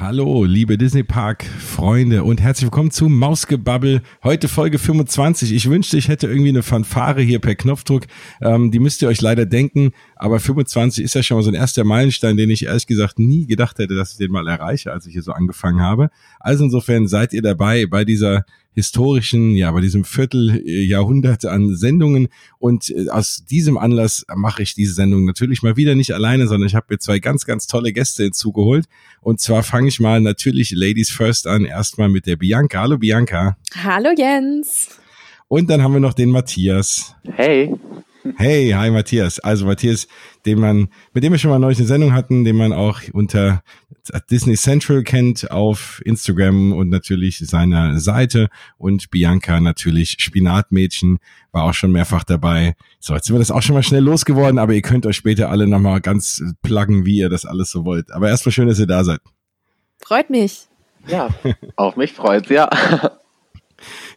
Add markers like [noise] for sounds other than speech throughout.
Hallo, liebe Disney Park Freunde und herzlich willkommen zu Mausgebabbel. Heute Folge 25. Ich wünschte, ich hätte irgendwie eine Fanfare hier per Knopfdruck. Ähm, die müsst ihr euch leider denken. Aber 25 ist ja schon mal so ein erster Meilenstein, den ich ehrlich gesagt nie gedacht hätte, dass ich den mal erreiche, als ich hier so angefangen habe. Also insofern seid ihr dabei bei dieser historischen, ja, bei diesem Vierteljahrhundert an Sendungen. Und äh, aus diesem Anlass mache ich diese Sendung natürlich mal wieder nicht alleine, sondern ich habe mir zwei ganz, ganz tolle Gäste hinzugeholt. Und zwar fange ich mal natürlich Ladies First an, erstmal mit der Bianca. Hallo Bianca. Hallo Jens. Und dann haben wir noch den Matthias. Hey. Hey, hi Matthias. Also Matthias, den man, mit dem wir schon mal neulich eine Sendung hatten, den man auch unter Disney Central kennt auf Instagram und natürlich seiner Seite und Bianca natürlich Spinatmädchen war auch schon mehrfach dabei. So, jetzt sind wir das auch schon mal schnell losgeworden, aber ihr könnt euch später alle nochmal ganz pluggen, wie ihr das alles so wollt. Aber erstmal schön, dass ihr da seid. Freut mich. Ja, auch mich freut ja.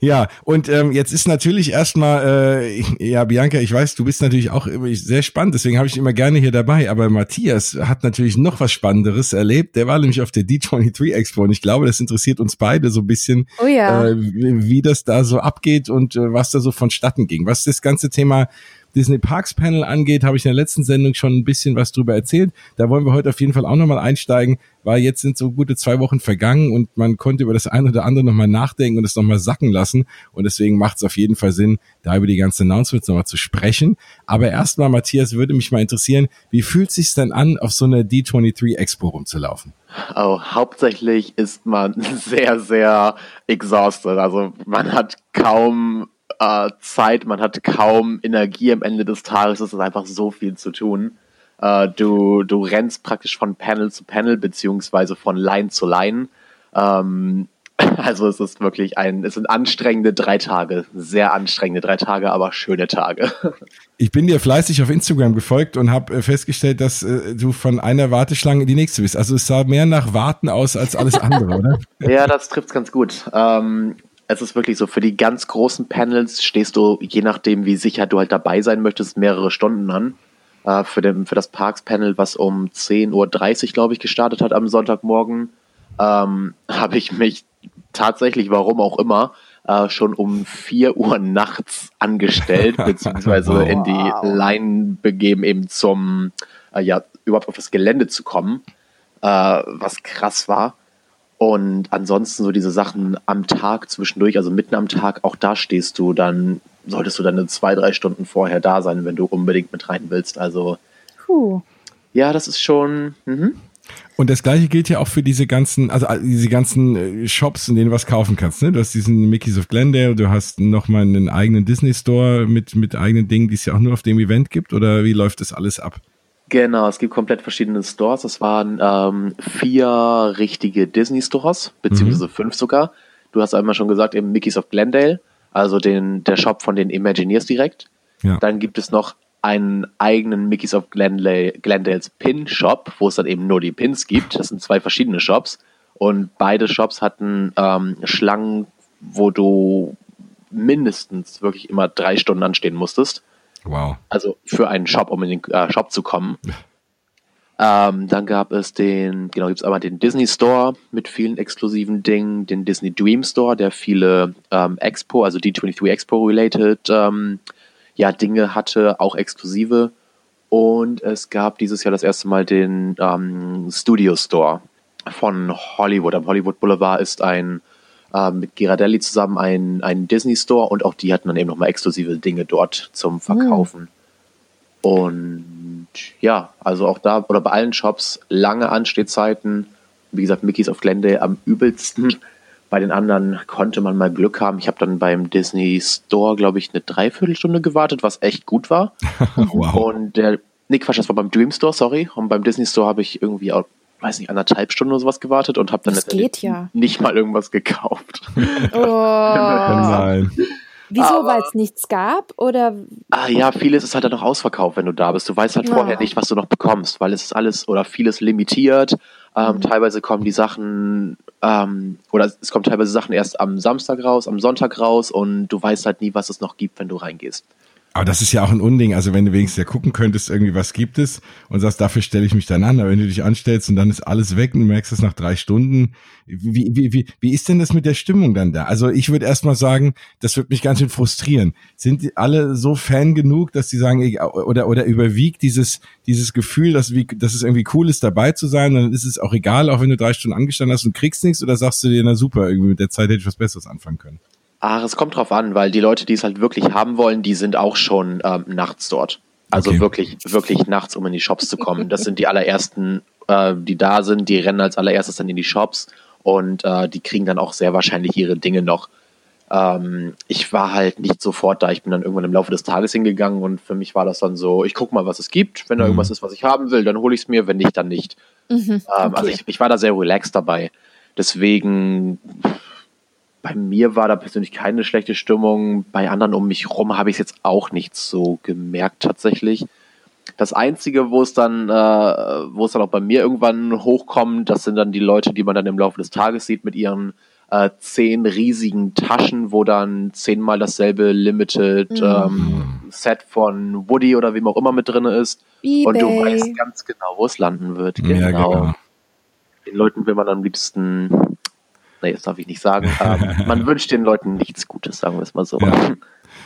Ja, und ähm, jetzt ist natürlich erstmal, äh, ja, Bianca, ich weiß, du bist natürlich auch sehr spannend, deswegen habe ich immer gerne hier dabei. Aber Matthias hat natürlich noch was Spannenderes erlebt. Der war nämlich auf der D23 Expo und ich glaube, das interessiert uns beide so ein bisschen, oh ja. äh, wie, das da so abgeht und äh, was da so vonstatten ging. Was das ganze Thema Disney Parks Panel angeht, habe ich in der letzten Sendung schon ein bisschen was drüber erzählt. Da wollen wir heute auf jeden Fall auch nochmal einsteigen, weil jetzt sind so gute zwei Wochen vergangen und man konnte über das eine oder andere nochmal nachdenken und es nochmal sacken lassen. Und deswegen macht es auf jeden Fall Sinn, da über die ganzen Announcements nochmal zu sprechen. Aber erstmal, Matthias, würde mich mal interessieren, wie fühlt es sich denn an, auf so einer D23 Expo rumzulaufen? Oh, hauptsächlich ist man [laughs] sehr, sehr exhausted. Also man hat kaum äh, Zeit, man hat kaum Energie am Ende des Tages, es ist einfach so viel zu tun. Äh, du, du rennst praktisch von Panel zu Panel, beziehungsweise von Line zu Line. Ähm, [laughs] also es ist wirklich ein, es sind anstrengende drei Tage, sehr anstrengende drei Tage, aber schöne Tage. [laughs] Ich bin dir fleißig auf Instagram gefolgt und habe äh, festgestellt, dass äh, du von einer Warteschlange in die nächste bist. Also es sah mehr nach Warten aus als alles andere, oder? [laughs] Ja, das trifft ganz gut. Ähm, es ist wirklich so, für die ganz großen Panels stehst du, je nachdem, wie sicher du halt dabei sein möchtest, mehrere Stunden an. Äh, für, den, für das Parks-Panel, was um 10.30 Uhr, glaube ich, gestartet hat am Sonntagmorgen, ähm, [laughs] habe ich mich tatsächlich, warum auch immer, äh, schon um 4 Uhr nachts angestellt, [laughs] beziehungsweise wow. in die Line begeben, eben zum, äh, ja, überhaupt auf das Gelände zu kommen, äh, was krass war. Und ansonsten so diese Sachen am Tag zwischendurch, also mitten am Tag, auch da stehst du, dann solltest du dann zwei, drei Stunden vorher da sein, wenn du unbedingt mit rein willst. Also Puh. ja, das ist schon. Mhm. Und das gleiche gilt ja auch für diese ganzen, also äh, diese ganzen äh, Shops, in denen du was kaufen kannst. Ne? Du hast diesen Mickey's of Glendale, du hast nochmal einen eigenen Disney Store mit, mit eigenen Dingen, die es ja auch nur auf dem Event gibt, oder wie läuft das alles ab? Genau, es gibt komplett verschiedene Stores. Es waren ähm, vier richtige Disney Stores, beziehungsweise mhm. fünf sogar. Du hast einmal schon gesagt, eben Mickey's of Glendale, also den, der Shop von den Imagineers direkt. Ja. Dann gibt es noch einen eigenen Mickey's of Glendale, Glendales Pin Shop, wo es dann eben nur die Pins gibt. Das sind zwei verschiedene Shops. Und beide Shops hatten ähm, Schlangen, wo du mindestens wirklich immer drei Stunden anstehen musstest. Wow. Also für einen Shop, um in den äh, Shop zu kommen. Ähm, dann gab es den, genau, gibt es einmal den Disney Store mit vielen exklusiven Dingen, den Disney Dream Store, der viele ähm, Expo, also D23 Expo related ähm, ja, Dinge hatte, auch exklusive. Und es gab dieses Jahr das erste Mal den ähm, Studio Store von Hollywood. Am Hollywood Boulevard ist ein äh, mit Girardelli zusammen einen, einen Disney Store und auch die hatten dann eben nochmal exklusive Dinge dort zum Verkaufen. Mhm. Und ja, also auch da oder bei allen Shops lange Anstehzeiten. Wie gesagt, Mickey's of Glendale am übelsten. Bei den anderen konnte man mal Glück haben. Ich habe dann beim Disney Store, glaube ich, eine Dreiviertelstunde gewartet, was echt gut war. [laughs] wow. Und der, nee, Quatsch, das war beim Dream Store, sorry. Und beim Disney Store habe ich irgendwie auch weiß nicht, anderthalb Stunden oder sowas gewartet und habe dann ja. nicht mal irgendwas gekauft. Oh. [laughs] Nein. Wieso, weil es nichts gab? Oder? Ah, ja, vieles ist halt dann noch ausverkauft, wenn du da bist. Du weißt halt ja. vorher nicht, was du noch bekommst, weil es ist alles oder vieles limitiert. Ähm, mhm. Teilweise kommen die Sachen ähm, oder es kommen teilweise Sachen erst am Samstag raus, am Sonntag raus und du weißt halt nie, was es noch gibt, wenn du reingehst. Aber das ist ja auch ein Unding. Also wenn du wenigstens ja gucken könntest, irgendwie was gibt es und sagst, dafür stelle ich mich dann an. Aber wenn du dich anstellst und dann ist alles weg und du merkst es nach drei Stunden, wie, wie, wie, wie ist denn das mit der Stimmung dann da? Also ich würde erst mal sagen, das wird mich ganz schön frustrieren. Sind alle so Fan genug, dass sie sagen, oder, oder überwiegt dieses, dieses Gefühl, dass, wie, dass es irgendwie cool ist, dabei zu sein, dann ist es auch egal, auch wenn du drei Stunden angestanden hast und kriegst nichts, oder sagst du dir, na super, irgendwie mit der Zeit hätte ich was Besseres anfangen können? Ach, es kommt drauf an, weil die Leute, die es halt wirklich haben wollen, die sind auch schon ähm, nachts dort. Also okay. wirklich, wirklich nachts, um in die Shops zu kommen. Das sind die allerersten, äh, die da sind, die rennen als allererstes dann in die Shops und äh, die kriegen dann auch sehr wahrscheinlich ihre Dinge noch. Ähm, ich war halt nicht sofort da. Ich bin dann irgendwann im Laufe des Tages hingegangen und für mich war das dann so, ich gucke mal, was es gibt. Wenn da mhm. irgendwas ist, was ich haben will, dann hole ich es mir, wenn nicht, dann nicht. Mhm, ähm, also okay. Also ich, ich war da sehr relaxed dabei. Deswegen bei mir war da persönlich keine schlechte Stimmung. Bei anderen um mich rum habe ich es jetzt auch nicht so gemerkt tatsächlich. Das Einzige, wo es dann, äh, wo es dann auch bei mir irgendwann hochkommt, das sind dann die Leute, die man dann im Laufe des Tages sieht mit ihren äh, zehn riesigen Taschen, wo dann zehnmal dasselbe Limited mhm. ähm, Set von Woody oder wem auch immer mit drin ist. Ebay. Und du weißt ganz genau, wo es landen wird. Genau. Ja, genau. Den Leuten will man am liebsten nee, das darf ich nicht sagen. Ähm, [laughs] man wünscht den Leuten nichts Gutes, sagen wir es mal so. Ja.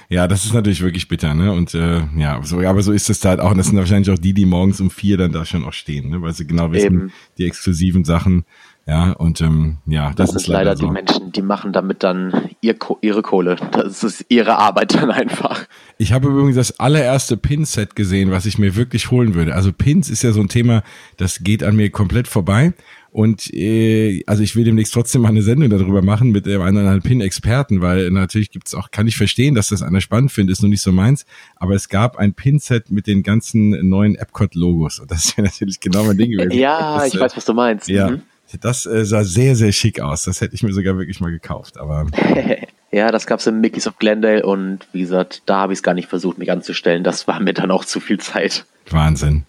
Ja, das ist natürlich wirklich bitter, ne? Und äh, ja, so, aber so ist es halt auch. Und das sind wahrscheinlich auch die, die morgens um vier dann da schon auch stehen, ne? Weil sie genau wissen, Eben. die exklusiven Sachen. Ja, und ähm, ja, das, das ist leider, leider so. die Menschen, die machen damit dann ihr, ihre Kohle. Das ist ihre Arbeit dann einfach. Ich habe übrigens das allererste Pin-Set gesehen, was ich mir wirklich holen würde. Also Pins ist ja so ein Thema, das geht an mir komplett vorbei. Und äh, also ich will demnächst trotzdem mal eine Sendung darüber machen mit einem anderen Pin-Experten, weil natürlich gibt's auch, kann ich verstehen, dass das einer spannend findet, ist nur nicht so meins. Aber es gab ein Pin-Set mit den ganzen neuen Epcot-Logos. Und das ist ja natürlich genau mein Ding gewesen. ja, das, ich äh, weiß, was du meinst. Ja. Mhm. Das äh, sah sehr, sehr schick aus. Das hätte ich mir sogar wirklich mal gekauft. Aber [laughs] ja, das gab's im Mickey's of Glendale und wie gesagt, da habe ich es gar nicht versucht, mich anzustellen. Das war mir dann auch zu viel Zeit. Wahnsinn.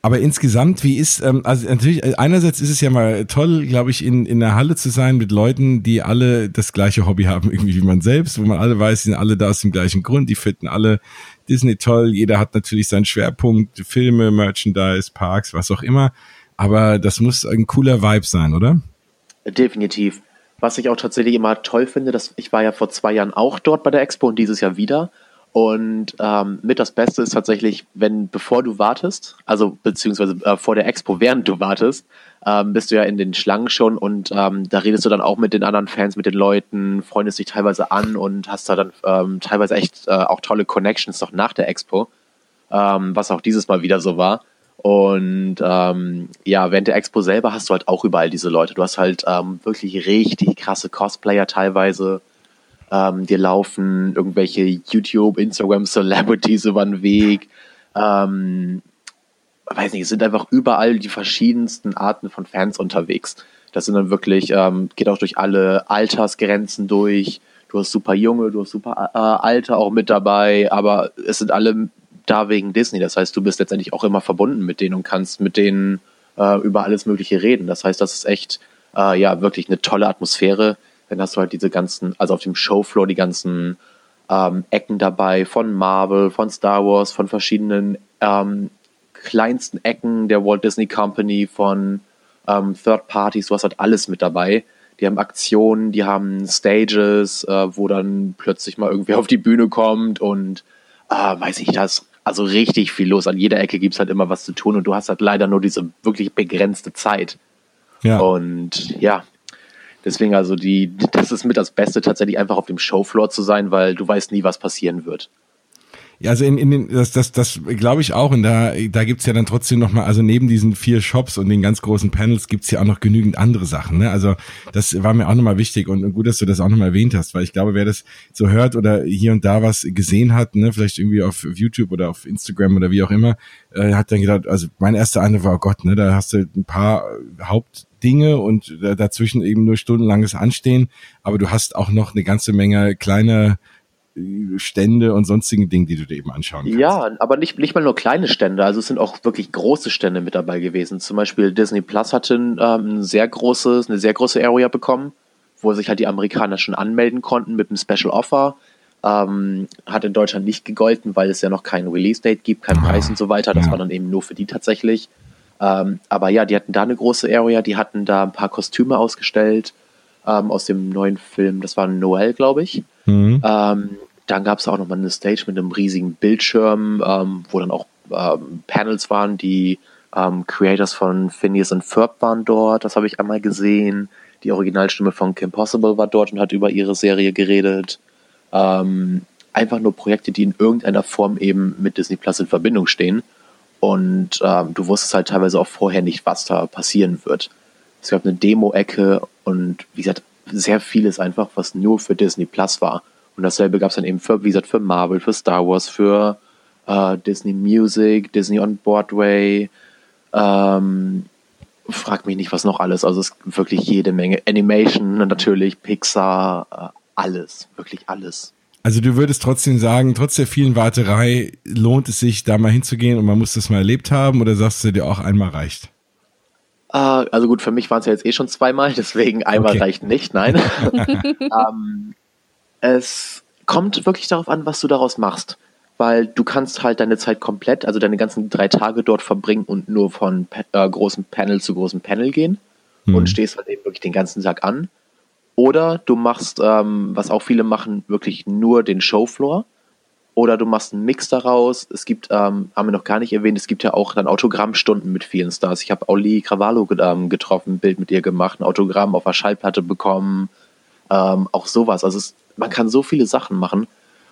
Aber insgesamt, wie ist, ähm, also natürlich, äh, einerseits ist es ja mal toll, glaube ich, in, in der Halle zu sein mit Leuten, die alle das gleiche Hobby haben, [laughs] irgendwie wie man selbst, wo man alle weiß, die sind alle da aus dem gleichen Grund, die finden alle Disney toll, jeder hat natürlich seinen Schwerpunkt, Filme, Merchandise, Parks, was auch immer. Aber das muss ein cooler Vibe sein, oder? Definitiv. Was ich auch tatsächlich immer toll finde, dass ich war ja vor zwei Jahren auch dort bei der Expo und dieses Jahr wieder. Und ähm, mit das Beste ist tatsächlich, wenn bevor du wartest, also beziehungsweise äh, vor der Expo, während du wartest, ähm, bist du ja in den Schlangen schon und ähm, da redest du dann auch mit den anderen Fans, mit den Leuten, freundest dich teilweise an und hast da dann ähm, teilweise echt äh, auch tolle Connections noch nach der Expo, ähm, was auch dieses Mal wieder so war. Und ähm, ja, während der Expo selber hast du halt auch überall diese Leute. Du hast halt ähm, wirklich richtig krasse Cosplayer teilweise ähm, dir laufen irgendwelche YouTube, Instagram Celebrities über den Weg. Ähm, weiß nicht, es sind einfach überall die verschiedensten Arten von Fans unterwegs. Das sind dann wirklich, ähm, geht auch durch alle Altersgrenzen durch. Du hast super junge, du hast super äh, alte auch mit dabei, aber es sind alle da wegen Disney. Das heißt, du bist letztendlich auch immer verbunden mit denen und kannst mit denen äh, über alles Mögliche reden. Das heißt, das ist echt äh, ja wirklich eine tolle Atmosphäre dann hast du halt diese ganzen, also auf dem Showfloor die ganzen ähm, Ecken dabei von Marvel, von Star Wars, von verschiedenen ähm, kleinsten Ecken der Walt Disney Company, von ähm, Third Parties, du hast halt alles mit dabei. Die haben Aktionen, die haben Stages, äh, wo dann plötzlich mal irgendwer [laughs] auf die Bühne kommt und äh, weiß ich, das also richtig viel los. An jeder Ecke gibt es halt immer was zu tun und du hast halt leider nur diese wirklich begrenzte Zeit. Ja. Und ja, Deswegen also die, das ist mit das Beste tatsächlich einfach auf dem Showfloor zu sein, weil du weißt nie, was passieren wird. Ja, also in, in den, das, das, das glaube ich auch. Und da, da gibt's ja dann trotzdem nochmal, also neben diesen vier Shops und den ganz großen Panels gibt's ja auch noch genügend andere Sachen. Ne? Also das war mir auch nochmal wichtig und, und gut, dass du das auch nochmal erwähnt hast, weil ich glaube, wer das so hört oder hier und da was gesehen hat, ne, vielleicht irgendwie auf YouTube oder auf Instagram oder wie auch immer, äh, hat dann gedacht, also mein erster Eindruck war, oh Gott, ne, da hast du ein paar Haupt Dinge und dazwischen eben nur stundenlanges Anstehen, aber du hast auch noch eine ganze Menge kleine äh, Stände und sonstigen Dinge, die du dir eben anschauen kannst. Ja, aber nicht, nicht mal nur kleine Stände, also es sind auch wirklich große Stände mit dabei gewesen. Zum Beispiel Disney Plus hatte ähm, ein sehr großes, eine sehr große Area bekommen, wo sich halt die Amerikaner schon anmelden konnten mit einem Special Offer. ähm, hat in Deutschland nicht gegolten, weil es ja noch kein Release-Date gibt, kein Preis ah, und so weiter. Das ja. war dann eben nur für die tatsächlich. Ähm, aber ja, die hatten da eine große Area, die hatten da ein paar Kostüme ausgestellt ähm, aus dem neuen Film. Das war Noel, glaube ich. Mhm. Ähm, dann gab es auch nochmal eine Stage mit einem riesigen Bildschirm, ähm, wo dann auch ähm, Panels waren. Die ähm, Creators von Phineas und Ferb waren dort. Das habe ich einmal gesehen. Die Originalstimme von Kim Possible war dort und hat über ihre Serie geredet. Einfach nur Projekte, die in irgendeiner Form eben mit Disney Plus in Verbindung stehen. Und ähm, du wusstest halt teilweise auch vorher nicht, was da passieren wird. Es gab eine Demo-Ecke und wie gesagt, sehr vieles einfach, was nur für Disney Plus war. Und dasselbe gab es dann eben für, wie gesagt, für Marvel, für Star Wars, für äh, Disney Music, Disney on Broadway, ähm, frag mich nicht, was noch alles. Also es ist wirklich jede Menge. Animation natürlich, Pixar, äh, alles, wirklich alles. Also du würdest trotzdem sagen, trotz der vielen Warterei lohnt es sich, da mal hinzugehen und man muss das mal erlebt haben oder sagst du dir auch einmal reicht? Uh, also gut, für mich waren es ja jetzt eh schon zweimal, [laughs] deswegen einmal okay. reicht nicht, nein. um, [laughs] ähm, es kommt wirklich darauf an, was du daraus machst. Weil du kannst halt deine Zeit komplett, also deine ganzen drei Tage dort verbringen und nur von äh, großem Panel zu großem Panel gehen mhm. und stehst halt eben wirklich den ganzen Tag an. Oder du machst, ähm, was auch viele machen, wirklich nur den Showfloor. Oder du machst einen Mix daraus. Es gibt, ähm, haben wir noch gar nicht erwähnt, es gibt ja auch dann Autogrammstunden mit vielen Stars. Ich habe Auli Cravallo ähm, getroffen, ein Bild mit ihr gemacht, ein Autogramm auf der Schallplatte bekommen. Ähm, auch sowas. Also es, man kann so viele Sachen machen.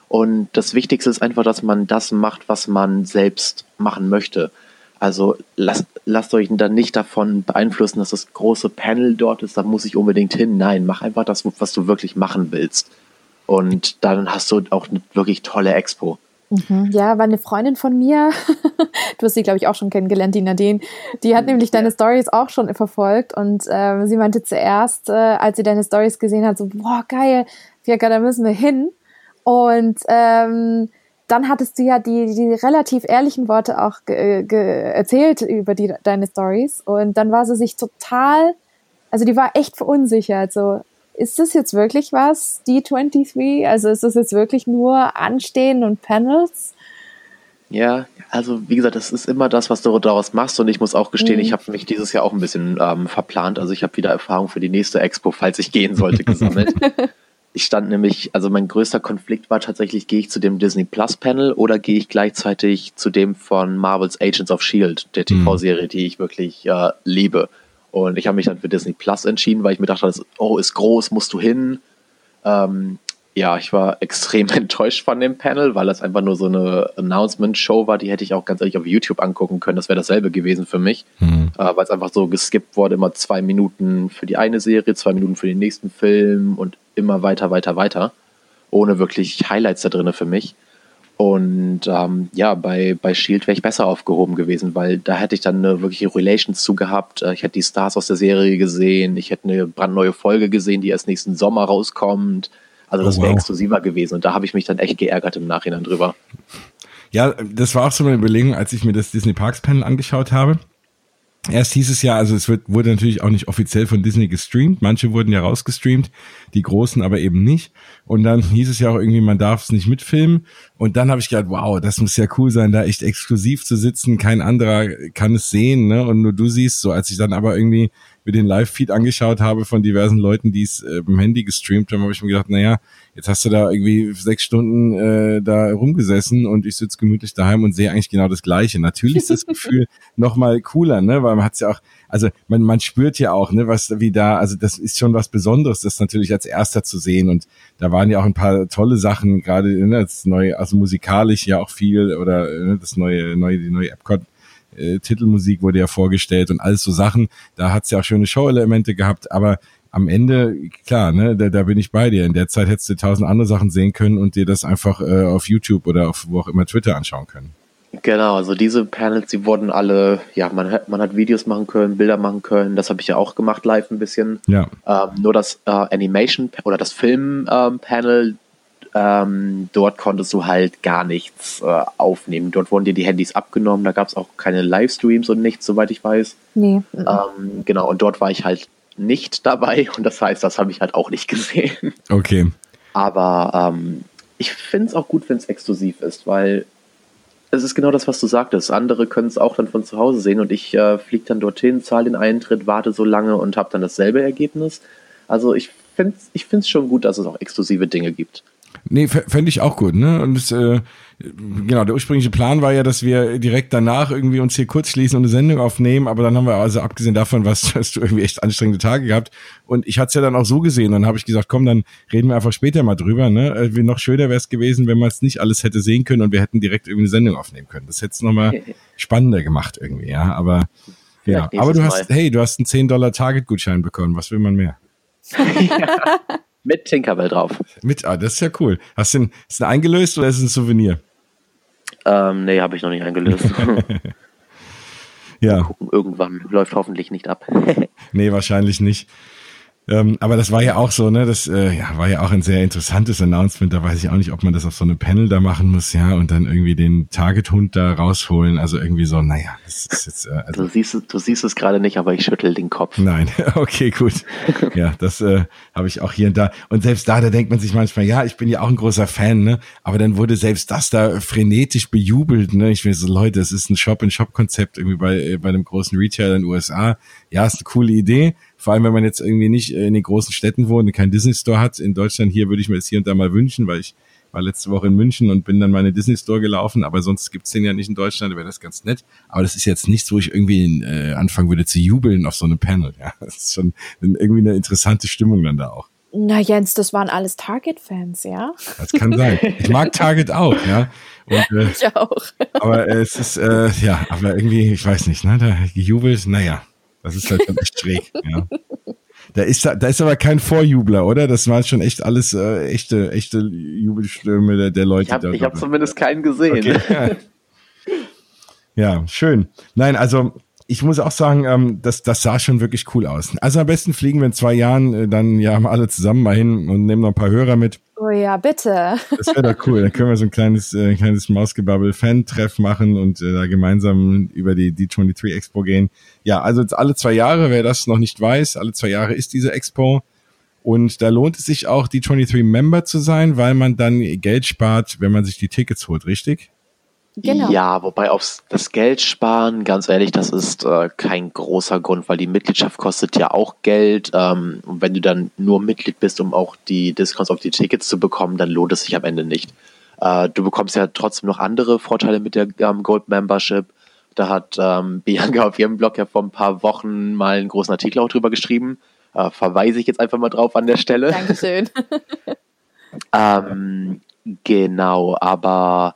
Und das Wichtigste ist einfach, dass man das macht, was man selbst machen möchte. Also lasst, lasst euch dann nicht davon beeinflussen, dass das große Panel dort ist, da muss ich unbedingt hin. Nein, mach einfach das, was du wirklich machen willst. Und dann hast du auch eine wirklich tolle Expo. Mhm, ja, war eine Freundin von mir, [laughs] du hast sie, glaube ich, auch schon kennengelernt, die Nadine, die hat mhm, nämlich deine Stories auch schon verfolgt und äh, sie meinte zuerst, äh, als sie deine Stories gesehen hat, so, boah, geil, Fiaka, da müssen wir hin. Und ähm, dann hattest du ja die, die relativ ehrlichen Worte auch ge, ge erzählt über die, deine Stories. Und dann war sie sich total, also die war echt verunsichert. So, ist das jetzt wirklich was, die 23? Also ist das jetzt wirklich nur Anstehen und Panels? Ja, also wie gesagt, das ist immer das, was du daraus machst. Und ich muss auch gestehen, mhm. ich habe mich dieses Jahr auch ein bisschen ähm, verplant. Also ich habe wieder Erfahrung für die nächste Expo, falls ich gehen sollte, gesammelt. [laughs] Ich stand nämlich, also mein größter Konflikt war tatsächlich, gehe ich zu dem Disney Plus Panel oder gehe ich gleichzeitig zu dem von Marvel's Agents of Shield, der mhm. TV-Serie, die ich wirklich äh, liebe. Und ich habe mich dann für Disney Plus entschieden, weil ich mir dachte, oh, ist groß, musst du hin. Ähm, ja, ich war [laughs] extrem enttäuscht von dem Panel, weil das einfach nur so eine Announcement-Show war. Die hätte ich auch ganz ehrlich auf YouTube angucken können. Das wäre dasselbe gewesen für mich, mhm. äh, weil es einfach so geskippt wurde, immer zwei Minuten für die eine Serie, zwei Minuten für den nächsten Film und immer weiter, weiter, weiter, ohne wirklich Highlights da drin für mich. Und ähm, ja, bei, bei Shield wäre ich besser aufgehoben gewesen, weil da hätte ich dann eine wirkliche Relations zu gehabt. Äh, ich hätte die Stars aus der Serie gesehen, ich hätte eine brandneue Folge gesehen, die erst nächsten Sommer rauskommt also das oh, wäre wow. exklusiver gewesen und da habe ich mich dann echt geärgert im Nachhinein drüber. Ja, das war auch so eine Überlegung, als ich mir das Disney Parks Panel angeschaut habe. Erst hieß es ja, also es wird, wurde natürlich auch nicht offiziell von Disney gestreamt. Manche wurden ja rausgestreamt, die großen aber eben nicht. Und dann hieß es ja auch irgendwie, man darf es nicht mitfilmen. Und dann habe ich gedacht, wow, das muss ja cool sein, da echt exklusiv zu sitzen. Kein anderer kann es sehen, ne? Und nur du siehst so. Als ich dann aber irgendwie mir den Live-Feed angeschaut habe von diversen Leuten, die es äh, im Handy gestreamt haben, habe ich mir gedacht, naja, jetzt hast du da irgendwie sechs Stunden äh, da rumgesessen und ich sitze gemütlich daheim und sehe eigentlich genau das Gleiche. Natürlich ist das [laughs] Gefühl noch mal cooler, ne, weil man hat's ja auch, also man, man spürt ja auch, ne, was wie da, also das ist schon was Besonderes, das natürlich als erster zu sehen und da waren ja auch ein paar tolle Sachen, gerade ne, das neue, also musikalisch ja auch viel oder ne, das neue, neue, die neue Epcot äh, Titelmusik wurde ja vorgestellt und alles so Sachen. Da hat's ja auch schöne Show-Elemente gehabt, aber am Ende, klar, ne, da, da bin ich bei dir. In der Zeit hättest du tausend andere Sachen sehen können und dir das einfach äh, auf YouTube oder auf wo auch immer Twitter anschauen können. Genau, also diese Panels, die wurden alle, ja, man hat, man hat Videos machen können, Bilder machen können, das habe ich ja auch gemacht live ein bisschen. Ja. Ähm, nur das äh, Animation oder das Film-Panel, ähm, ähm, dort konntest du halt gar nichts äh, aufnehmen. Dort wurden dir die Handys abgenommen, da gab es auch keine Livestreams und nichts, soweit ich weiß. Nee. Ähm, genau, und dort war ich halt nicht [laughs] dabei und das heißt, das habe ich halt auch nicht [laughs] gesehen. Okay. Aber ähm, ich finde es auch gut, wenn es exklusiv ist, weil es ist genau das, was du sagtest. Andere können es auch dann von zu Hause sehen und ich äh, fliege dann dorthin, zahle den Eintritt, warte so lange und habe dann dasselbe Ergebnis. Also ich finde es ich find's schon gut, dass es auch exklusive Dinge gibt. Nee, fände ich auch gut, ne? Und es, äh, genau, der ursprüngliche Plan war ja, dass wir direkt danach irgendwie uns hier kurz schließen und eine Sendung aufnehmen, aber dann haben wir also abgesehen davon, was [laughs] hast du irgendwie echt anstrengende Tage gehabt. Und ich hatte es ja dann auch so gesehen, dann habe ich gesagt, komm, dann reden wir einfach später mal drüber, ne? Äh, wie noch schöner wäre es gewesen, wenn man es nicht alles hätte sehen können und wir hätten direkt irgendwie eine Sendung aufnehmen können. Das hätte es nochmal [laughs] spannender gemacht irgendwie, ja. Aber ja, aber du hast, hey, du hast einen 10 Dollar Target-Gutschein bekommen. Was will man mehr? [laughs] ja. Mit Tinkerbell drauf. Mit, ah, das ist ja cool. Hast du den, ist den eingelöst oder ist es ein Souvenir? Ähm, nee, habe ich noch nicht eingelöst. [laughs] ja. Gucken, irgendwann läuft hoffentlich nicht ab. [laughs] nee, wahrscheinlich nicht. Ähm, aber das war ja auch so, ne? Das äh, ja, war ja auch ein sehr interessantes Announcement. Da weiß ich auch nicht, ob man das auf so einem Panel da machen muss, ja, und dann irgendwie den Target-Hund da rausholen. Also irgendwie so, naja, das ist jetzt. Äh, also du siehst, du siehst es gerade nicht, aber ich schüttel den Kopf. Nein, [laughs] okay, gut. [laughs] ja, das äh, habe ich auch hier und da. Und selbst da, da denkt man sich manchmal, ja, ich bin ja auch ein großer Fan, ne? Aber dann wurde selbst das da frenetisch bejubelt, ne? Ich will so, Leute, es ist ein Shop-in-Shop-Konzept irgendwie bei, äh, bei einem großen Retailer in den USA. Ja, ist eine coole Idee vor allem, wenn man jetzt irgendwie nicht in den großen Städten wohnt und keinen Disney Store hat. In Deutschland hier würde ich mir das hier und da mal wünschen, weil ich war letzte Woche in München und bin dann mal in den Disney Store gelaufen, aber sonst gibt's den ja nicht in Deutschland, wäre das ganz nett. Aber das ist jetzt nichts, wo ich irgendwie äh, anfangen würde zu jubeln auf so einem Panel. Ja, das ist schon irgendwie eine interessante Stimmung dann da auch. Na Jens, das waren alles Target-Fans, ja? Das kann sein. Ich mag Target auch, ja. Und, äh, ich auch. aber äh, es ist, äh, ja, aber irgendwie, ich weiß nicht, ne, da gejubelt, naja. Das ist halt echt schräg. Ja. Da ist, da ist aber kein Vorjubler, oder? Das waren schon echt alles äh, echte, echte Jubelstürme der, der Leute. Ich habe hab zumindest keinen gesehen. Okay. [laughs] ja, schön. Nein, also ich muss auch sagen, ähm, das, das sah schon wirklich cool aus. Also am besten fliegen wir in zwei Jahren äh, dann ja mal alle zusammen mal hin und nehmen noch ein paar Hörer mit. Oh ja, bitte. Das wäre doch cool. Dann können wir so ein kleines, äh, kleines Mausgebabbel-Fan-Treff machen und äh, da gemeinsam über die D23 Expo gehen. Ja, also jetzt alle zwei Jahre, wer das noch nicht weiß, alle zwei Jahre ist diese Expo. Und da lohnt es sich auch, D23 Member zu sein, weil man dann Geld spart, wenn man sich die Tickets holt, richtig? Genau. Ja, wobei aufs das Geld sparen, ganz ehrlich, das ist äh, kein großer Grund, weil die Mitgliedschaft kostet ja auch Geld. Ähm, und wenn du dann nur Mitglied bist, um auch die Discounts auf die Tickets zu bekommen, dann lohnt es sich am Ende nicht. Äh, du bekommst ja trotzdem noch andere Vorteile mit der ähm, Gold Membership. Da hat ähm, [laughs] Bianca auf ihrem Blog ja vor ein paar Wochen mal einen großen Artikel auch drüber geschrieben. Äh, verweise ich jetzt einfach mal drauf an der Stelle. Dankeschön. [laughs] ähm, genau, aber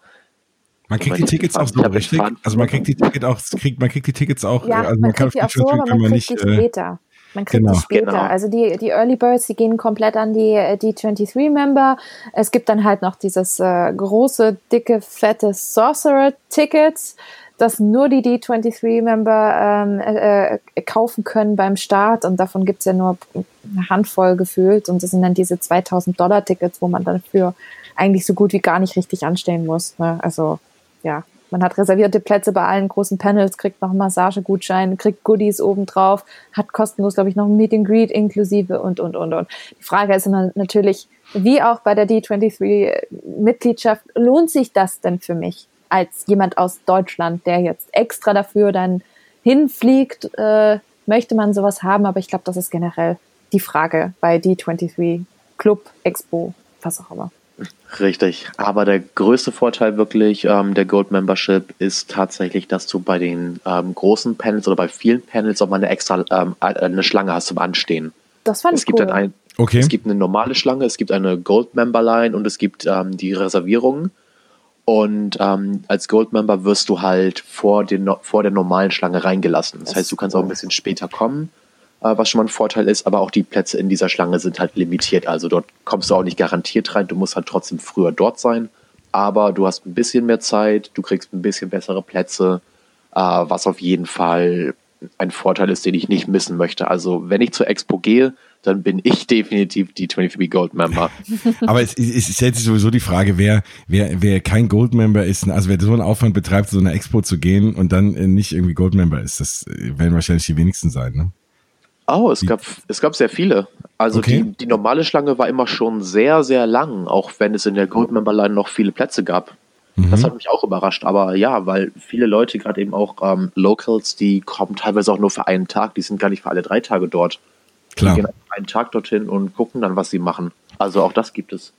man kriegt die Tickets auch so, richtig? Also man kriegt die Tickets auch, kriegt, man kriegt die Tickets auch, ja, also man, man kann kriegt die auch so, aber man, man nicht, die äh, später. Man kriegt genau. die später. Genau. Also die, die Early Birds, die gehen komplett an die, die 23-Member. Es gibt dann halt noch dieses äh, große, dicke, fette Sorcerer-Ticket, das nur die D23-Member ähm, äh, äh, kaufen können beim Start. Und davon gibt es ja nur eine Handvoll gefühlt. Und das sind dann diese 2000 Dollar-Tickets, wo man dafür eigentlich so gut wie gar nicht richtig anstehen muss. Ne? Also ja, man hat reservierte Plätze bei allen großen Panels, kriegt noch einen Massagegutschein, kriegt Goodies obendrauf, hat kostenlos, glaube ich, noch ein Meet and Greet inklusive und, und, und, und. Die Frage ist natürlich, wie auch bei der D23-Mitgliedschaft, lohnt sich das denn für mich als jemand aus Deutschland, der jetzt extra dafür dann hinfliegt? Äh, möchte man sowas haben? Aber ich glaube, das ist generell die Frage bei D23 Club, Expo, was auch immer. Richtig, aber der größte Vorteil wirklich ähm, der Gold Membership ist tatsächlich, dass du bei den ähm, großen Panels oder bei vielen Panels auch mal eine extra ähm, eine Schlange hast zum Anstehen. Das fand es ich gibt cool. Dann ein, okay. Es gibt eine normale Schlange, es gibt eine Gold Member Line und es gibt ähm, die Reservierungen. Und ähm, als Gold Member wirst du halt vor, den, vor der normalen Schlange reingelassen. Das, das heißt, du kannst auch ein bisschen später kommen was schon mal ein Vorteil ist, aber auch die Plätze in dieser Schlange sind halt limitiert. Also dort kommst du auch nicht garantiert rein, du musst halt trotzdem früher dort sein, aber du hast ein bisschen mehr Zeit, du kriegst ein bisschen bessere Plätze, äh, was auf jeden Fall ein Vorteil ist, den ich nicht missen möchte. Also wenn ich zur Expo gehe, dann bin ich [laughs] definitiv die 23 Gold Member. [laughs] Aber es, es, es stellt sich sowieso die Frage, wer, wer, wer kein Gold Member ist, also wer so einen Aufwand betreibt, zu so einer Expo zu gehen und dann nicht irgendwie Gold Member ist, das werden wahrscheinlich die wenigsten sein, ne? Oh, es gab, es gab sehr viele. Also okay. die, die normale Schlange war immer schon sehr, sehr lang, auch wenn es in der Goldmember Line noch viele Plätze gab. Mhm. Das hat mich auch überrascht. Aber ja, weil viele Leute, gerade eben auch ähm, Locals, die kommen teilweise auch nur für einen Tag, die sind gar nicht für alle drei Tage dort. Klar. Die gehen einen Tag dorthin und gucken dann, was sie machen. Also auch das gibt es.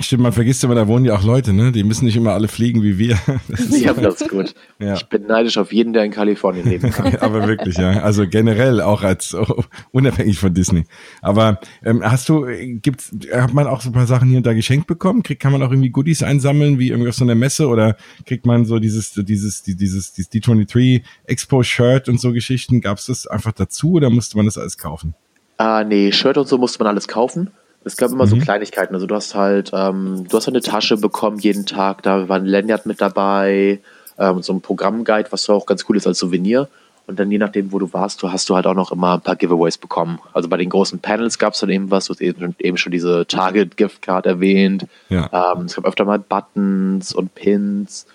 Stimmt, man vergisst immer, da wohnen ja auch Leute, ne? Die müssen nicht immer alle fliegen wie wir. [laughs] Ja, das ist gut. Ja. Ich bin neidisch auf jeden, der in Kalifornien lebt. [laughs] Aber wirklich, ja. Also generell auch als oh, unabhängig von Disney. Aber ähm, hast du, gibt's, hat man auch so ein paar Sachen hier und da geschenkt bekommen? Kriegt, kann man auch irgendwie Goodies einsammeln, wie irgendwie auf so einer Messe oder kriegt man so dieses, dieses, dieses, dieses D23 Expo Shirt und so Geschichten? Gab's das einfach dazu oder musste man das alles kaufen? Ah, nee, Shirt und so musste man alles kaufen. Es gab immer mhm. so Kleinigkeiten. Also du hast halt, ähm, du hast halt eine Tasche bekommen jeden Tag, da war ein Lanyard mit dabei, ähm, so ein Programmguide, was auch ganz cool ist als Souvenir. Und dann je nachdem, wo du warst, du hast du halt auch noch immer ein paar Giveaways bekommen. Also bei den großen Panels gab es dann eben was, du hast eben, eben schon diese Target Gift Card erwähnt. Ja. Ähm, es gab öfter mal Buttons und Pins.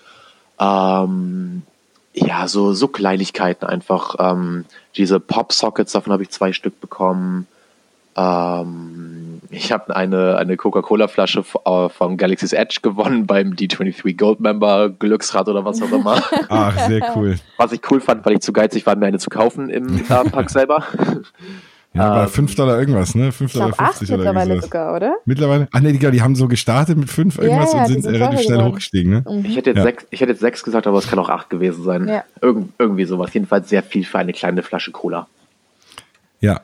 Ähm, ja, so, so Kleinigkeiten einfach. Ähm, diese Pop-Sockets, davon habe ich zwei Stück bekommen. Ähm, ich habe eine, eine Coca-Cola-Flasche äh, von Galaxy's Edge gewonnen beim D23 Gold Member Glücksrad oder was auch immer. Ach, [laughs] sehr cool. Was ich cool fand, weil ich zu geizig war, mir eine zu kaufen im [laughs] äh, Park selber. Ja, aber ähm, 5 Dollar irgendwas, ne? 5,50 Dollar 50 oder mittlerweile sogar, oder? Mittlerweile? Ach nee, die, die haben so gestartet mit 5 irgendwas ja, ja, und sind relativ schnell geworden. hochgestiegen, ne? Mhm. Ich hätte jetzt 6 ja. jetzt sechs gesagt, aber es kann auch 8 gewesen sein. Ja. Irgend, irgendwie sowas. Jedenfalls sehr viel für eine kleine Flasche Cola. Ja,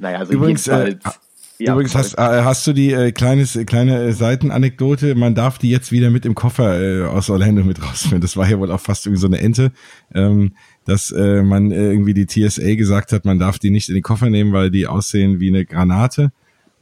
naja, also übrigens, äh, ja, übrigens hast, äh, hast du die äh, kleines, kleine äh, Seitenanekdote, man darf die jetzt wieder mit im Koffer äh, aus Orlando mit rausführen. Das war ja wohl auch fast irgendwie so eine Ente, ähm, dass äh, man äh, irgendwie die TSA gesagt hat, man darf die nicht in den Koffer nehmen, weil die aussehen wie eine Granate.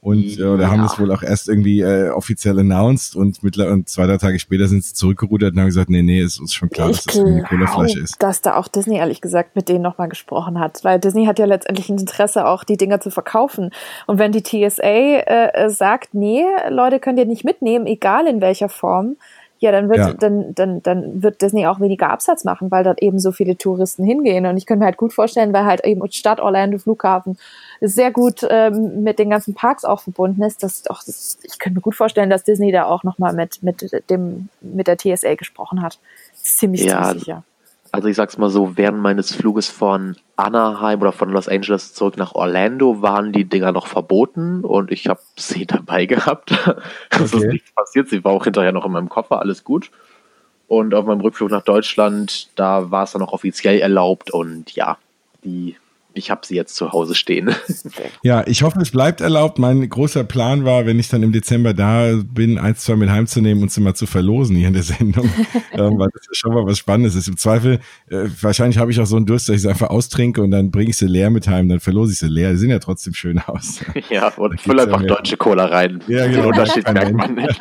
Und äh, oder haben das wohl auch erst irgendwie äh, offiziell announced und mittlerweile und zwei, drei Tage später sind sie zurückgerudert und haben gesagt, nee, nee, ist uns schon klar, ich dass das eine Colaflasche ist. Dass da auch Disney ehrlich gesagt mit denen nochmal gesprochen hat, weil Disney hat ja letztendlich ein Interesse, auch die Dinger zu verkaufen. Und wenn die TSA äh, sagt, nee, Leute könnt ihr nicht mitnehmen, egal in welcher Form, ja, dann wird, ja. Dann, dann, dann wird Disney auch weniger Absatz machen, weil dort eben so viele Touristen hingehen. Und ich könnte mir halt gut vorstellen, weil halt eben Stadt Orlando Flughafen sehr gut ähm, mit den ganzen Parks auch verbunden ist, dass auch das, ich könnte mir gut vorstellen, dass Disney da auch nochmal mit, mit dem, mit der TSA gesprochen hat. Ziemlich, ja, ziemlich sicher. Also ich sag's mal so, während meines Fluges von Anaheim oder von Los Angeles zurück nach Orlando waren die Dinger noch verboten und ich habe [laughs] sie dabei gehabt. Es okay. ist nichts passiert. Sie war auch hinterher noch in meinem Koffer, alles gut. Und auf meinem Rückflug nach Deutschland, da war es dann auch offiziell erlaubt und ja, die ich habe sie jetzt zu Hause stehen. [laughs] Ja, ich hoffe, es bleibt erlaubt. Mein großer Plan war, wenn ich dann im Dezember da bin, eins, zwei mit heimzunehmen und sie mal zu verlosen hier in der Sendung, [laughs] ähm, weil das ja schon mal was Spannendes ist. Im Zweifel, äh, wahrscheinlich habe ich auch so einen Durst, dass ich sie einfach austrinke und dann bringe ich sie leer mit heim, dann verlose ich sie leer. Die sehen ja trotzdem schön aus. [laughs] Ja, und füll einfach ja deutsche Cola rein. Ja, genau. Den Unterschied merkt man nicht.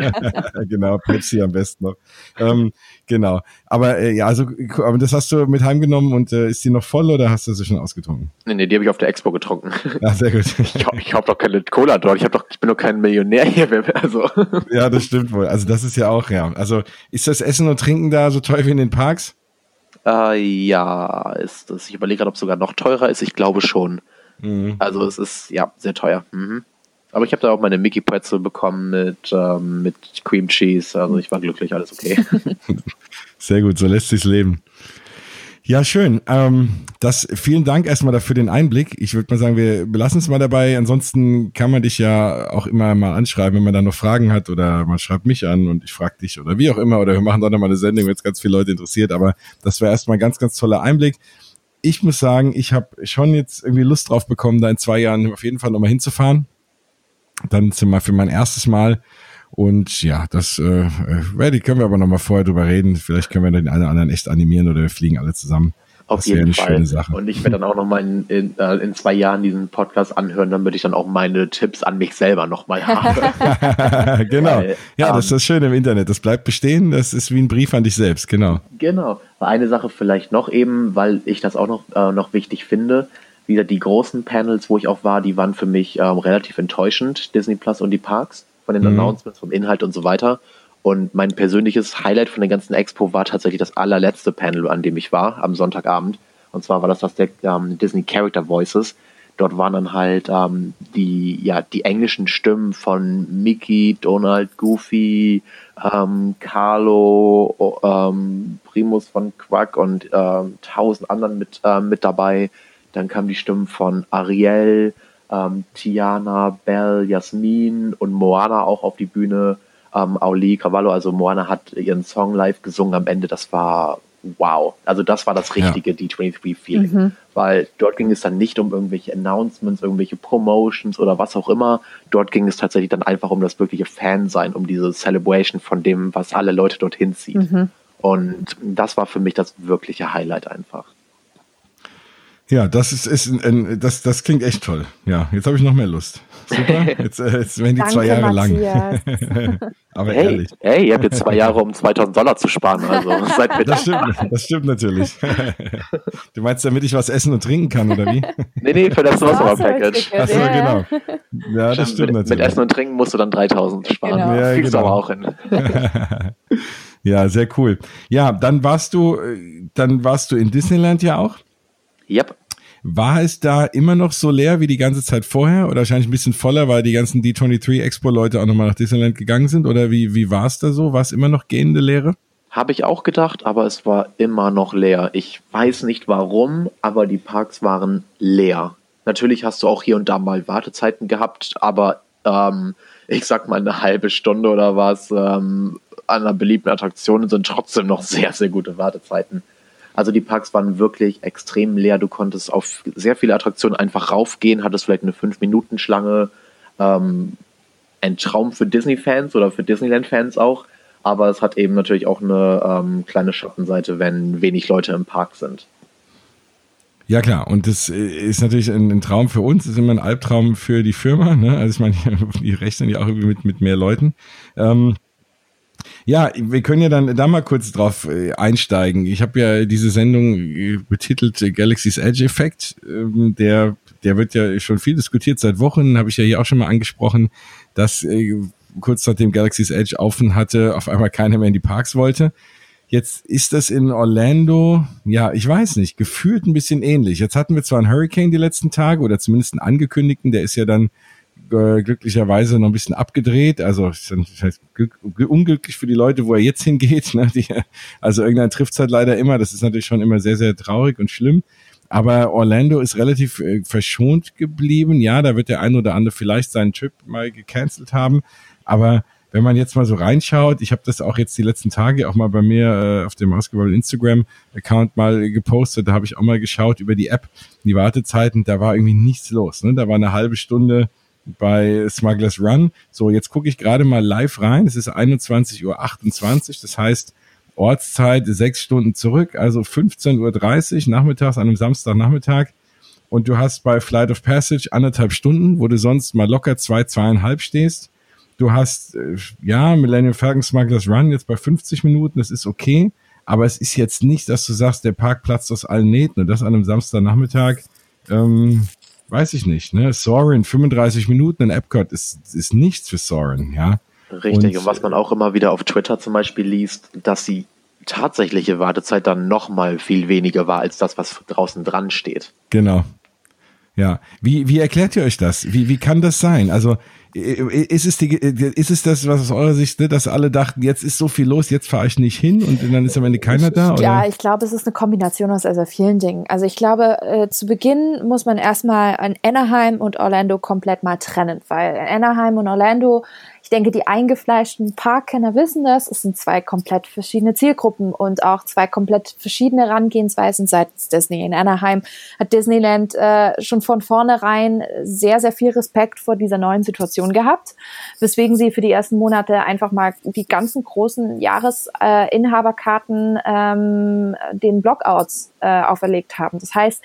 genau, Pepsi am besten noch. Ähm, Genau. Aber äh, ja, also aber das hast du mit heimgenommen und äh, ist die noch voll oder hast du sie schon ausgetrunken? Nee, nee, die habe ich auf der Expo getrunken. [laughs] Ah, sehr gut. ich, ich habe doch keine Cola dort. Ich habe doch, ich bin doch kein Millionär hier. Also. [laughs] ja, das stimmt wohl. Also das ist ja auch, ja. Also ist das Essen und Trinken da so teuer wie in den Parks? Äh, ja, ist das. Ich überlege gerade, ob es sogar noch teurer ist. Ich glaube schon. Mhm. Also es ist ja sehr teuer. Mhm. Aber ich habe da auch meine Mickey Pretzel bekommen mit, ähm, mit Cream Cheese. Also ich war glücklich, alles okay. [laughs] Sehr gut, so lässt sich's leben. Ja, schön. Ähm, das, vielen Dank erstmal dafür den Einblick. Ich würde mal sagen, wir belassen es mal dabei. Ansonsten kann man dich ja auch immer mal anschreiben, wenn man da noch Fragen hat oder man schreibt mich an und ich frage dich oder wie auch immer oder wir machen dann noch mal eine Sendung, wenn es ganz viele Leute interessiert. Aber das war erstmal ein ganz, ganz toller Einblick. Ich muss sagen, ich habe schon jetzt irgendwie Lust drauf bekommen, da in zwei Jahren auf jeden Fall nochmal hinzufahren dann sind wir für mein erstes Mal. Und ja, das äh, äh, können wir aber nochmal vorher drüber reden. Vielleicht können wir den einen oder anderen echt animieren oder wir fliegen alle zusammen. Auf das jeden Fall. Und ich werde dann auch nochmal in, in, äh, in zwei Jahren diesen Podcast anhören, damit ich dann auch meine Tipps an mich selber nochmal habe. [laughs] genau. Weil, ja, ähm, das ist das Schöne im Internet. Das bleibt bestehen. Das ist wie ein Brief an dich selbst. Genau. Genau. Eine Sache vielleicht noch eben, weil ich das auch noch, äh, noch wichtig finde wieder die großen Panels, wo ich auch war, die waren für mich ähm, relativ enttäuschend, Disney Plus und die Parks, von den mhm. Announcements, vom Inhalt und so weiter. Und mein persönliches Highlight von der ganzen Expo war tatsächlich das allerletzte Panel, an dem ich war, am Sonntagabend. Und zwar war das das der ähm, Disney Character Voices. Dort waren dann halt ähm, die, ja, die englischen Stimmen von Mickey, Donald, Goofy, ähm, Carlo, ähm, Primus von Quack und ähm, tausend anderen mit, ähm, mit dabei. Dann kamen die Stimmen von Ariel, ähm, Tiana, Belle, Jasmin und Moana auch auf die Bühne. Ähm, Auli Cavallo, also Moana hat ihren Song live gesungen am Ende. Das war wow. Also das war das richtige ja. D23-Feeling. Mhm. Weil dort ging es dann nicht um irgendwelche Announcements, irgendwelche Promotions oder was auch immer. Dort ging es tatsächlich dann einfach um das wirkliche Fan-Sein, um diese Celebration von dem, was alle Leute dorthin zieht. Mhm. Und das war für mich das wirkliche Highlight einfach. Ja, das ist, ist ein, ein, das, das klingt echt toll. Ja, jetzt habe ich noch mehr Lust. Super. [laughs] Jetzt, äh, jetzt werden die Danke, zwei Jahre Matthias. lang. [laughs] Aber hey, ehrlich. Hey, ihr habt jetzt zwei Jahre, um 2000 Dollar zu sparen. Also seid bitte. Das stimmt, das stimmt natürlich. [laughs] Du meinst, damit ich was essen und trinken kann, oder wie? Nee, nee, für das Wasser-Package. Achso, genau. Ja, das stimmt mit, natürlich. Mit Essen und Trinken musst du dann 3000 sparen. Genau. Ja, Kriegst genau. aber auch hin. Ja, sehr cool. Ja, dann warst du, dann warst du in Disneyland ja auch. Yep. War es da immer noch so leer wie die ganze Zeit vorher oder wahrscheinlich ein bisschen voller, weil die ganzen D23 Expo-Leute auch nochmal nach Disneyland gegangen sind? Oder wie, wie war es da so? War es immer noch gehende Leere? Habe ich auch gedacht, aber es war immer noch leer. Ich weiß nicht warum, aber die Parks waren leer. Natürlich hast du auch hier und da mal Wartezeiten gehabt, aber ähm, ich sag mal eine halbe Stunde oder was ähm, an einer beliebten Attraktion sind trotzdem noch sehr, sehr gute Wartezeiten. Also die Parks waren wirklich extrem leer. Du konntest auf sehr viele Attraktionen einfach raufgehen, hattest vielleicht eine 5-Minuten-Schlange. Ähm, ein Traum für Disney-Fans oder für Disneyland-Fans auch. Aber es hat eben natürlich auch eine ähm, kleine Schattenseite, wenn wenig Leute im Park sind. Ja klar, und das ist natürlich ein, ein Traum für uns, ist immer ein Albtraum für die Firma. Ne? Also ich meine, [laughs] die rechnen ja auch irgendwie mit, mit mehr Leuten. Ähm, ja, wir können ja dann da mal kurz drauf äh, einsteigen. Ich habe ja diese Sendung äh, betitelt äh, Galaxy's Edge Effect. Ähm, der, der wird ja schon viel diskutiert seit Wochen, habe ich ja hier auch schon mal angesprochen, dass kurz nachdem Galaxy's Edge offen hatte, auf einmal keiner mehr in die Parks wollte. Jetzt ist das in Orlando, ja, ich weiß nicht, gefühlt ein bisschen ähnlich. Jetzt hatten wir zwar einen Hurricane die letzten Tage oder zumindest einen angekündigten, der ist ja dann äh, glücklicherweise noch ein bisschen abgedreht. Also das heißt, unglücklich für die Leute, wo er jetzt hingeht. [laughs] Ne? Die, also irgendein trifft es halt leider immer. Das ist natürlich schon immer sehr, sehr traurig und schlimm. Aber Orlando ist relativ äh, verschont geblieben. Ja, da wird der ein oder andere vielleicht seinen Trip mal gecancelt haben. Aber wenn man jetzt mal so reinschaut, ich habe das auch jetzt die letzten Tage auch mal bei mir äh, auf dem Basketball Instagram-Account mal gepostet, da habe ich auch mal geschaut über die App, die Wartezeiten, da war irgendwie nichts los. Ne? Da war eine halbe Stunde bei Smugglers Run. So, jetzt gucke ich gerade mal live rein. Es ist 21.28 Uhr. Das heißt, Ortszeit sechs Stunden zurück, also 15.30 Uhr nachmittags an einem Samstagnachmittag. Und du hast bei Flight of Passage anderthalb Stunden, wo du sonst mal locker zwei, zweieinhalb stehst. Du hast, äh, ja, Millennium Falcon Smugglers Run jetzt bei 50 Minuten, das ist okay. Aber es ist jetzt nicht, dass du sagst, der Park platzt aus allen Nähten und das an einem Samstagnachmittag. Ähm, weiß ich nicht, ne? Soren, 35 Minuten in Epcot ist, ist nichts für Soren, ja. Richtig, und, und was man auch immer wieder auf Twitter zum Beispiel liest, dass die tatsächliche Wartezeit dann nochmal viel weniger war als das, was draußen dran steht. Genau. Ja. Wie, wie erklärt ihr euch das? Wie, wie kann das sein? Also, ist es, die, ist es das, was aus eurer Sicht, ne, dass alle dachten, jetzt ist so viel los, jetzt fahre ich nicht hin und dann ist am Ende keiner da? Oder? Ja, ich glaube, es ist eine Kombination aus sehr vielen Dingen. Also ich glaube, äh, zu Beginn muss man erstmal an Anaheim und Orlando komplett mal trennen, weil Anaheim und Orlando ich denke, die eingefleischten Parkkenner wissen das. Es sind zwei komplett verschiedene Zielgruppen und auch zwei komplett verschiedene Herangehensweisen seitens Disney. In Anaheim hat Disneyland äh, schon von vornherein sehr, sehr viel Respekt vor dieser neuen Situation gehabt, weswegen sie für die ersten Monate einfach mal die ganzen großen Jahresinhaberkarten äh, ähm, den Blockouts äh, auferlegt haben. Das heißt,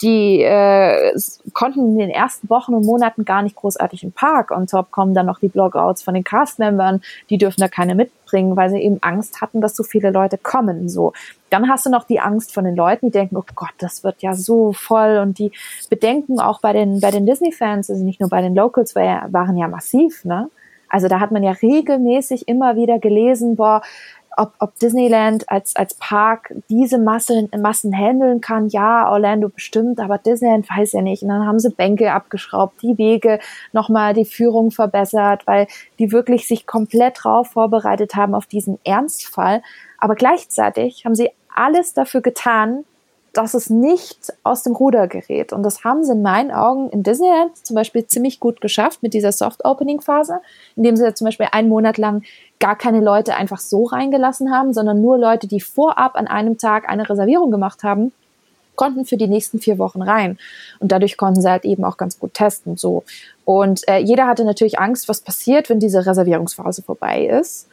die äh, konnten in den ersten Wochen und Monaten gar nicht großartig im Park. Und top kommen dann noch die Blogouts von den Cast-Membern, die dürfen da keine mitbringen, weil sie eben Angst hatten, dass so viele Leute kommen. So. Dann hast du noch die Angst von den Leuten, die denken, oh Gott, das wird ja so voll. Und die Bedenken auch bei den, bei den Disney-Fans, also nicht nur bei den Locals, waren ja massiv, ne? Also da hat man ja regelmäßig immer wieder gelesen, boah, ob, ob Disneyland als, als Park diese Massen, Massen handeln kann. Ja, Orlando bestimmt, aber Disneyland weiß ja nicht. Und dann haben sie Bänke abgeschraubt, die Wege nochmal die Führung verbessert, weil die wirklich sich komplett drauf vorbereitet haben auf diesen Ernstfall. Aber gleichzeitig haben sie alles dafür getan, dass es nicht aus dem Ruder gerät. Und das haben sie in meinen Augen in Disneyland zum Beispiel ziemlich gut geschafft mit dieser Soft-Opening-Phase, indem sie zum Beispiel einen Monat lang gar keine Leute einfach so reingelassen haben, sondern nur Leute, die vorab an einem Tag eine Reservierung gemacht haben, konnten für die nächsten vier Wochen rein. Und dadurch konnten sie halt eben auch ganz gut testen. So. Und äh, jeder hatte natürlich Angst, was passiert, wenn diese Reservierungsphase vorbei ist.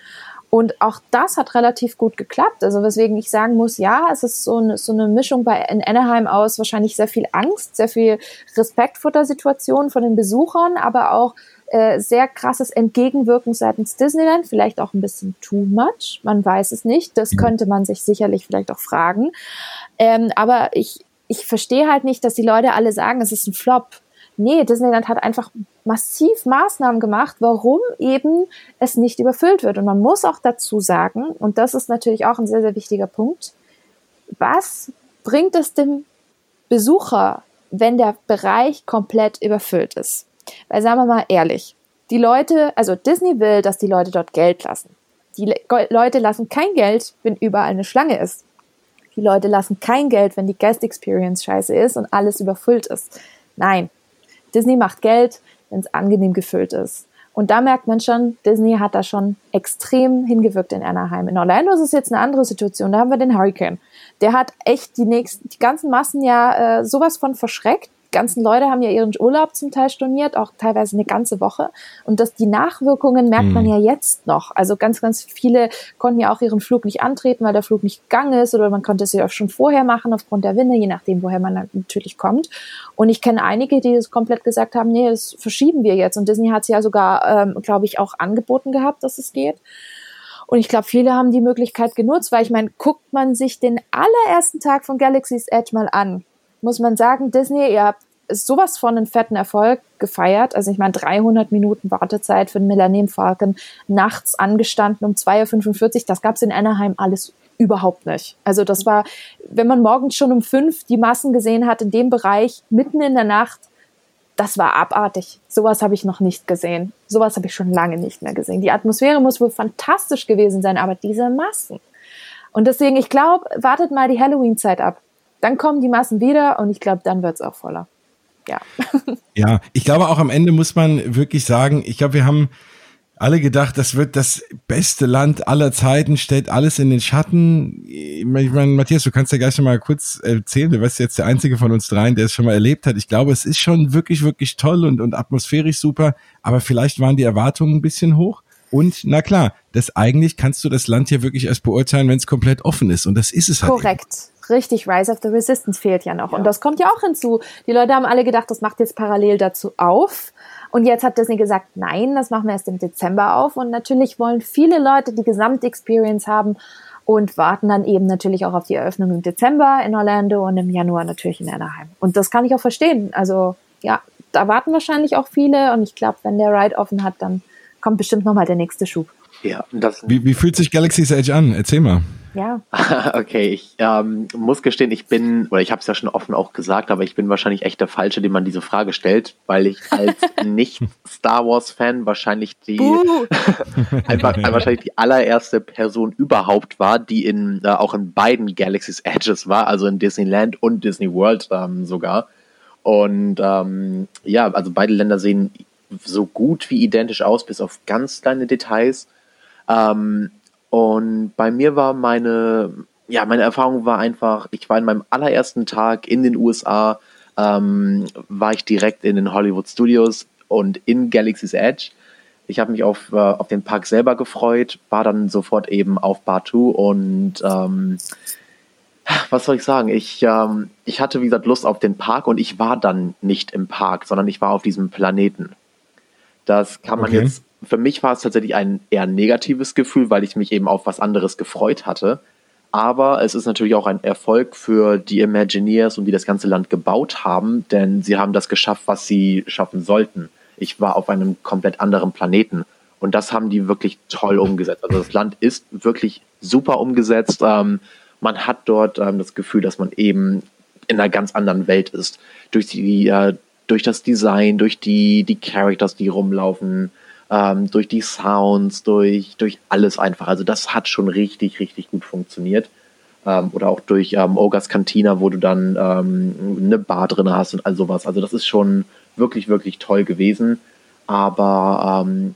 Und auch das hat relativ gut geklappt. Also weswegen ich sagen muss, ja, es ist so eine, so eine Mischung bei in Anaheim aus wahrscheinlich sehr viel Angst, sehr viel Respekt vor der Situation von den Besuchern, aber auch äh, sehr krasses Entgegenwirken seitens Disneyland, vielleicht auch ein bisschen too much, man weiß es nicht. Das könnte man sich sicherlich vielleicht auch fragen. Ähm, aber ich, ich verstehe halt nicht, dass die Leute alle sagen, es ist ein Flop. Nee, Disneyland hat einfach massiv Maßnahmen gemacht, warum eben es nicht überfüllt wird. Und man muss auch dazu sagen, und das ist natürlich auch ein sehr, sehr wichtiger Punkt, was bringt es dem Besucher, wenn der Bereich komplett überfüllt ist? Weil sagen wir mal ehrlich, die Leute, also Disney will, dass die Leute dort Geld lassen. Die Le Leute lassen kein Geld, wenn überall eine Schlange ist. Die Leute lassen kein Geld, wenn die Guest Experience scheiße ist und alles überfüllt ist. Nein, Disney macht Geld, wenn es angenehm gefüllt ist. Und da merkt man schon, Disney hat da schon extrem hingewirkt in Anaheim. In Orlando ist es jetzt eine andere Situation. Da haben wir den Hurricane. Der hat echt die nächsten, die ganzen Massen ja äh, sowas von verschreckt ganzen Leute haben ja ihren Urlaub zum Teil storniert, auch teilweise eine ganze Woche. Und dass die Nachwirkungen merkt mhm. man ja jetzt noch. Also ganz, ganz viele konnten ja auch ihren Flug nicht antreten, weil der Flug nicht gegangen ist oder man konnte es ja auch schon vorher machen aufgrund der Winde, je nachdem, woher man natürlich kommt. Und ich kenne einige, die das komplett gesagt haben, nee, das verschieben wir jetzt. Und Disney hat es ja sogar, ähm, glaube ich, auch angeboten gehabt, dass es geht. Und ich glaube, viele haben die Möglichkeit genutzt, weil ich meine, guckt man sich den allerersten Tag von Galaxy's Edge mal an muss man sagen, Disney, ihr habt sowas von einen fetten Erfolg gefeiert. Also ich meine, 300 Minuten Wartezeit für den Millennium Falcon, nachts angestanden um 2.45 Uhr, das gab es in Anaheim alles überhaupt nicht. Also das war, wenn man morgens schon um fünf die Massen gesehen hat in dem Bereich, mitten in der Nacht, das war abartig. Sowas habe ich noch nicht gesehen. Sowas habe ich schon lange nicht mehr gesehen. Die Atmosphäre muss wohl fantastisch gewesen sein, aber diese Massen. Und deswegen, ich glaube, wartet mal die Halloween-Zeit ab. Dann kommen die Massen wieder und ich glaube, dann wird es auch voller. Ja. [laughs] ja, ich glaube auch am Ende muss man wirklich sagen, ich glaube, wir haben alle gedacht, das wird das beste Land aller Zeiten, stellt alles in den Schatten. Ich meine, Matthias, du kannst ja gleich schon mal kurz erzählen, du bist jetzt der einzige von uns dreien, der es schon mal erlebt hat. Ich glaube, es ist schon wirklich, wirklich toll und, und atmosphärisch super, aber vielleicht waren die Erwartungen ein bisschen hoch. Und na klar, das eigentlich kannst du das Land hier wirklich erst beurteilen, wenn es komplett offen ist. Und das ist es halt. Korrekt. Eben richtig, Rise of the Resistance fehlt ja noch. Ja. Und das kommt ja auch hinzu. Die Leute haben alle gedacht, das macht jetzt parallel dazu auf. Und jetzt hat Disney gesagt, nein, das machen wir erst im Dezember auf. Und natürlich wollen viele Leute die Gesamtexperience haben und warten dann eben natürlich auch auf die Eröffnung im Dezember in Orlando und im Januar natürlich in Anaheim. Und das kann ich auch verstehen. Also ja, da warten wahrscheinlich auch viele. Und ich glaube, wenn der Ride offen hat, dann kommt bestimmt nochmal der nächste Schub. Ja, das wie, wie fühlt sich Galaxy's Edge an? Erzähl mal. Ja. [laughs] okay, ich ähm, muss gestehen, ich bin, oder ich habe es ja schon offen auch gesagt, aber ich bin wahrscheinlich echt der Falsche, dem man diese Frage stellt, weil ich als [laughs] nicht-Star Wars-Fan wahrscheinlich die [laughs] einfach wahrscheinlich die allererste Person überhaupt war, die in äh, auch in beiden Galaxy's Edges war, also in Disneyland und Disney World ähm, sogar. Und ähm, ja, also beide Länder sehen so gut wie identisch aus, bis auf ganz kleine Details. Ähm, und bei mir war meine, ja, meine Erfahrung war einfach, ich war in meinem allerersten Tag in den USA, ähm, war ich direkt in den Hollywood Studios und in Galaxy's Edge. Ich habe mich auf, äh, auf den Park selber gefreut, war dann sofort eben auf Batu und ähm, was soll ich sagen? Ich, ähm, ich hatte, wie gesagt, Lust auf den Park und ich war dann nicht im Park, sondern ich war auf diesem Planeten. Das kann man okay. jetzt für mich war es tatsächlich ein eher negatives Gefühl, weil ich mich eben auf was anderes gefreut hatte. Aber es ist natürlich auch ein Erfolg für die Imagineers und die das ganze Land gebaut haben, denn sie haben das geschafft, was sie schaffen sollten. Ich war auf einem komplett anderen Planeten Und das haben die wirklich toll umgesetzt. Also das Land ist wirklich super umgesetzt. Ähm, man hat dort ähm, das Gefühl, dass man eben in einer ganz anderen Welt ist. Durch die, äh, durch das Design, durch die, die Characters, die rumlaufen, ähm, durch die Sounds, durch, durch alles einfach. Also das hat schon richtig, richtig gut funktioniert. Ähm, oder auch durch ähm, Ogres Cantina, wo du dann ähm, eine Bar drin hast und all sowas. Also das ist schon wirklich, wirklich toll gewesen. Aber ähm,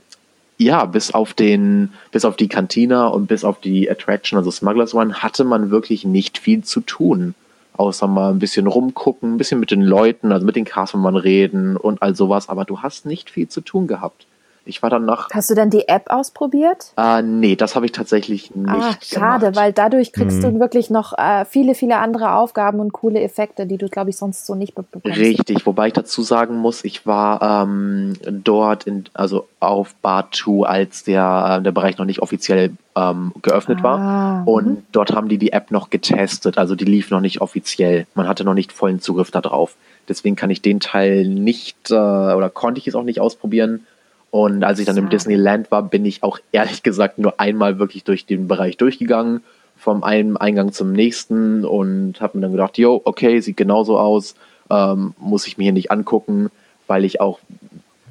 ja, bis auf den, bis auf die Cantina und bis auf die Attraction, also Smugglers One, hatte man wirklich nicht viel zu tun. Außer mal ein bisschen rumgucken, ein bisschen mit den Leuten, also mit den Castmembern reden und all sowas, aber du hast nicht viel zu tun gehabt. Ich war dann nach. Hast du dann die App ausprobiert? Äh, nee, das habe ich tatsächlich nicht. Ah, schade, gemacht. weil dadurch kriegst mhm. du wirklich noch äh, viele, viele andere Aufgaben und coole Effekte, die du, glaube ich, sonst so nicht bekommst. Richtig, wobei ich dazu sagen muss, ich war ähm, dort, in, also auf Bar 2, als der, äh, der Bereich noch nicht offiziell ähm, geöffnet ah, war. Und mhm. dort haben die die App noch getestet, also die lief noch nicht offiziell. Man hatte noch nicht vollen Zugriff darauf. Deswegen kann ich den Teil nicht äh, oder konnte ich es auch nicht ausprobieren und als ich dann im Disneyland war, bin ich auch ehrlich gesagt nur einmal wirklich durch den Bereich durchgegangen, vom einen Eingang zum nächsten und habe mir dann gedacht, yo, okay, sieht genauso aus, ähm, muss ich mir hier nicht angucken, weil ich auch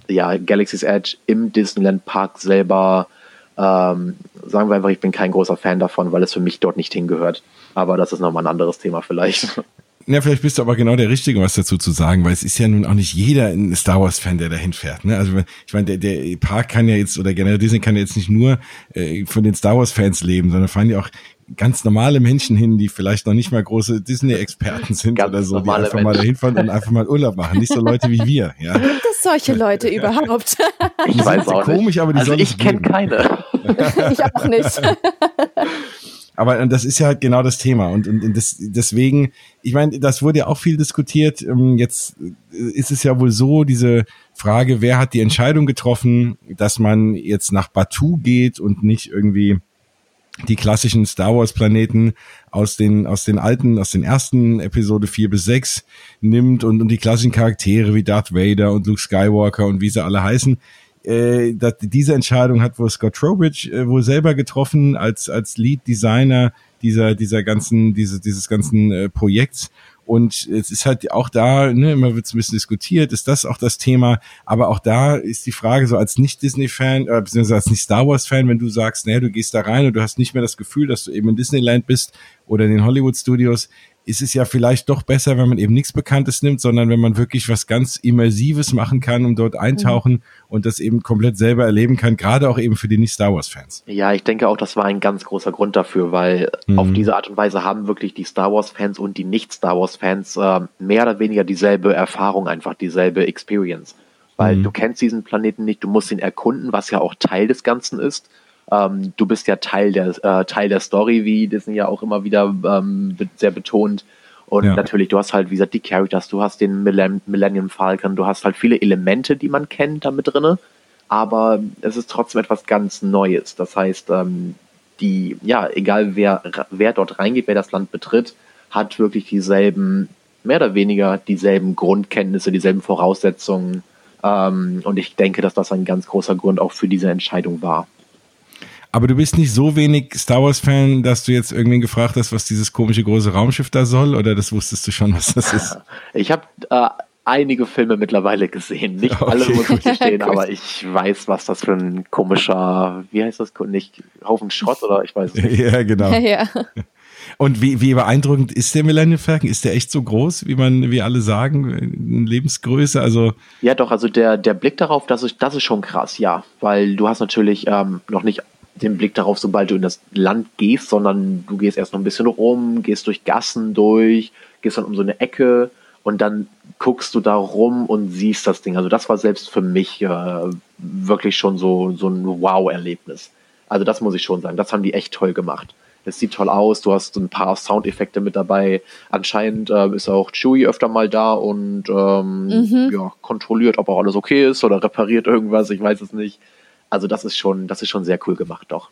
ja, Galaxy's Edge im Disneyland Park selber, ähm, sagen wir einfach, ich bin kein großer Fan davon, weil es für mich dort nicht hingehört. Aber das ist nochmal ein anderes Thema vielleicht. [laughs] Ja, vielleicht bist du aber genau der Richtige, was dazu zu sagen, weil es ist ja nun auch nicht jeder ein Star Wars Fan, der dahin fährt. Ne? Also ich meine, der, der Park kann ja jetzt oder generell Disney kann ja jetzt nicht nur äh, von den Star Wars Fans leben, sondern fahren ja auch ganz normale Menschen hin, die vielleicht noch nicht mal große Disney-Experten [laughs] sind ganz oder so, die einfach Menschen. mal dahin fahren und einfach mal Urlaub machen. Nicht so Leute wie wir. Ja. [laughs] Gibt es solche Leute [laughs] überhaupt? Ich weiß auch komisch, nicht. aber die also ich kenne keine. ich auch nicht. Aber das ist ja halt genau das Thema. Und, und, und das, deswegen, ich meine, das wurde ja auch viel diskutiert. Ähm, jetzt ist es ja wohl so, diese Frage, wer hat die Entscheidung getroffen, dass man jetzt nach Batu geht und nicht irgendwie die klassischen Star Wars Planeten aus den, aus den alten, aus den ersten Episode 4 bis 6 nimmt und, und die klassischen Charaktere wie Darth Vader und Luke Skywalker und wie sie alle heißen äh, dass diese Entscheidung hat wohl Scott Trowbridge äh, wohl selber getroffen als als Lead Designer dieser dieser ganzen diese, dieses ganzen äh, Projekts. Und es ist halt auch da, ne, immer wird ein bisschen diskutiert, ist das auch das Thema, aber auch da ist die Frage so als Nicht-Disney-Fan, äh, beziehungsweise als Nicht-Star Wars-Fan, wenn du sagst, ne, du gehst da rein und du hast nicht mehr das Gefühl, dass du eben in Disneyland bist oder in den Hollywood-Studios, ist es ja vielleicht doch besser, wenn man eben nichts Bekanntes nimmt, sondern wenn man wirklich was ganz Immersives machen kann und dort eintauchen mhm. und das eben komplett selber erleben kann, gerade auch eben für die Nicht-Star Wars-Fans. Ja, ich denke auch, das war ein ganz großer Grund dafür, weil mhm. auf diese Art und Weise haben wirklich die Star Wars-Fans und die Nicht-Star Wars-Fans äh, mehr oder weniger dieselbe Erfahrung, einfach dieselbe Experience. Weil mhm. du kennst diesen Planeten nicht, du musst ihn erkunden, was ja auch Teil des Ganzen ist. Ähm, du bist ja Teil der, äh, Teil der Story, wie Disney ja auch immer wieder ähm, sehr betont. Und ja. natürlich, du hast halt, wie gesagt, die Characters, du hast den Millennium Falcon, du hast halt viele Elemente, die man kennt, damit drinne. Aber es ist trotzdem etwas ganz Neues. Das heißt, ähm, die, ja, egal wer, wer dort reingeht, wer das Land betritt, hat wirklich dieselben, mehr oder weniger dieselben Grundkenntnisse, dieselben Voraussetzungen. Ähm, und ich denke, dass das ein ganz großer Grund auch für diese Entscheidung war. Aber du bist nicht so wenig Star Wars-Fan, dass du jetzt irgendwen gefragt hast, was dieses komische große Raumschiff da soll? Oder das wusstest du schon, was das ist? [laughs] Ich habe äh, einige Filme mittlerweile gesehen. Nicht okay, alle, muss ich gestehen, [laughs] aber ich weiß, was das für ein komischer, wie heißt das? Nicht Haufen Schrott oder ich weiß es nicht. Ja, genau. [laughs] Ja, Und wie, wie beeindruckend ist der Millennium Falcon? Ist der echt so groß, wie man, wie alle sagen, Lebensgröße? Also ja, doch. Also der der Blick darauf, das ist das ist schon krass, ja, weil du hast natürlich ähm, noch nicht den Blick darauf, sobald du in das Land gehst, sondern du gehst erst noch ein bisschen rum, gehst durch Gassen durch, gehst dann um so eine Ecke und dann guckst du da rum und siehst das Ding. Also das war selbst für mich äh, wirklich schon so, so ein Wow-Erlebnis. Also das muss ich schon sagen. Das haben die echt toll gemacht. Es sieht toll aus, du hast ein paar Soundeffekte mit dabei. Anscheinend äh, ist auch Chewie öfter mal da und ähm, mhm. ja, kontrolliert, ob auch alles okay ist oder repariert irgendwas, ich weiß es nicht. Also das ist schon, das ist schon sehr cool gemacht, doch.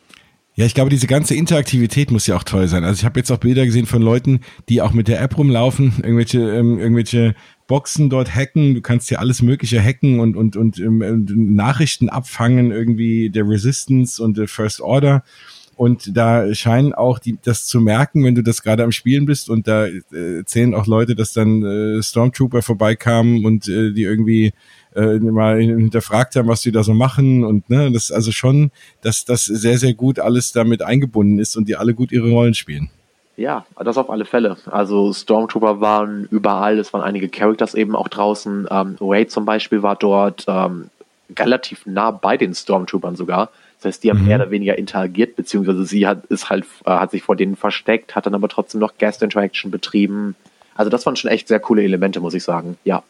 Ja, ich glaube, diese ganze Interaktivität muss ja auch toll sein. Also ich habe jetzt auch Bilder gesehen von Leuten, die auch mit der App rumlaufen, [laughs] irgendwelche, ähm, irgendwelche Boxen dort hacken, du kannst ja alles Mögliche hacken und, und, und, ähm, und Nachrichten abfangen, irgendwie der Resistance und der First Order. Und da scheinen auch die, das zu merken, wenn du das gerade am Spielen bist. Und da äh, erzählen auch Leute, dass dann äh, Stormtrooper vorbeikamen und äh, die irgendwie äh, mal hinterfragt haben, was die da so machen. Und ne, das also schon, dass das sehr, sehr gut alles damit eingebunden ist und die alle gut ihre Rollen spielen. Ja, das auf alle Fälle. Also Stormtrooper waren überall, es waren einige Characters eben auch draußen. Ähm, Wade zum Beispiel war dort ähm, relativ nah bei den Stormtroopern sogar. Das heißt, die haben mhm. mehr oder weniger interagiert, beziehungsweise sie hat, ist halt, äh, hat sich vor denen versteckt, hat dann aber trotzdem noch Guest Interaction betrieben. Also das waren schon echt sehr coole Elemente, muss ich sagen. Ja.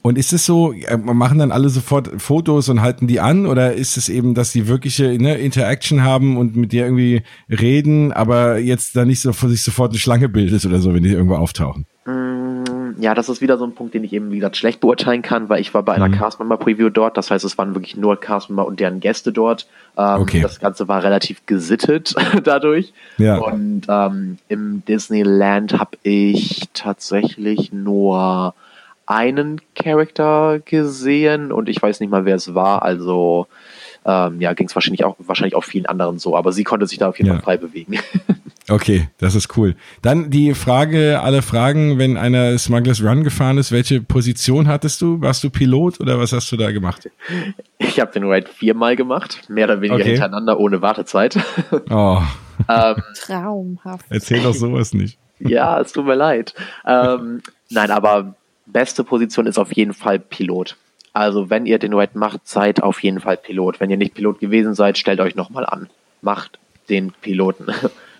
Und ist es so, äh, machen dann alle sofort Fotos und halten die an oder ist es eben, dass die wirkliche ne, Interaction haben und mit dir irgendwie reden, aber jetzt da nicht so sich sofort eine Schlange bildet oder so, wenn die irgendwo auftauchen? Mm, ja, das ist wieder so ein Punkt, den ich eben, wie gesagt, schlecht beurteilen kann, weil ich war bei einer mhm. Cast-Member-Preview dort. Das heißt, es waren wirklich nur Cast-Member und deren Gäste dort. Ähm, okay. Das Ganze war relativ gesittet [laughs] dadurch. Ja. Und ähm, im Disneyland habe ich tatsächlich nur einen Charakter gesehen und ich weiß nicht mal, wer es war. Also ähm, ja, ging es wahrscheinlich auch wahrscheinlich auch vielen anderen so, aber sie konnte sich da auf jeden ja. Fall frei bewegen. [laughs] Okay, das ist cool. Dann die Frage, alle Fragen, wenn einer Smugglers Run gefahren ist, welche Position hattest du? Warst du Pilot oder was hast du da gemacht? Ich habe den Ride viermal gemacht, mehr oder weniger okay. hintereinander ohne Wartezeit. [laughs] Oh. ähm, Traumhaft. Erzähl doch sowas nicht. Ja, es tut mir leid. Ähm, nein, aber beste Position ist auf jeden Fall Pilot. Also wenn ihr den Ride macht, seid auf jeden Fall Pilot. Wenn ihr nicht Pilot gewesen seid, stellt euch nochmal an. Macht den Piloten. [laughs]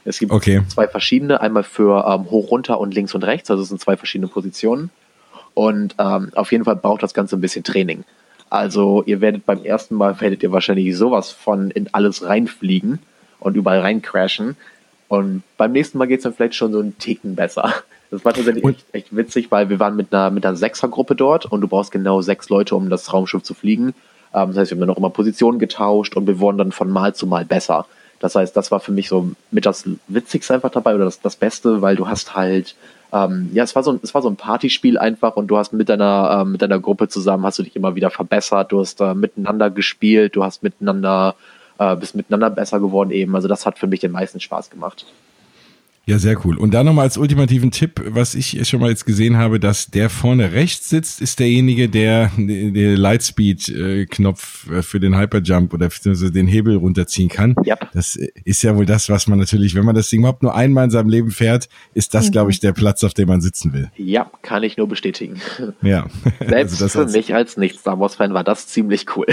Es gibt okay. zwei verschiedene, einmal für ähm, hoch, runter und links und rechts. Also es sind zwei verschiedene Positionen. Und ähm, auf jeden Fall braucht das Ganze ein bisschen Training. Also ihr werdet beim ersten Mal werdet ihr wahrscheinlich sowas von in alles reinfliegen und überall reincrashen. Und beim nächsten Mal geht es dann vielleicht schon so einen Ticken besser. Das war tatsächlich echt, echt, witzig, weil wir waren mit einer, mit einer Sechsergruppe dort und du brauchst genau sechs Leute, um das Raumschiff zu fliegen. Ähm, das heißt, wir haben dann auch immer Positionen getauscht und wir wurden dann von Mal zu Mal besser. Das heißt, das war für mich so mit das Witzigste einfach dabei oder das, das Beste, weil du hast halt, ähm, ja, es war so ein, es war so ein Partyspiel einfach und du hast mit deiner, äh, mit deiner Gruppe zusammen hast du dich immer wieder verbessert, du hast äh, miteinander gespielt, du hast miteinander, äh, bist miteinander besser geworden eben. Also das hat für mich den meisten Spaß gemacht. Ja, sehr cool. Und da nochmal als ultimativen Tipp, was ich schon mal jetzt gesehen habe, dass der vorne rechts sitzt, ist derjenige, der den Lightspeed-Knopf äh, für den Hyperjump oder den Hebel runterziehen kann. Ja. Das ist ja wohl das, was man natürlich, wenn man das Ding überhaupt nur einmal in seinem Leben fährt, ist das, mhm. glaube ich, der Platz, auf dem man sitzen will. Ja, kann ich nur bestätigen. Ja. [laughs] Selbst also für mich als Nicht-Star Wars-Fan war das ziemlich cool.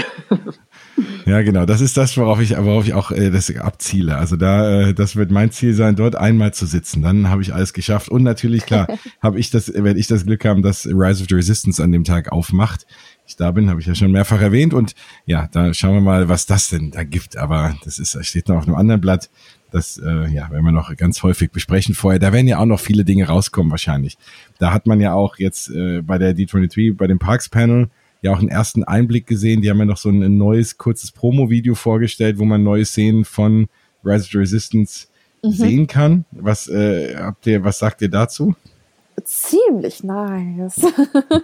Ja, genau. Das ist das, worauf ich, worauf ich auch äh, das abziele. Also da, äh, das wird mein Ziel sein, dort einmal zu sitzen. Dann habe ich alles geschafft. Und natürlich, klar, [laughs] habe ich das, werde ich das Glück haben, dass Rise of the Resistance an dem Tag aufmacht. Ich da bin, habe ich ja schon mehrfach erwähnt. Und ja, da schauen wir mal, was das denn da gibt. Aber das ist, das steht noch auf einem anderen Blatt. Das äh, ja, werden wir noch ganz häufig besprechen vorher. Da werden ja auch noch viele Dinge rauskommen wahrscheinlich. Da hat man ja auch jetzt äh, bei der D23, bei dem Parks Panel, ja auch einen ersten Einblick gesehen. Die haben ja noch so ein, neues, kurzes Promo-Video vorgestellt, wo man neue Szenen von Rise of the Resistance mhm. sehen kann. Was äh, habt ihr, was sagt ihr dazu? Ziemlich nice.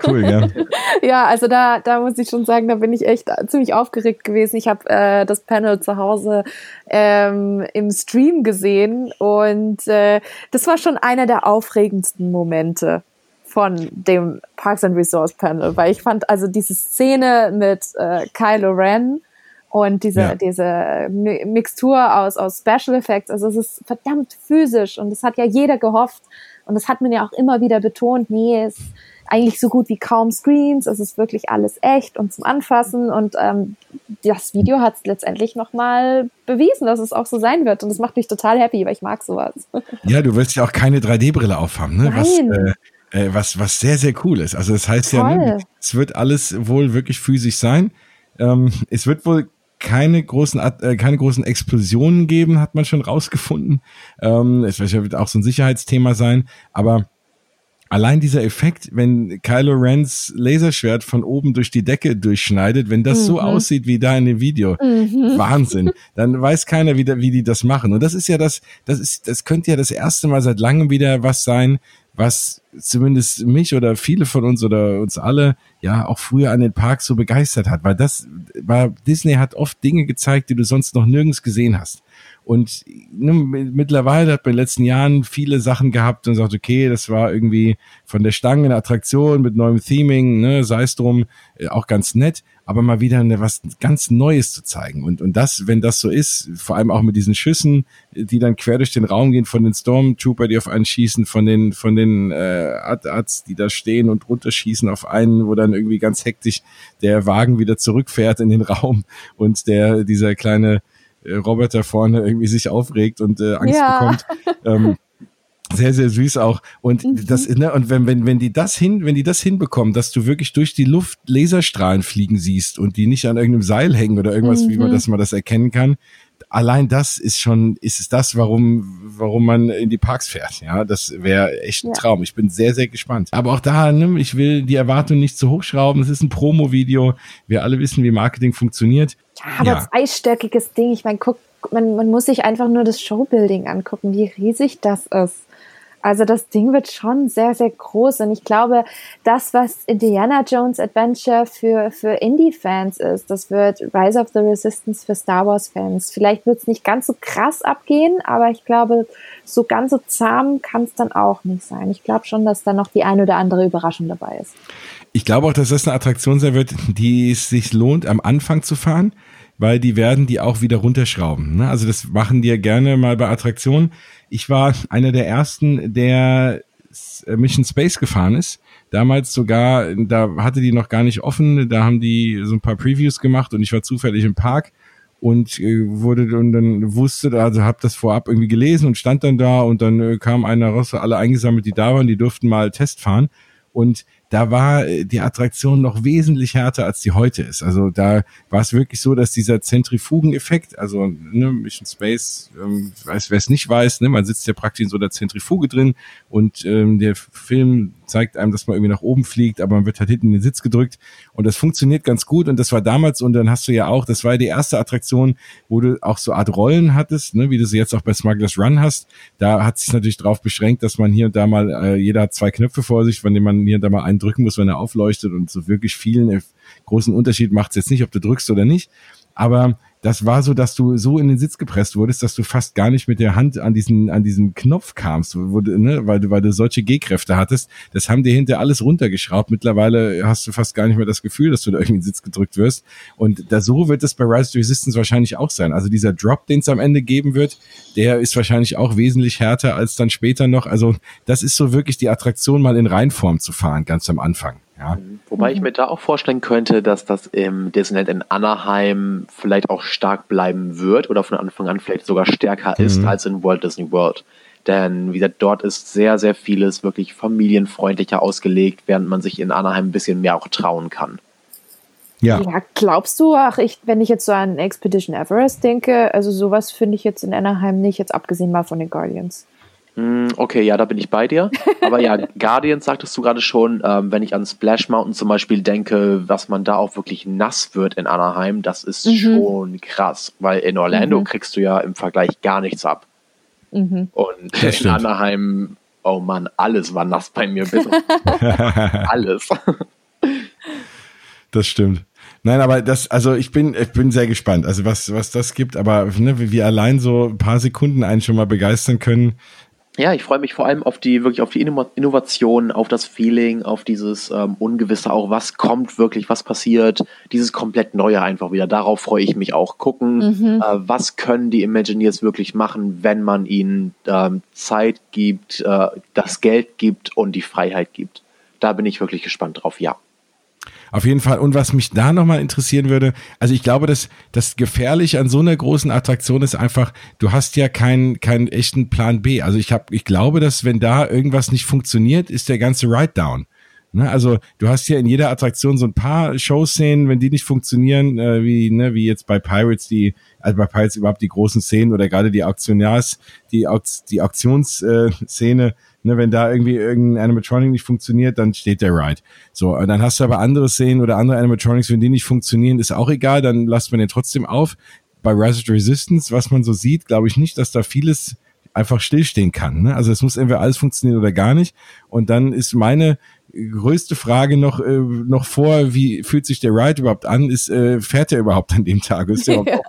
Cool, ja. [laughs] ja, also da, da muss ich schon sagen, da bin ich echt ziemlich aufgeregt gewesen. Ich habe äh, das Panel zu Hause ähm, im Stream gesehen und äh, das war schon einer der aufregendsten Momente von dem Parks and Resource Panel, weil ich fand also diese Szene mit äh, Kylo Ren und diese, ja. diese Mixtur aus, aus Special Effects, also es ist verdammt physisch und das hat ja jeder gehofft und das hat man ja auch immer wieder betont, nee, es ist eigentlich so gut wie kaum Screens, es ist wirklich alles echt und zum Anfassen und ähm, das Video hat es letztendlich nochmal bewiesen, dass es auch so sein wird und das macht mich total happy, weil ich mag sowas. Ja, du willst ja auch keine 3D-Brille aufhaben, ne? Nein. Was, äh, äh, was, was sehr, sehr cool ist. Also das heißt Toll. ja, ne, es wird alles wohl wirklich physisch sein. Ähm, es wird wohl keine großen, äh, keine großen Explosionen geben, hat man schon rausgefunden. Ähm, es wird auch so ein Sicherheitsthema sein, aber allein dieser Effekt, wenn Kylo Rens Laserschwert von oben durch die Decke durchschneidet, wenn das mhm. so aussieht wie da in dem Video, mhm. [laughs] Wahnsinn. Dann weiß keiner, wie, wie die das machen. Und das ist ja das, das ist, das könnte ja das erste Mal seit langem wieder was sein, was zumindest mich oder viele von uns oder uns alle ja auch früher an den Parks so begeistert hat, weil das war Disney hat oft Dinge gezeigt, die du sonst noch nirgends gesehen hast. Und ne, mittlerweile hat man in den letzten Jahren viele Sachen gehabt und sagt, okay, das war irgendwie von der Stange eine Attraktion mit neuem Theming, ne, sei es drum, äh, auch ganz nett, aber mal wieder eine, was ganz Neues zu zeigen. Und, und das, wenn das so ist, vor allem auch mit diesen Schüssen, die dann quer durch den Raum gehen, von den Stormtrooper, die auf einen schießen, von den, von den äh, Ad-Ads, die da stehen und runterschießen auf einen, wo dann irgendwie ganz hektisch der Wagen wieder zurückfährt in den Raum und der, dieser kleine äh, Roboter vorne irgendwie sich aufregt und äh, Angst ja. bekommt. [laughs] Ähm, sehr sehr süß auch und mhm. das ne, und wenn wenn wenn die das hin wenn die das hinbekommen dass du wirklich durch die Luft Laserstrahlen fliegen siehst und die nicht an irgendeinem Seil hängen oder irgendwas mhm. wie man mhm. das mal das erkennen kann allein das ist schon ist es das warum warum man in die Parks fährt ja das wäre echt ein ja. Traum ich bin sehr sehr gespannt aber auch da ne, ich will die Erwartung nicht zu hochschrauben es ist ein Promo Video wir alle wissen wie Marketing funktioniert ja, aber ja. zweistöckiges Ding. Ich meine, guck, man, man muss sich einfach nur das Showbuilding angucken, wie riesig das ist. Also das Ding wird schon sehr, sehr groß. Und ich glaube, das, was Indiana Jones Adventure für, für Indie-Fans ist, das wird Rise of the Resistance für Star Wars-Fans. Vielleicht wird es nicht ganz so krass abgehen, aber ich glaube, so ganz so zahm kann es dann auch nicht sein. Ich glaube schon, dass da noch die ein oder andere Überraschung dabei ist. Ich glaube auch, dass das eine Attraktion sein wird, die es sich lohnt, am Anfang zu fahren weil die werden die auch wieder runterschrauben. Ne? Also das machen die ja gerne mal bei Attraktionen. Ich war einer der ersten, der äh, Mission Space gefahren ist. Damals sogar, da hatte die noch gar nicht offen, da haben die so ein paar Previews gemacht und ich war zufällig im Park und äh, wurde und dann wusste, also habe das vorab irgendwie gelesen und stand dann da und dann äh, kam einer raus, alle eingesammelt, die da waren, die durften mal Test fahren und da war äh, die Attraktion noch wesentlich härter, als die heute ist. Also da war es wirklich so, dass dieser Zentrifugeneffekt, also ne, Mission Space, ähm, weiß wer es nicht weiß, ne, man sitzt ja praktisch in so einer Zentrifuge drin und ähm, der Film zeigt einem, dass man irgendwie nach oben fliegt, aber man wird halt hinten in den Sitz gedrückt und das funktioniert ganz gut und das war damals und dann hast du ja auch, das war ja die erste Attraktion, wo du auch so Art Rollen hattest, ne, wie du sie jetzt auch bei Smugglers Run hast. Da hat sich natürlich darauf beschränkt, dass man hier und da mal, äh, jeder hat zwei Knöpfe vor sich, von denen man hier und da mal einen drücken muss, wenn er aufleuchtet und so wirklich vielen äh, großen Unterschied macht es jetzt nicht, ob du drückst oder nicht. Aber das war so, dass du so in den Sitz gepresst wurdest, dass du fast gar nicht mit der Hand an diesen, an diesen Knopf kamst, wo, ne, weil du, weil du solche G-Kräfte hattest. Das haben dir hinter alles runtergeschraubt. Mittlerweile hast du fast gar nicht mehr das Gefühl, dass du da irgendwie in den Sitz gedrückt wirst. Und da so wird es bei Rise of Resistance wahrscheinlich auch sein. Also dieser Drop, den es am Ende geben wird, der ist wahrscheinlich auch wesentlich härter als dann später noch. Also das ist so wirklich die Attraktion, mal in Reinform zu fahren, ganz am Anfang. Ja. Wobei ich mir da auch vorstellen könnte, dass das im Disneyland in Anaheim vielleicht auch stark bleiben wird oder von Anfang an vielleicht sogar stärker mhm. ist als in Walt Disney World. Denn wie gesagt, dort ist sehr, sehr vieles wirklich familienfreundlicher ausgelegt, während man sich in Anaheim ein bisschen mehr auch trauen kann. Ja. ja, glaubst du, ach, ich, wenn ich jetzt so an Expedition Everest denke, also sowas finde ich jetzt in Anaheim nicht, jetzt abgesehen mal von den Guardians. Hm, okay, ja, da bin ich bei dir. Aber ja, [laughs] Guardians sagtest du gerade schon, ähm, wenn ich an Splash Mountain zum Beispiel denke, was man da auch wirklich nass wird in Anaheim, das ist mhm. schon krass, weil in Orlando mhm. kriegst du ja im Vergleich gar nichts ab. Mhm. Und in Anaheim, oh Mann, alles war nass bei mir, bitte. [laughs] alles. Das stimmt. Nein, aber das, also ich bin, ich bin sehr gespannt, also was, was das gibt, aber ne, wie wir allein so ein paar Sekunden einen schon mal begeistern können, ja, ich freue mich vor allem auf die wirklich auf die Innovation, auf das Feeling, auf dieses ähm, Ungewisse, auch was kommt wirklich, was passiert, dieses komplett Neue einfach wieder. Darauf freue ich mich auch. Gucken, mhm. äh, was können die Imagineers wirklich machen, wenn man ihnen ähm, Zeit gibt, äh, das Geld gibt und die Freiheit gibt. Da bin ich wirklich gespannt drauf, ja. Auf jeden Fall. Und was mich da nochmal interessieren würde, also ich glaube, dass das gefährlich an so einer großen Attraktion ist einfach, du hast ja keinen keinen echten Plan B. Also ich habe, ich glaube, dass wenn da irgendwas nicht funktioniert, ist der ganze Ride down. Ne, also du hast ja in jeder Attraktion so ein paar Showszenen, wenn die nicht funktionieren, äh, wie ne, wie jetzt bei Pirates die, also bei Pirates überhaupt die großen Szenen oder gerade die Auktionärs, die die Auktionsszene, äh, Ne, wenn da irgendwie irgendein Animatronic nicht funktioniert, dann steht der Ride. So, dann hast du aber andere Szenen oder andere Animatronics, wenn die nicht funktionieren, ist auch egal, dann lasst man den trotzdem auf. Bei Rise of Resistance, was man so sieht, glaube ich nicht, dass da vieles einfach stillstehen kann. Ne? Also es muss entweder alles funktionieren oder gar nicht. Und dann ist meine größte Frage noch äh, noch vor, wie fühlt sich der Ride überhaupt an? Ist äh, fährt er überhaupt an dem Tag? Ist der [laughs] ja.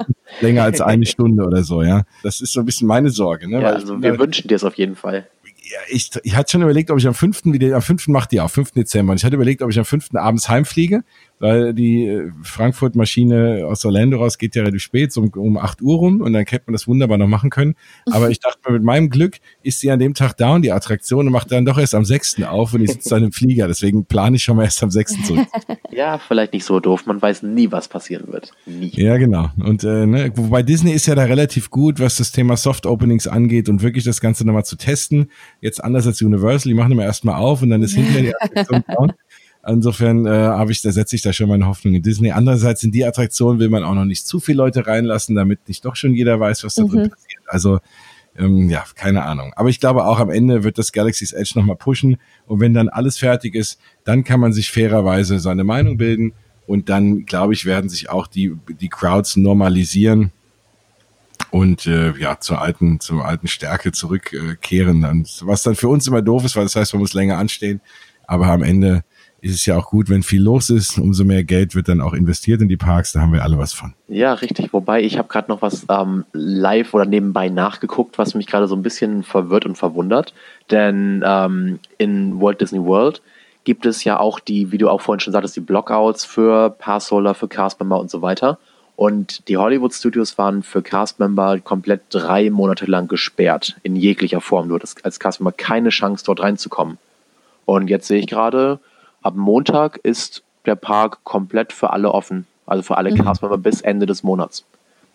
länger als eine Stunde oder so? Ja, das ist so ein bisschen meine Sorge. Ne? Ja, also wir wünschen dir es auf jeden Fall ich, ich hatte schon überlegt, ob ich am fünften wieder, am fünften macht die auch, 5. Dezember. Und ich hatte überlegt, ob ich am fünften abends heimfliege, weil die äh, Frankfurt-Maschine aus Orlando raus geht ja relativ spät, so um, um 8 Uhr rum und dann hätte man das wunderbar noch machen können. Aber ich dachte mir, mit meinem Glück ist sie an dem Tag und die Attraktion und macht dann doch erst am 6. auf und ich sitze dann im Flieger. Deswegen plane ich schon mal erst am 6. zurück. [laughs] Ja, vielleicht nicht so doof. Man weiß nie, was passieren wird. Nie. Ja, genau. Und äh, ne, wobei Disney ist ja da relativ gut, was das Thema Soft Openings angeht und wirklich das Ganze nochmal zu testen. Jetzt anders als Universal, die machen immer erstmal auf und dann ist hinterher [laughs] die Attraktion down. Insofern äh, habe ich, da setze ich da schon meine Hoffnung in Disney. Andererseits in die Attraktion will man auch noch nicht zu viele Leute reinlassen, damit nicht doch schon jeder weiß, was da mhm. drin passiert. Also ähm, ja, keine Ahnung. Aber ich glaube auch am Ende wird das Galaxy's Edge nochmal pushen. Und wenn dann alles fertig ist, dann kann man sich fairerweise seine Meinung bilden. Und dann, glaube ich, werden sich auch die, die Crowds normalisieren und äh, ja zur alten zur alten Stärke zurückkehren. Äh, was dann für uns immer doof ist, weil das heißt, man muss länger anstehen. Aber am Ende ist es ja auch gut, wenn viel los ist. Umso mehr Geld wird dann auch investiert in die Parks. Da haben wir alle was von. Ja, richtig. Wobei ich habe gerade noch was ähm, live oder nebenbei nachgeguckt, was mich gerade so ein bisschen verwirrt und verwundert. Denn ähm, in Walt Disney World gibt es ja auch die, wie du auch vorhin schon sagtest, die Blockouts für Passholder, für Castmember und so weiter. Und die Hollywood Studios waren für Castmember komplett drei Monate lang gesperrt, in jeglicher Form. Du hattest als Castmember keine Chance, dort reinzukommen. Und jetzt sehe ich gerade, Ab Montag ist der Park komplett für alle offen, also für alle mhm. Castmember bis Ende des Monats.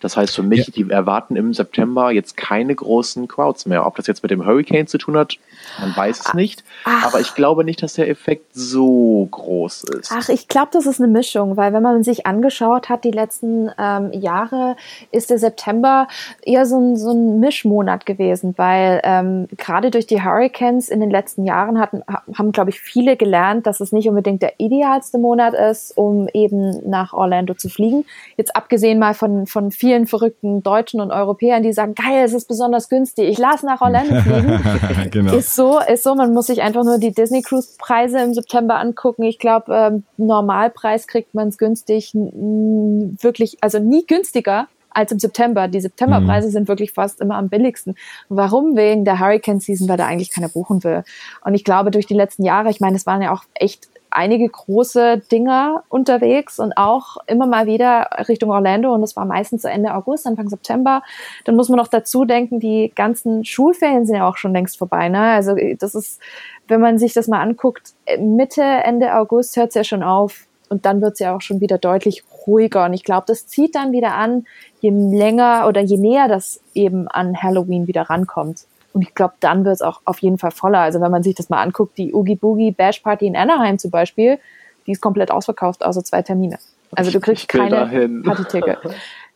Das heißt für mich, ja. die erwarten im September jetzt keine großen Crowds mehr. Ob das jetzt mit dem Hurricane zu tun hat, man weiß es nicht. Ach. Aber ich glaube nicht, dass der Effekt so groß ist. Ach, ich glaube, das ist eine Mischung, weil wenn man sich angeschaut hat, die letzten ähm, Jahre, ist der September eher so ein, so ein Mischmonat gewesen, weil ähm, gerade durch die Hurricanes in den letzten Jahren hatten, haben, glaube ich, viele gelernt, dass es nicht unbedingt der idealste Monat ist, um eben nach Orlando zu fliegen. Jetzt abgesehen mal von, von vielen vielen verrückten Deutschen und Europäern, die sagen, geil, es ist besonders günstig, ich lasse nach Orlando fliegen. [laughs] genau. Ist so, ist so, man muss sich einfach nur die Disney Cruise Preise im September angucken. Ich glaube, ähm, Normalpreis kriegt man es günstig, wirklich, also nie günstiger als im September. Die Septemberpreise mhm. sind wirklich fast immer am billigsten. Warum? Wegen der Hurricane Season, weil da eigentlich keiner buchen will. Und ich glaube, durch die letzten Jahre, ich meine, es waren ja auch echt einige große Dinger unterwegs und auch immer mal wieder Richtung Orlando und das war meistens zu Ende August, Anfang September. Dann muss man noch dazu denken, die ganzen Schulferien sind ja auch schon längst vorbei. Ne? Also das ist, wenn man sich das mal anguckt, Mitte, Ende August hört es ja schon auf und dann wird es ja auch schon wieder deutlich ruhiger und ich glaube, das zieht dann wieder an, je länger oder je näher das eben an Halloween wieder rankommt. Und ich glaube, dann wird es auch auf jeden Fall voller. Also wenn man sich das mal anguckt, die Oogie Boogie Bash Party in Anaheim zum Beispiel, die ist komplett ausverkauft, außer zwei Termine. Also du kriegst keine [laughs] Partyticket.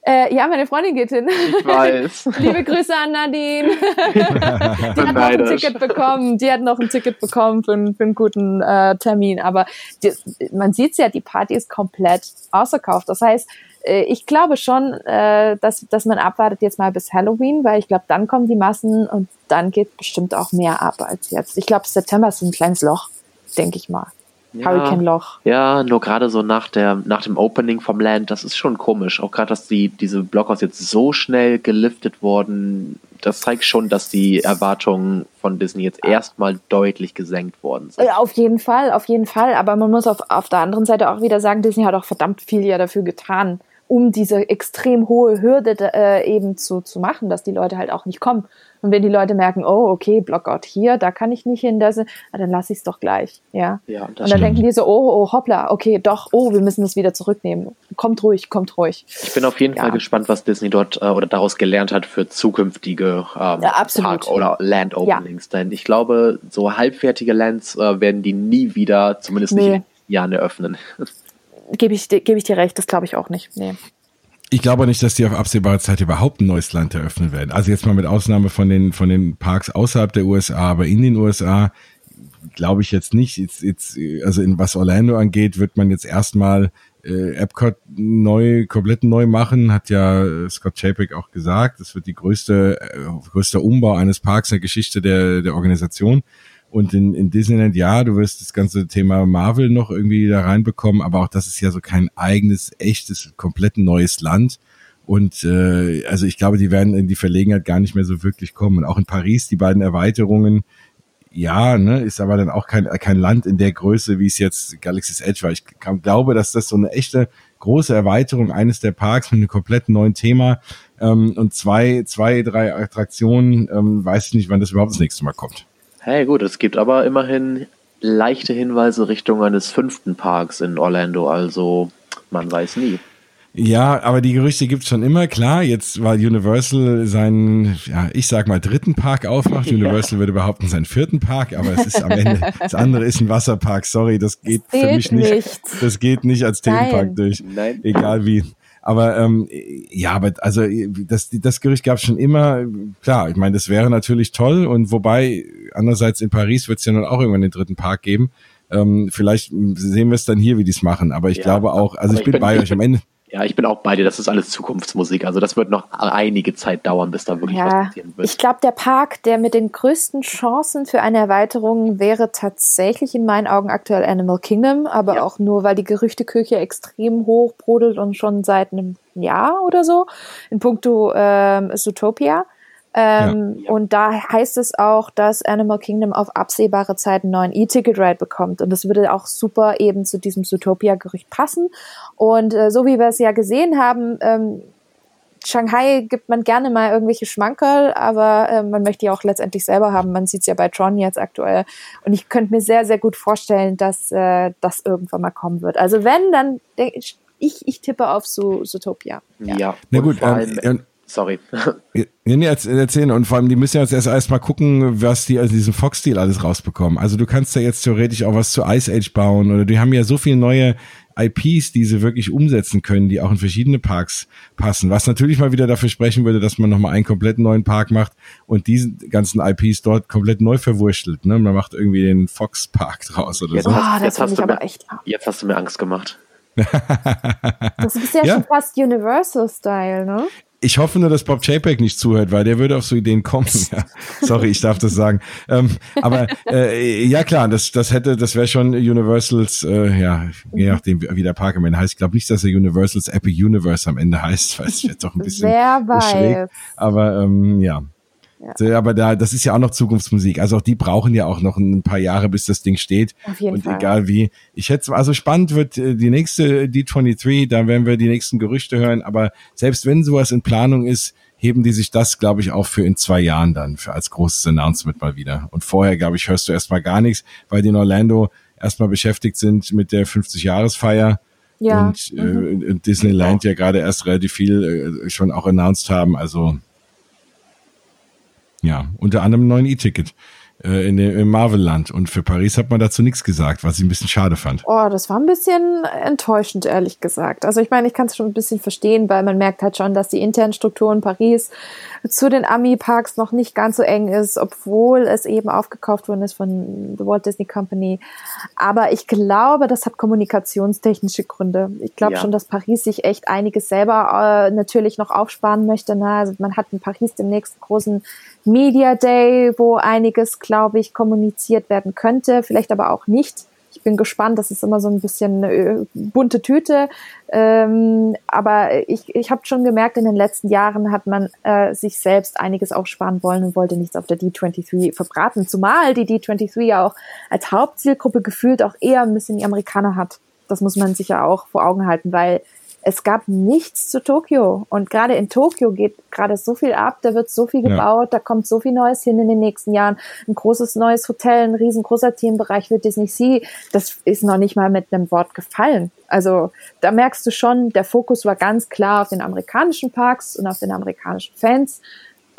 Äh, ja, meine Freundin geht hin. Ich weiß. [laughs] Liebe Grüße an Nadine. [laughs] die hat noch ein Ticket bekommen. Die hat noch ein Ticket bekommen für, einen, für einen guten äh, Termin. Aber die, man sieht's ja, die Party ist komplett ausverkauft. Das heißt, ich glaube schon, äh, dass, dass man abwartet jetzt mal bis Halloween, weil ich glaube, dann kommen die Massen und dann geht bestimmt auch mehr ab als jetzt. Ich glaube, September ist ein kleines Loch, denke ich mal. Ja, Hurricane-Loch. Ja, nur gerade so nach, der, nach dem Opening vom Land, das ist schon komisch. Auch gerade, dass die, diese Blockhaus jetzt so schnell geliftet wurden, das zeigt schon, dass die Erwartungen von Disney jetzt erstmal deutlich gesenkt worden sind. Auf jeden Fall, auf jeden Fall. Aber man muss auf, auf der anderen Seite auch wieder sagen, Disney hat auch verdammt viel ja dafür getan, um diese extrem hohe Hürde äh, eben zu, zu machen, dass die Leute halt auch nicht kommen. Und wenn die Leute merken, oh, okay, Blockout hier, da kann ich nicht hin, das, ah, dann lasse ich es doch gleich. Ja. ja und dann stimmt. denken die so, oh, oh, hoppla, okay, doch, oh, wir müssen das wieder zurücknehmen. Kommt ruhig, kommt ruhig. Ich bin auf jeden ja. Fall gespannt, was Disney dort äh, oder daraus gelernt hat für zukünftige ähm, ja, Park- oder Land-Openings. Denn ich glaube, so halbfertige Lands äh, werden die nie wieder, zumindest nee. nicht in Jahren eröffnen. [laughs] gebe ich, geb ich dir recht, das glaube ich auch nicht. Nee. Ich glaube nicht, dass die auf absehbare Zeit überhaupt ein neues Land eröffnen werden. Also jetzt mal mit Ausnahme von den, von den Parks außerhalb der USA, aber in den USA glaube ich jetzt nicht. Jetzt, jetzt, also in was Orlando angeht, wird man jetzt erstmal äh, Epcot neu, komplett neu machen, hat ja äh, Scott Chapek auch gesagt. Das wird die größte, äh, größte Umbau eines Parks in der Geschichte der, der Organisation. Und in, in Disneyland, ja, du wirst das ganze Thema Marvel noch irgendwie da reinbekommen, aber auch das ist ja so kein eigenes, echtes, komplett neues Land. Und äh, also ich glaube, die werden in die Verlegenheit gar nicht mehr so wirklich kommen. Und auch in Paris, die beiden Erweiterungen, ja, ne, ist aber dann auch kein, kein Land in der Größe, wie es jetzt Galaxy's Edge war. Ich glaube, dass das so eine echte große Erweiterung eines der Parks mit einem komplett neuen Thema ähm, und zwei, zwei, drei Attraktionen, ähm, weiß ich nicht, wann das überhaupt das nächste Mal kommt. Hey, gut, es gibt aber immerhin leichte Hinweise Richtung eines fünften Parks in Orlando, also man weiß nie. Ja, aber die Gerüchte gibt's schon immer. Klar, jetzt weil Universal seinen, ja, ich sag mal, dritten Park aufmacht. [laughs] Ja. Universal würde behaupten, seinen vierten Park, aber es ist am Ende, [laughs] das andere ist ein Wasserpark. Sorry, das geht das für mich nicht. nicht. Das geht nicht als Themenpark Nein. durch. Nein. Egal wie. Aber ähm, ja, aber also das, das Gerücht gab's schon immer. Klar, ich meine, das wäre natürlich toll. Und wobei, andererseits in Paris wird's ja nun auch irgendwann den dritten Park geben. Ähm, vielleicht sehen wir es dann hier, wie die es machen. Aber ich ja, glaube auch, also ich bin, bin bei euch am Ende. Ja, ich bin auch bei dir. Das ist alles Zukunftsmusik. Also das wird noch einige Zeit dauern, bis da wirklich ja, was passieren wird. Ich glaube, der Park, der mit den größten Chancen für eine Erweiterung wäre tatsächlich in meinen Augen aktuell Animal Kingdom, aber ja. auch nur, weil die Gerüchteküche extrem hoch brodelt und schon seit einem Jahr oder so in puncto ähm, Zootopia. Ähm, ja. Und da heißt es auch, dass Animal Kingdom auf absehbare Zeit einen neuen E-Ticket-Ride bekommt. Und das würde auch super eben zu diesem Zootopia-Gerücht passen. Und äh, so wie wir es ja gesehen haben, ähm, Shanghai gibt man gerne mal irgendwelche Schmankerl, aber äh, man möchte ja auch letztendlich selber haben. Man sieht es ja bei Tron jetzt aktuell. Und ich könnte mir sehr, sehr gut vorstellen, dass äh, das irgendwann mal kommen wird. Also wenn, dann ich, ich tippe auf Zootopia. Ja, ja. na gut. Ähm, Sorry. [laughs] nee, nee, erzählen. Und vor allem, die müssen ja jetzt erst erstmal gucken, was die also diesen Fox-Deal alles rausbekommen. Also du kannst ja jetzt theoretisch auch was zu Ice Age bauen oder die haben ja so viele neue IPs, die sie wirklich umsetzen können, die auch in verschiedene Parks passen. Was natürlich mal wieder dafür sprechen würde, dass man nochmal einen komplett neuen Park macht und diese ganzen IPs dort komplett neu verwurschtelt. Ne? Man macht irgendwie den Fox Park draus oder jetzt so. Hast, oh, jetzt, hast du mir, jetzt hast du mir Angst gemacht. [laughs] das ist ja, ja, schon fast Universal-Style, ne? Ich hoffe nur, dass Bob Chapek nicht zuhört, weil der würde auf so Ideen kommen. [laughs] Ja, sorry, ich darf das sagen. Ähm, aber äh, ja klar, das, das hätte, das wäre schon Universals, äh, ja, je nachdem, wie der Park am Ende heißt. Ich glaube nicht, dass er Universals Epic Universe am Ende heißt, weil es wird doch ein bisschen Wer weiß. schräg. Aber ähm, ja. Ja. Aber da, das ist ja auch noch Zukunftsmusik. Also auch die brauchen ja auch noch ein paar Jahre, bis das Ding steht. Auf jeden Und Fall. egal wie. Ich hätte, also spannend wird äh, die nächste D23, da werden wir die nächsten Gerüchte hören. Aber selbst wenn sowas in Planung ist, heben die sich das, glaube ich, auch für in zwei Jahren dann, für als großes Announcement mal wieder. Und vorher, glaube ich, hörst du erstmal gar nichts, weil die in Orlando erstmal beschäftigt sind mit der 50-Jahresfeier. Ja. Und, äh, mhm. äh, Disneyland ja gerade erst relativ viel äh, schon auch announced haben. Also ja, unter anderem neuen E-Ticket äh, in dem, im Marvel-Land. Und für Paris hat man dazu nichts gesagt, was ich ein bisschen schade fand. Oh, das war ein bisschen enttäuschend, ehrlich gesagt. Also ich meine, ich kann es schon ein bisschen verstehen, weil man merkt halt schon, dass die internen Strukturen Paris zu den Ami-Parks noch nicht ganz so eng ist, obwohl es eben aufgekauft worden ist von The Walt Disney Company. Aber ich glaube, das hat kommunikationstechnische Gründe. Ich glaube ja. schon, dass Paris sich echt einiges selber äh, natürlich noch aufsparen möchte. Ne? Also man hat in Paris den nächsten großen Media Day, wo einiges, glaube ich, kommuniziert werden könnte, vielleicht aber auch nicht. Ich bin gespannt, das ist immer so ein bisschen äh, bunte Tüte. Ähm, aber ich, ich habe schon gemerkt, in den letzten Jahren hat man äh, sich selbst einiges aufsparen wollen und wollte nichts auf der D23 verbraten. Zumal die D23 ja auch als Hauptzielgruppe gefühlt auch eher ein bisschen die Amerikaner hat. Das muss man sich ja auch vor Augen halten, weil es gab nichts zu Tokio. Und gerade in Tokio geht gerade so viel ab, da wird so viel gebaut, ja. da kommt so viel Neues hin in den nächsten Jahren. Ein großes neues Hotel, ein riesengroßer Themenbereich wird Disney Sea. Das ist noch nicht mal mit einem Wort gefallen. Also da merkst du schon, der Fokus war ganz klar auf den amerikanischen Parks und auf den amerikanischen Fans.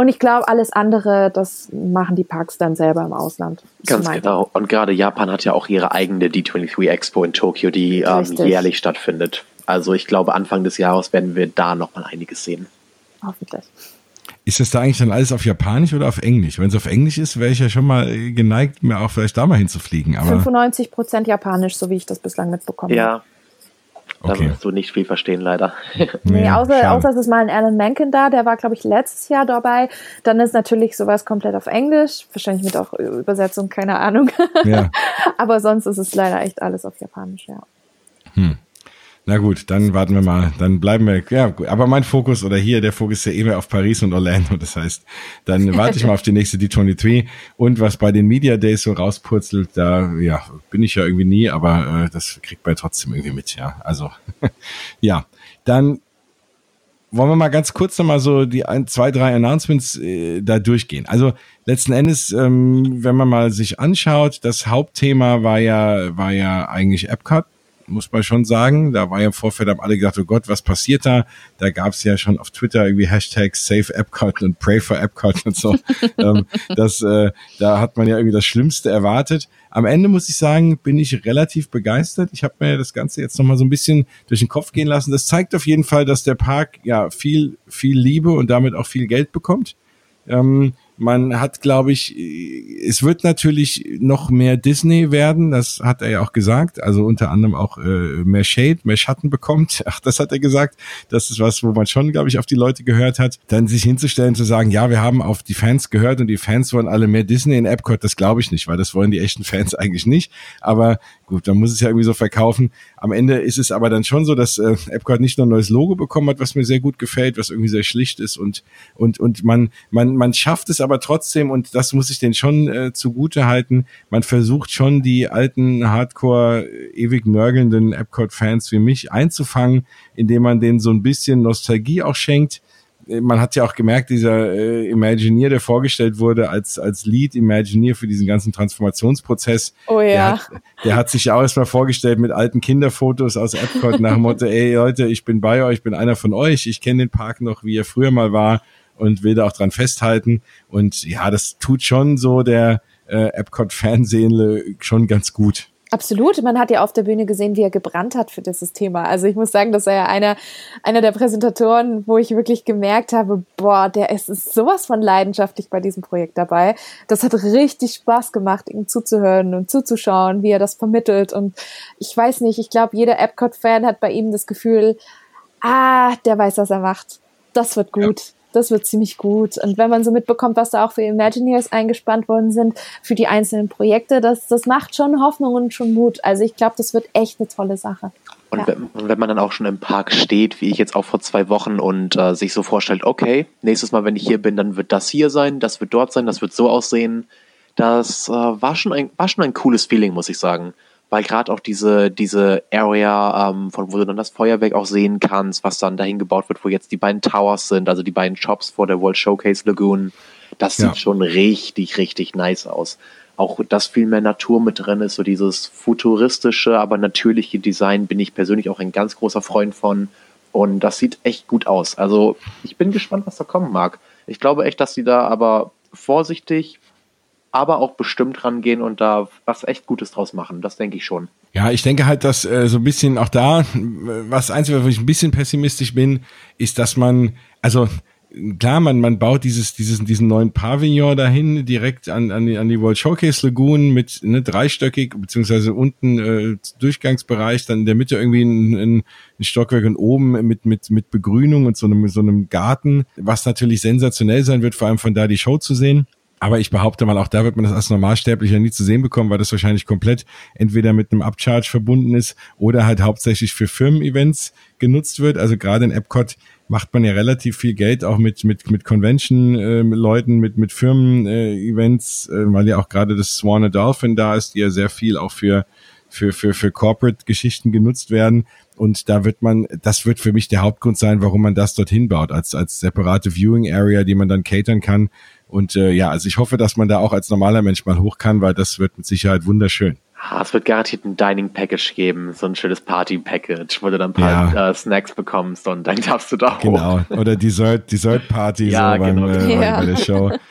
Und ich glaube, alles andere, das machen die Parks dann selber im Ausland. Ganz genau. Und gerade Japan hat ja auch ihre eigene D23 Expo in Tokio, die ähm, jährlich stattfindet. Also ich glaube, Anfang des Jahres werden wir da noch mal einiges sehen. Hoffentlich. Ist das da eigentlich dann alles auf Japanisch oder auf Englisch? Wenn es auf Englisch ist, wäre ich ja schon mal geneigt, mir auch vielleicht da mal hinzufliegen. Aber 95 Prozent Japanisch, so wie ich das bislang mitbekommen ja. habe. Da okay. wirst du nicht viel verstehen, leider. [laughs] nee, außer, außer es ist mal ein Alan Menken da, der war, glaube ich, letztes Jahr dabei. Dann ist natürlich sowas komplett auf Englisch, wahrscheinlich mit auch Übersetzung, keine Ahnung. Ja. [laughs] Aber sonst ist es leider echt alles auf Japanisch, ja. Hm. Na gut, dann warten wir mal. Dann bleiben wir. Ja, gut. aber mein Fokus oder hier, der Fokus ist ja immer auf Paris und Orlando. Das heißt, dann warte ich mal auf die nächste D23 und was bei den Media Days so rauspurzelt, da ja, bin ich ja irgendwie nie, aber äh, das kriegt man trotzdem irgendwie mit, ja. Also [laughs] ja, dann wollen wir mal ganz kurz nochmal so die ein, zwei, drei Announcements äh, da durchgehen. Also letzten Endes, ähm, wenn man mal sich anschaut, das Hauptthema war ja, war ja eigentlich Epcot muss man schon sagen. Da war ja im Vorfeld, haben alle gedacht, oh Gott, was passiert da? Da gab es ja schon auf Twitter irgendwie Hashtags Save Epcot und Pray for Epcot und so. [laughs] ähm, das, äh, da hat man ja irgendwie das Schlimmste erwartet. Am Ende muss ich sagen, bin ich relativ begeistert. Ich habe mir das Ganze jetzt nochmal so ein bisschen durch den Kopf gehen lassen. Das zeigt auf jeden Fall, dass der Park ja viel, viel Liebe und damit auch viel Geld bekommt. Ähm, man hat, glaube ich, es wird natürlich noch mehr Disney werden, das hat er ja auch gesagt, also unter anderem auch äh, mehr Shade, mehr Schatten bekommt. [laughs] Ach, das hat er gesagt. Das ist was, wo man schon, glaube ich, auf die Leute gehört hat. Dann sich hinzustellen, zu sagen, ja, wir haben auf die Fans gehört und die Fans wollen alle mehr Disney in Epcot, das glaube ich nicht, weil das wollen die echten Fans [laughs] eigentlich nicht. Aber gut, dann muss es ja irgendwie so verkaufen. Am Ende ist es aber dann schon so, dass äh, Epcot nicht nur ein neues Logo bekommen hat, was mir sehr gut gefällt, was irgendwie sehr schlicht ist und und und man man man schafft es aber trotzdem und das muss ich denen schon äh, zugute halten. Man versucht schon die alten Hardcore ewig nörgelnden Epcot-Fans wie mich einzufangen, indem man denen so ein bisschen Nostalgie auch schenkt man hat ja auch gemerkt, dieser äh, Imagineer, der vorgestellt wurde als, als Lead Imagineer für diesen ganzen Transformationsprozess, oh, ja. der, hat, der hat sich ja auch erstmal vorgestellt mit alten Kinderfotos aus Epcot nach dem Motto, [laughs] ey Leute, ich bin bei euch, ich bin einer von euch, ich kenne den Park noch, wie er früher mal war und will da auch dran festhalten. Und ja, das tut schon so der äh, Epcot-Fanseele schon ganz gut. Absolut. Man hat ja auf der Bühne gesehen, wie er gebrannt hat für dieses Thema. Also ich muss sagen, das war ja einer, einer der Präsentatoren, wo ich wirklich gemerkt habe, boah, der ist sowas von leidenschaftlich bei diesem Projekt dabei. Das hat richtig Spaß gemacht, ihm zuzuhören und zuzuschauen, wie er das vermittelt. Und ich weiß nicht, ich glaube, jeder Epcot-Fan hat bei ihm das Gefühl, ah, der weiß, was er macht. Das wird gut. Ja das wird ziemlich gut. Und wenn man so mitbekommt, was da auch für Imagineers eingespannt worden sind, für die einzelnen Projekte, das, das macht schon Hoffnung und schon Mut. Also ich glaube, das wird echt eine tolle Sache. Und ja. wenn, wenn, man dann auch schon im Park steht, wie ich jetzt auch vor zwei Wochen und äh, sich so vorstellt, okay, nächstes Mal, wenn ich hier bin, dann wird das hier sein, das wird dort sein, das wird so aussehen. Das äh, war, schon ein, war schon ein cooles Feeling, muss ich sagen weil gerade auch diese, diese Area, ähm, von wo du dann das Feuerwerk auch sehen kannst, was dann dahin gebaut wird, wo jetzt die beiden Towers sind, also die beiden Shops vor der World Showcase Lagoon, das ja. sieht schon richtig, richtig nice aus. Auch dass viel mehr Natur mit drin ist, so dieses futuristische, aber natürliche Design bin ich persönlich auch ein ganz großer Freund von. Und das sieht echt gut aus. Also ich bin gespannt, was da kommen mag. Ich glaube echt, dass sie da aber vorsichtig, aber auch bestimmt rangehen und da was echt Gutes draus machen. Das denke ich schon. Ja, ich denke halt, dass äh, so ein bisschen auch da, was einzige, wo ich ein bisschen pessimistisch bin, ist, dass man, also klar, man, man baut dieses, dieses, diesen neuen Pavillon dahin, direkt an, an, die, an die World Showcase Lagoon mit ne, dreistöckig, beziehungsweise unten äh, Durchgangsbereich, dann in der Mitte irgendwie ein, ein, ein Stockwerk und oben mit, mit, mit Begrünung und so einem, so einem Garten, was natürlich sensationell sein wird, vor allem von da die Show zu sehen. Aber ich behaupte mal, auch da wird man das als Normalsterblicher nie zu sehen bekommen, weil das wahrscheinlich komplett entweder mit einem Upcharge verbunden ist oder halt hauptsächlich für Firmen-Events genutzt wird. Also gerade in Epcot macht man ja relativ viel Geld auch mit mit mit Convention-Leuten, mit mit Firmen-Events, äh, weil ja auch gerade das Swan Dolphin da ist, die ja sehr viel auch für für für für Corporate-Geschichten genutzt werden. Und da wird man, das wird für mich der Hauptgrund sein, warum man das dorthin baut, als als separate Viewing Area, die man dann catern kann und äh, ja, also ich hoffe, dass man da auch als normaler Mensch mal hoch kann, weil das wird mit Sicherheit wunderschön. Ah, es wird garantiert ein Dining Package geben, so ein schönes Party Package, wo du dann ein paar ja. äh, Snacks bekommst und dann darfst du da hoch. Genau, oder Dessert, Dessert Party [laughs] ja, so beim, genau. äh, ja. bei der Show. [laughs]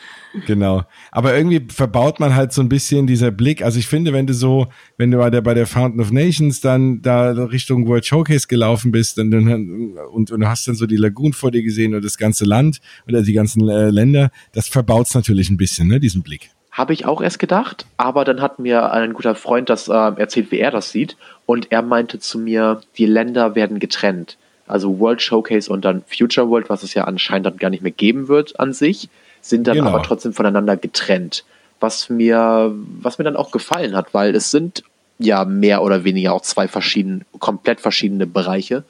Genau. Aber irgendwie verbaut man halt so ein bisschen dieser Blick. Also ich finde, wenn du so, wenn du bei der, bei der Fountain of Nations dann da Richtung World Showcase gelaufen bist und, und, und hast dann so die Lagoon vor dir gesehen und das ganze Land oder die ganzen äh, Länder, das verbaut es natürlich ein bisschen, ne, diesen Blick. Habe ich auch erst gedacht, aber dann hat mir ein guter Freund das äh, erzählt, wie er das sieht. Und er meinte zu mir, die Länder werden getrennt. Also World Showcase und dann Future World, was es ja anscheinend dann gar nicht mehr geben wird an sich, sind dann genau. aber trotzdem voneinander getrennt. Was mir, was mir dann auch gefallen hat, weil es sind ja mehr oder weniger auch zwei verschiedene, komplett verschiedene Bereiche,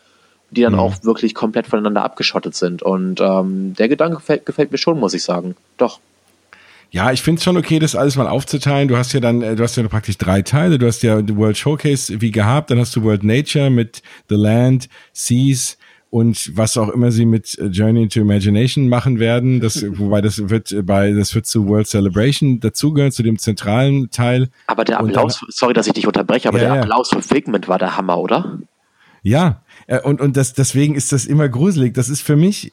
die dann mhm. auch wirklich komplett voneinander abgeschottet sind. Und ähm, der Gedanke gefällt, gefällt mir schon, muss ich sagen. Doch. Ja, ich finde es schon okay, das alles mal aufzuteilen. Du hast ja dann, äh, du hast ja praktisch drei Teile. Du hast ja die World Showcase wie gehabt, dann hast du World Nature mit The Land, Seas und was auch immer sie mit Journey into Imagination machen werden. Das, [laughs] wobei das wird bei, das wird zu World Celebration dazugehören, zu dem zentralen Teil. Aber der Applaus, dann, sorry, dass ich dich unterbreche, aber ja, der Applaus ja. für Figment war der Hammer, oder? Ja, äh, und, und das, deswegen ist das immer gruselig. Das ist für mich,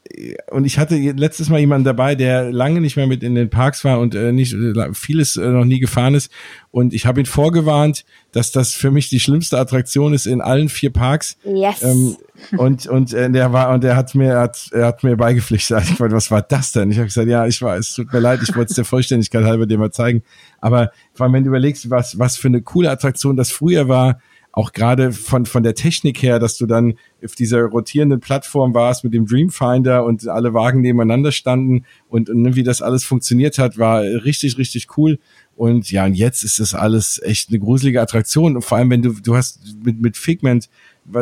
und ich hatte letztes Mal jemanden dabei, der lange nicht mehr mit in den Parks war und äh, nicht äh, vieles äh, noch nie gefahren ist. Und ich habe ihn vorgewarnt, dass das für mich die schlimmste Attraktion ist in allen vier Parks. Yes. Ähm, und und äh, der war und der hat mir hat er hat mir beigepflichtet. Ich meine, was war das denn? Ich habe gesagt, ja, ich weiß, es tut mir leid, ich wollte es der Vollständigkeit halber dir mal zeigen. Aber vor allem, wenn du überlegst, was was für eine coole Attraktion das früher war, auch gerade von, von der Technik her, dass du dann auf dieser rotierenden Plattform warst mit dem Dreamfinder und alle Wagen nebeneinander standen und, und wie das alles funktioniert hat, war richtig, richtig cool. Und ja, und jetzt ist das alles echt eine gruselige Attraktion. Und vor allem, wenn du, du hast mit, mit Figment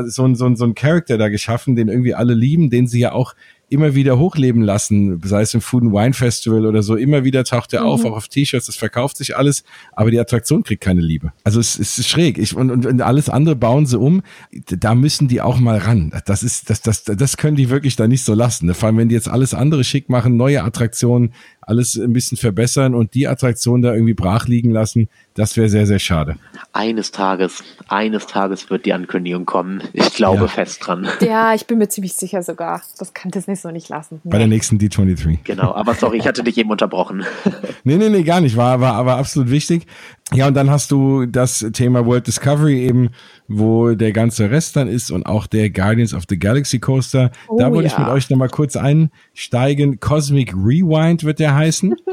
so ein, so ein, so ein Charakter da geschaffen, den irgendwie alle lieben, den sie ja auch immer wieder hochleben lassen, sei es im Food and Wine Festival oder so, immer wieder taucht er mhm. auf, auch auf T-Shirts, das verkauft sich alles, aber die Attraktion kriegt keine Liebe. Also es, es ist schräg. Ich, und, und, und alles andere bauen sie um, da müssen die auch mal ran. Das ist, das, das, das können die wirklich da nicht so lassen. Vor allem, wenn die jetzt alles andere schick machen, neue Attraktionen, alles ein bisschen verbessern und die Attraktion da irgendwie brach liegen lassen, das wäre sehr, sehr schade. Eines Tages, eines Tages wird die Ankündigung kommen. Ich glaube ja. fest dran. Ja, ich bin mir ziemlich sicher sogar. Das kann Disney so nicht lassen. Bei der nächsten D23. Genau, aber sorry, ich hatte dich eben unterbrochen. [laughs] nee, nee, nee, gar nicht. War, war aber absolut wichtig. Ja, und dann hast du das Thema World Discovery eben, wo der ganze Rest dann ist und auch der Guardians of the Galaxy Coaster. Oh, da wollte ja. ich mit euch nochmal kurz einsteigen. Cosmic Rewind wird der heißen. [laughs]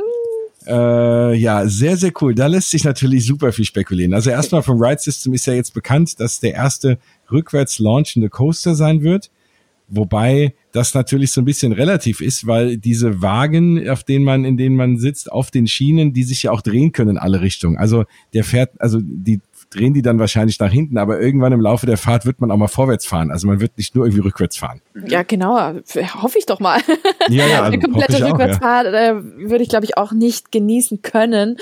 Äh, ja, sehr, sehr cool. Da lässt sich natürlich super viel spekulieren. Also erstmal vom Ride System ist ja jetzt bekannt, dass der erste rückwärts launchende Coaster sein wird. Wobei das natürlich so ein bisschen relativ ist, weil diese Wagen, auf denen man, in denen man sitzt, auf den Schienen, die sich ja auch drehen können in alle Richtungen. Also der fährt, also die drehen die dann wahrscheinlich nach hinten, aber irgendwann im Laufe der Fahrt wird man auch mal vorwärts fahren. Also man wird nicht nur irgendwie rückwärts fahren. Ja, genau, hoffe ich doch mal. Ja, ja, also Eine komplette Rückwärtsfahrt ja. äh, würde ich, glaube ich, auch nicht genießen können.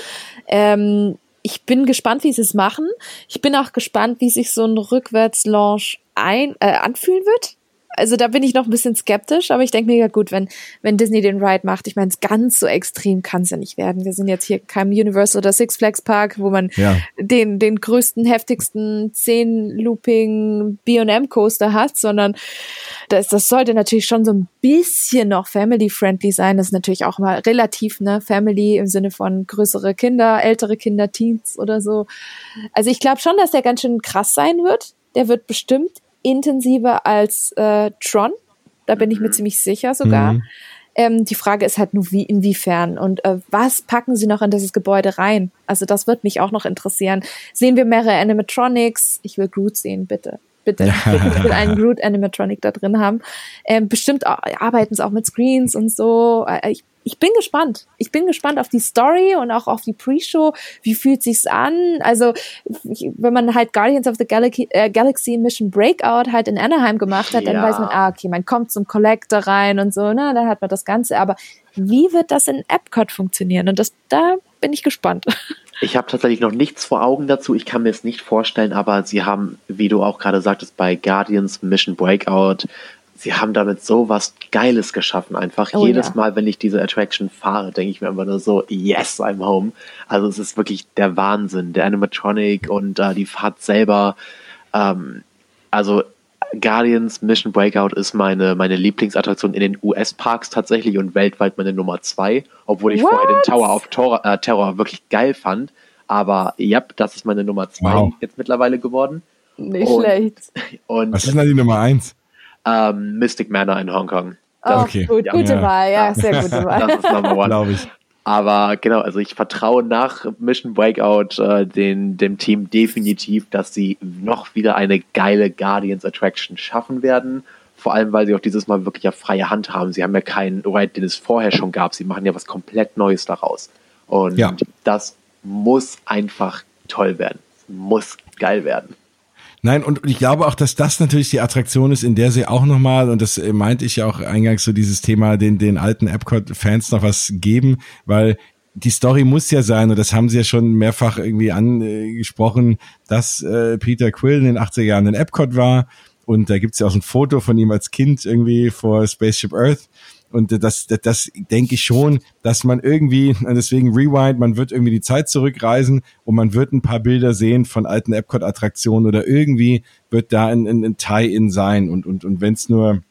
Ähm, ich bin gespannt, wie sie es machen. Ich bin auch gespannt, wie sich so ein Rückwärtslaunch ein, äh, anfühlen wird also da bin ich noch ein bisschen skeptisch, aber ich denke mir ja gut, wenn, wenn Disney den Ride macht, ich meine, ganz so extrem kann es ja nicht werden. Wir sind jetzt hier kein Universal oder Six Flags Park, wo man ja. den, den größten, heftigsten 10 Looping B&M Coaster hat, sondern das, das sollte natürlich schon so ein bisschen noch family-friendly sein. Das ist natürlich auch mal relativ, ne, Family im Sinne von größere Kinder, ältere Kinder, Teens oder so. Also ich glaube schon, dass der ganz schön krass sein wird. Der wird bestimmt intensiver als äh, Tron. Da bin ich mir mhm. ziemlich sicher sogar. Mhm. Ähm, die Frage ist halt nur, wie, inwiefern und äh, was packen sie noch in dieses Gebäude rein? Also das wird mich auch noch interessieren. Sehen wir mehrere Animatronics? Ich will Groot sehen, bitte. Bitte. [laughs] Ich will einen Groot Animatronic da drin haben. Ähm, bestimmt arbeiten sie auch mit Screens und so. Äh, ich ich bin gespannt. Ich bin gespannt auf die Story und auch auf die Pre-Show. Wie fühlt sich's an? Also, wenn man halt Guardians of the Galaxy, äh, Galaxy Mission Breakout halt in Anaheim gemacht hat, ja. dann weiß man, ah, okay, man kommt zum Collector rein und so, ne, dann hat man das Ganze. Aber wie wird das in Epcot funktionieren? Und das, da bin ich gespannt. [laughs] Ich habe tatsächlich noch nichts vor Augen dazu. Ich kann mir es nicht vorstellen, aber sie haben, wie du auch gerade sagtest, bei Guardians Mission Breakout sie haben damit so was Geiles geschaffen. Einfach oh, jedes ja. Mal, wenn ich diese Attraction fahre, denke ich mir einfach nur so, yes, I'm home. Also es ist wirklich der Wahnsinn. Der Animatronic und äh, die Fahrt selber. Ähm, also Guardians Mission Breakout ist meine, meine Lieblingsattraktion in den US-Parks tatsächlich und weltweit meine Nummer zwei, obwohl ich What? vorher den Tower of Terror, äh, Terror wirklich geil fand. Aber ja, das ist meine Nummer zwei wow. jetzt mittlerweile geworden. Nicht und, schlecht. [laughs] Und Was ist denn die Nummer eins? ähm, Mystic Manor in Hongkong. Das, oh, okay. gut, gute ja. Wahl, ja, sehr [laughs] gute Wahl. das ist Number One. Glaube ich. Aber genau, also ich vertraue nach Mission Breakout äh, den, dem Team definitiv, dass sie noch wieder eine geile Guardians Attraction schaffen werden. Vor allem, weil sie auch dieses Mal wirklich ja freie Hand haben. Sie haben ja keinen Ride, den es vorher schon gab. Sie machen ja was komplett Neues daraus. Und ja. das muss einfach toll werden. Muss geil werden. Nein, und ich glaube auch, dass das natürlich die Attraktion ist, in der sie auch nochmal, und das meinte ich ja auch eingangs so dieses Thema, den, den alten Epcot-Fans noch was geben, weil die Story muss ja sein, und das haben sie ja schon mehrfach irgendwie angesprochen, dass äh, Peter Quill in den 80er Jahren in Epcot war. Und da gibt's ja auch ein Foto von ihm als Kind irgendwie vor Spaceship Earth. Und das, das, das denke ich schon, dass man irgendwie, deswegen Rewind, man wird irgendwie die Zeit zurückreisen und man wird ein paar Bilder sehen von alten Epcot-Attraktionen oder irgendwie wird da ein, ein, ein Tie-In sein. Und, und, und wenn es nur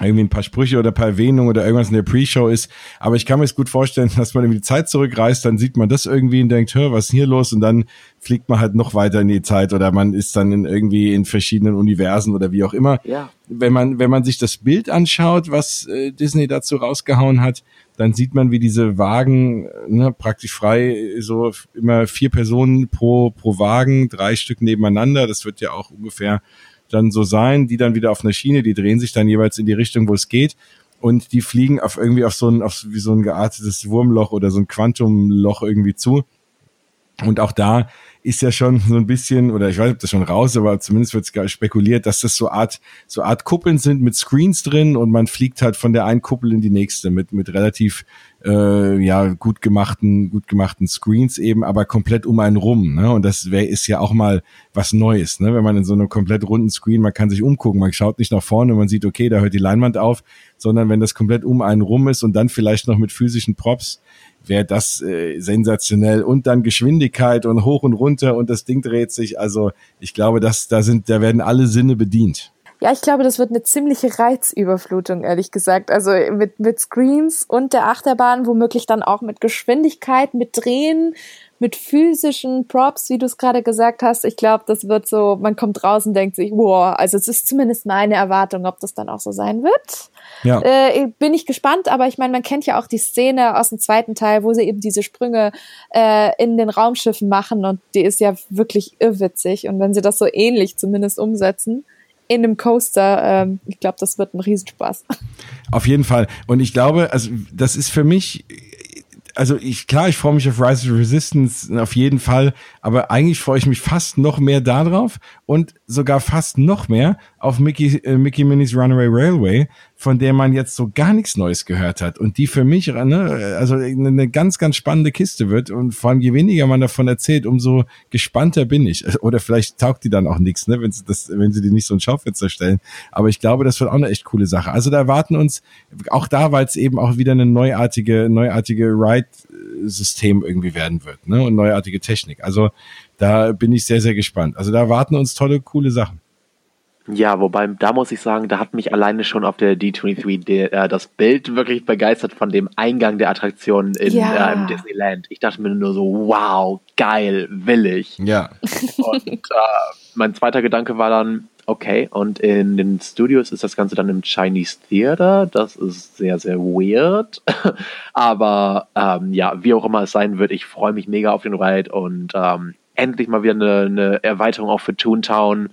irgendwie ein paar Sprüche oder ein paar Erwähnungen oder irgendwas in der Pre-Show ist. Aber ich kann mir es gut vorstellen, [laughs] dass man irgendwie die Zeit zurückreist, dann sieht man das irgendwie und denkt, hör, was ist hier los? Und dann fliegt man halt noch weiter in die Zeit oder man ist dann in irgendwie in verschiedenen Universen oder wie auch immer. Ja. Wenn man, wenn man sich das Bild anschaut, was äh, Disney dazu rausgehauen hat, dann sieht man, wie diese Wagen ne, praktisch frei so immer vier Personen pro, pro Wagen, drei Stück nebeneinander. Das wird ja auch ungefähr dann so sein, die dann wieder auf einer Schiene, die drehen sich dann jeweils in die Richtung, wo es geht und die fliegen auf irgendwie auf so ein, auf wie so ein geartetes Wurmloch oder so ein Quantumloch irgendwie zu. Und auch da ist ja schon so ein bisschen, oder ich weiß nicht, ob das schon raus, aber zumindest wird spekuliert, dass das so Art, so Art Kuppeln sind mit Screens drin und man fliegt halt von der einen Kuppel in die nächste mit, mit relativ äh, ja gut gemachten, gut gemachten Screens eben, aber komplett um einen rum. Ne? Und das wär, ist ja auch mal was Neues, ne? wenn man in so einem komplett runden Screen, man kann sich umgucken, man schaut nicht nach vorne und man sieht, okay, da hört die Leinwand auf, sondern wenn das komplett um einen rum ist und dann vielleicht noch mit physischen Props, wäre das äh, sensationell. Und dann Geschwindigkeit und hoch und runter und das Ding dreht sich. Also ich glaube, dass da sind, da werden alle Sinne bedient. Ja, ich glaube, das wird eine ziemliche Reizüberflutung, ehrlich gesagt. Also mit, mit Screens und der Achterbahn, womöglich dann auch mit Geschwindigkeit, mit Drehen, mit physischen Props, wie du es gerade gesagt hast. Ich glaube, das wird so, man kommt raus und denkt sich, wow, also es ist zumindest meine Erwartung, ob das dann auch so sein wird. Ja. Äh, bin ich gespannt, aber ich meine, man kennt ja auch die Szene aus dem zweiten Teil, wo sie eben diese Sprünge äh, in den Raumschiffen machen und die ist ja wirklich irrwitzig. Und wenn sie das so ähnlich zumindest umsetzen, in einem Coaster. Ähm, ich glaube, das wird ein Riesenspaß. Auf jeden Fall. Und ich glaube, also das ist für mich also ich, klar, ich freue mich auf Rise of Resistance auf jeden Fall, aber eigentlich freue ich mich fast noch mehr darauf und sogar fast noch mehr auf Mickey, äh, Mickey Minnie's Runaway Railway, von der man jetzt so gar nichts Neues gehört hat und die für mich, ne, also eine ganz, ganz spannende Kiste wird und vor allem je weniger man davon erzählt, umso gespannter bin ich. [laughs] Oder vielleicht taugt die dann auch nichts, ne, wenn sie das, wenn sie die nicht so ein Schaufenster stellen. Aber ich glaube, das wird auch eine echt coole Sache. Also da erwarten uns auch da, weil es eben auch wieder eine neuartige, neuartige Ride-System irgendwie werden wird, ne, und neuartige Technik. Also da bin ich sehr, sehr gespannt. Also da warten uns tolle, coole Sachen. Ja, wobei, da muss ich sagen, da hat mich alleine schon auf der D23 de, äh, das Bild wirklich begeistert von dem Eingang der Attraktion in ja. äh, im Disneyland. Ich dachte mir nur so, wow, geil, will ich. Ja. Und äh, mein zweiter Gedanke war dann, okay, und in den Studios ist das Ganze dann im Chinese Theater. Das ist sehr, sehr weird. [laughs] Aber ähm, ja, wie auch immer es sein wird, ich freue mich mega auf den Ride und ähm, endlich mal wieder eine, eine Erweiterung auch für Toontown.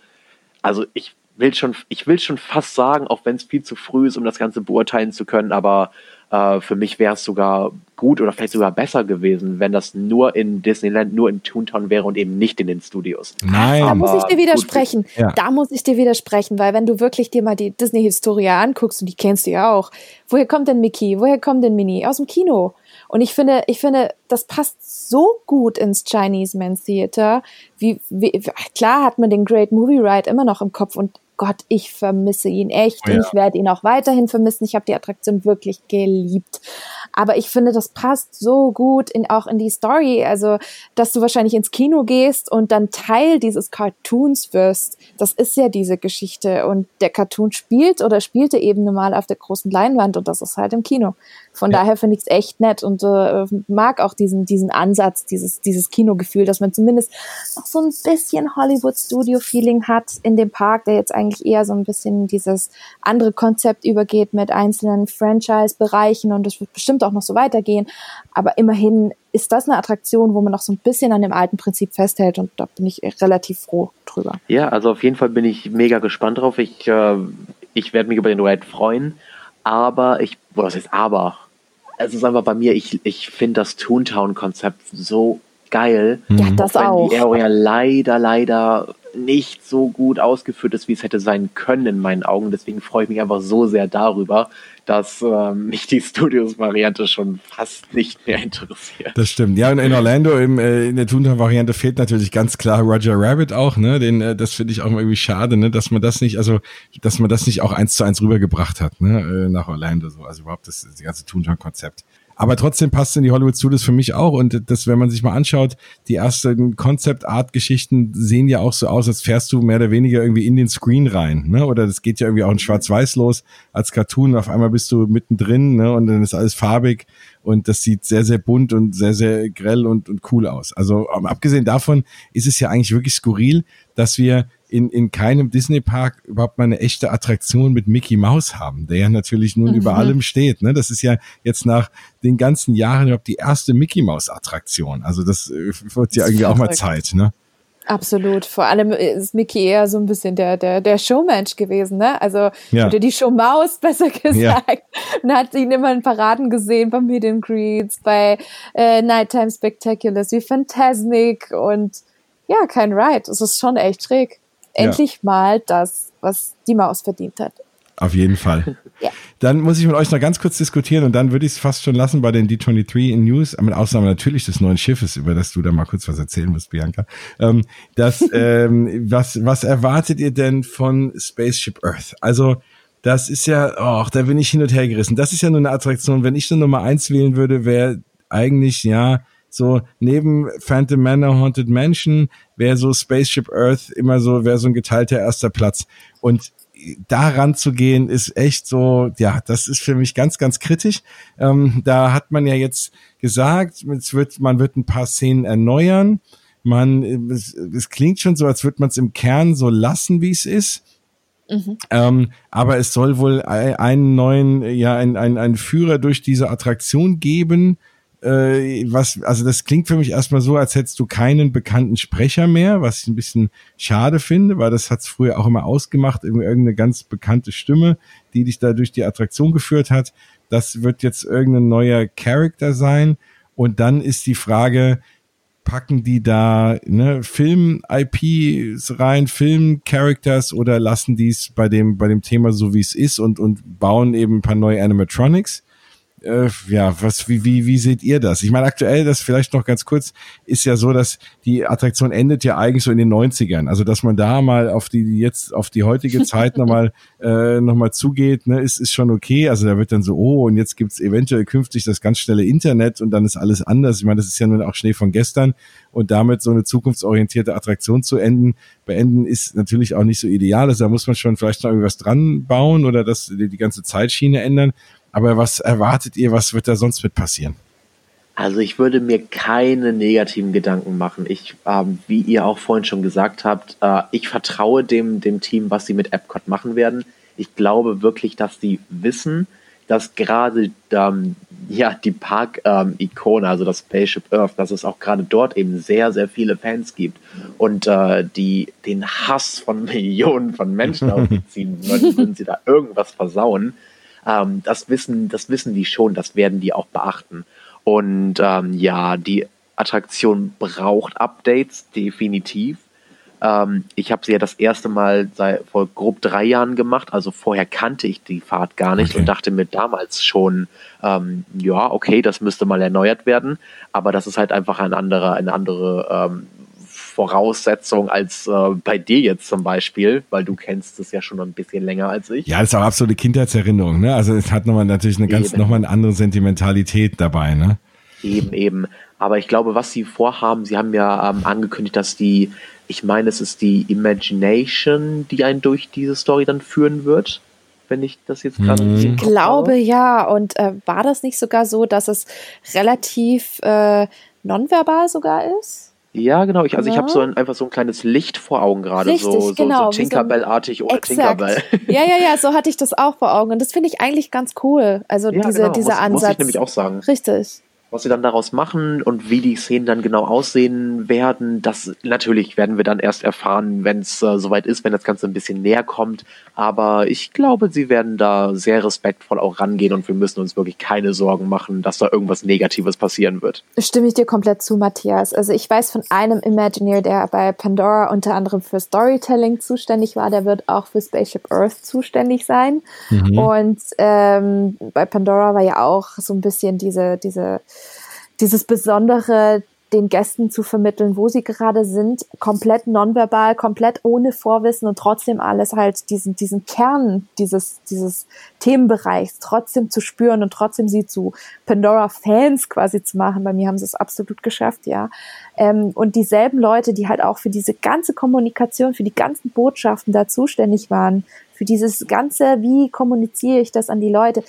Also ich will schon, ich will schon fast sagen, auch wenn es viel zu früh ist, um das Ganze beurteilen zu können, aber äh, für mich wäre es sogar gut oder vielleicht sogar besser gewesen, wenn das nur in Disneyland, nur in Toontown wäre und eben nicht in den Studios. Nein. Da muss ich dir widersprechen. Ja. Da muss ich dir widersprechen, weil wenn du wirklich dir mal die Disney-Historie anguckst, und die kennst du ja auch, woher kommt denn Mickey? Woher kommt denn Minnie? Aus dem Kino. Und ich finde, ich finde, das passt so gut ins Chinese Men's Theater. Wie, wie, klar hat man den Great Movie Ride immer noch im Kopf und Gott, ich vermisse ihn echt oh ja. ich werde ihn auch weiterhin vermissen. Ich habe die Attraktion wirklich geliebt. Aber ich finde, das passt so gut in, auch in die Story. Also, dass du wahrscheinlich ins Kino gehst und dann Teil dieses Cartoons wirst. Das ist ja diese Geschichte. Und der Cartoon spielt oder spielte eben normal auf der großen Leinwand und das ist halt im Kino. Von ja. daher finde ich es echt nett und äh, mag auch diesen, diesen Ansatz, dieses, dieses Kinogefühl, dass man zumindest noch so ein bisschen Hollywood-Studio-Feeling hat in dem Park, der jetzt eigentlich eher so ein bisschen dieses andere Konzept übergeht mit einzelnen Franchise-Bereichen und es wird bestimmt bestimmt auch noch so weitergehen. Aber immerhin ist das eine Attraktion, wo man noch so ein bisschen an dem alten Prinzip festhält und da bin ich relativ froh drüber. Ja, also auf jeden Fall bin ich mega gespannt drauf. Ich, äh, ich werde mich über den Ride freuen, aber ich, was ist aber? Es ist einfach bei mir, ich, ich finde das Toontown-Konzept so geil. Ja, das auch. Die Area leider, leider nicht so gut ausgeführt ist, wie es hätte sein können in meinen Augen. Deswegen freue ich mich einfach so sehr darüber, dass ähm, mich die Studios-Variante schon fast nicht mehr interessiert. Das stimmt. Ja, und in Orlando im, äh, in der Toontown-Variante fehlt natürlich ganz klar Roger Rabbit auch, ne? Den, äh, das finde ich auch irgendwie schade, ne? Dass man das nicht, also dass man das nicht auch eins zu eins rübergebracht hat, ne? Äh, nach Orlando so. Also überhaupt das, das ganze Toontown-Konzept. Aber trotzdem passt in die Hollywood Studios für mich auch. Und das, wenn man sich mal anschaut, die ersten Concept-Art-Geschichten sehen ja auch so aus, als fährst du mehr oder weniger irgendwie in den Screen rein. Ne? Oder das geht ja irgendwie auch in Schwarz-Weiß los als Cartoon. Auf einmal bist du mittendrin ne? und dann ist alles farbig. Und das sieht sehr, sehr bunt und sehr, sehr grell und, und cool aus. Also abgesehen davon ist es ja eigentlich wirklich skurril, dass wir in, in keinem Disney-Park überhaupt mal eine echte Attraktion mit Mickey Mouse haben, der ja natürlich nun mhm. über allem steht. Ne? Das ist ja jetzt nach den ganzen Jahren überhaupt die erste Mickey Mouse-Attraktion. Also das äh, wird ja irgendwie auch mal Zeit. Ne? Absolut. Vor allem ist Mickey eher so ein bisschen der, der, der Showmensch gewesen, ne? Also, ja. oder die Showmaus, [laughs] besser gesagt. Ja. Man hat ihn immer in Paraden gesehen, bei Meet and Greets, bei äh, Nighttime Spectaculars, wie Fantasmic und ja, kein Ride. Es ist schon echt schräg endlich ja. mal das, was die Maus verdient hat. Auf jeden Fall. [laughs] ja. Dann muss ich mit euch noch ganz kurz diskutieren und dann würde ich es fast schon lassen bei den D23 in News, mit Ausnahme natürlich des neuen Schiffes, über das du da mal kurz was erzählen musst, Bianca. Ähm, das, [laughs] ähm, was, was erwartet ihr denn von Spaceship Earth? Also, das ist ja, ach, da bin ich hin und her gerissen. Das ist ja nur eine Attraktion. Wenn ich eine Nummer eins wählen würde, wäre eigentlich, ja, so neben Phantom Manor, Haunted Mansion wäre so Spaceship Earth immer so, wäre so ein geteilter erster Platz. Und daran zu gehen, ist echt so, ja, das ist für mich ganz, ganz kritisch. Ähm, da hat man ja jetzt gesagt, es wird, man wird ein paar Szenen erneuern. Man, es, es klingt schon so, als würde man es im Kern so lassen, wie es ist. Mhm. Ähm, aber es soll wohl einen neuen, ja, ein, ein, ein Führer durch diese Attraktion geben, äh, was, also das klingt für mich erstmal so, als hättest du keinen bekannten Sprecher mehr, was ich ein bisschen schade finde, weil das hat's früher auch immer ausgemacht, irgendeine ganz bekannte Stimme, die dich da durch die Attraktion geführt hat. Das wird jetzt irgendein neuer Charakter sein. Und dann ist die Frage, packen die da ne, Film-IPs rein, Film-Characters oder lassen die es bei dem, bei dem Thema so wie es ist und, und bauen eben ein paar neue Animatronics? Äh, ja, was, wie, wie, wie seht ihr das? Ich meine, aktuell, das vielleicht noch ganz kurz, ist ja so, dass die Attraktion endet ja eigentlich so in den 90ern. Also, dass man da mal auf die, jetzt auf die heutige Zeit nochmal, [laughs] äh, noch mal zugeht, ne, ist, ist schon okay. Also, da wird dann so, oh, und jetzt gibt's eventuell künftig das ganz schnelle Internet und dann ist alles anders. Ich meine, das ist ja nun auch Schnee von gestern und damit so eine zukunftsorientierte Attraktion zu enden, beenden, ist natürlich auch nicht so ideal. Also, da muss man schon vielleicht noch irgendwas dran bauen oder das, die, die ganze Zeitschiene ändern. Aber was erwartet ihr, was wird da sonst mit passieren? Also ich würde mir keine negativen Gedanken machen. Ich, ähm, wie ihr auch vorhin schon gesagt habt, äh, ich vertraue dem, dem Team, was sie mit Epcot machen werden. Ich glaube wirklich, dass sie wissen, dass gerade ähm, ja, die Park-Ikone, ähm, also das Spaceship Earth, dass es auch gerade dort eben sehr, sehr viele Fans gibt und äh, die den Hass von [laughs] Millionen von Menschen [laughs] auf sie ziehen würden, würden sie da irgendwas versauen. Ähm, das wissen, das wissen die schon, das werden die auch beachten. Und ähm, ja, die Attraktion braucht Updates, definitiv. Ähm, ich habe sie ja das erste Mal seit vor grob drei Jahren gemacht, also vorher kannte ich die Fahrt gar nicht okay. und dachte mir damals schon, ähm, ja, okay, das müsste mal erneuert werden, aber das ist halt einfach ein anderer, eine andere ähm, Voraussetzung als äh, bei dir jetzt zum Beispiel, weil du kennst es ja schon ein bisschen länger als ich. Ja, das ist auch absolute Kindheitserinnerung, ne? Also es hat nochmal natürlich eine ganz, nochmal eine andere Sentimentalität dabei, ne? Eben, eben. Aber ich glaube, was sie vorhaben, sie haben ja ähm, angekündigt, dass die, ich meine, es ist die Imagination, die einen durch diese Story dann führen wird wenn ich das jetzt gerade hm. Ich glaube ja. Und äh, war das nicht sogar so, dass es relativ äh, nonverbal sogar ist? Ja, genau. Ich, also ja. ich habe so ein, einfach so ein kleines Licht vor Augen gerade, so, so, genau, so Tinkerbell-artig oder exakt. Tinkerbell. [laughs] Ja, ja, ja, so hatte ich das auch vor Augen. Und das finde ich eigentlich ganz cool. Also ja, diese, genau. dieser muss, Ansatz. Muss ich nämlich auch sagen. Richtig was sie dann daraus machen und wie die Szenen dann genau aussehen werden, das natürlich werden wir dann erst erfahren, wenn es äh, soweit ist, wenn das Ganze ein bisschen näher kommt. Aber ich glaube, sie werden da sehr respektvoll auch rangehen und wir müssen uns wirklich keine Sorgen machen, dass da irgendwas Negatives passieren wird. Stimme ich dir komplett zu, Matthias. Also ich weiß von einem Imagineer, der bei Pandora unter anderem für Storytelling zuständig war, der wird auch für Spaceship Earth zuständig sein. Mhm. Und ähm, bei Pandora war ja auch so ein bisschen diese, diese dieses Besondere den Gästen zu vermitteln, wo sie gerade sind, komplett nonverbal, komplett ohne Vorwissen und trotzdem alles halt diesen, diesen Kern dieses, dieses Themenbereichs trotzdem zu spüren und trotzdem sie zu Pandora-Fans quasi zu machen. Bei mir haben sie es absolut geschafft, ja. Ähm, und dieselben Leute, die halt auch für diese ganze Kommunikation, für die ganzen Botschaften da zuständig waren, für dieses ganze, wie kommuniziere ich das an die Leute,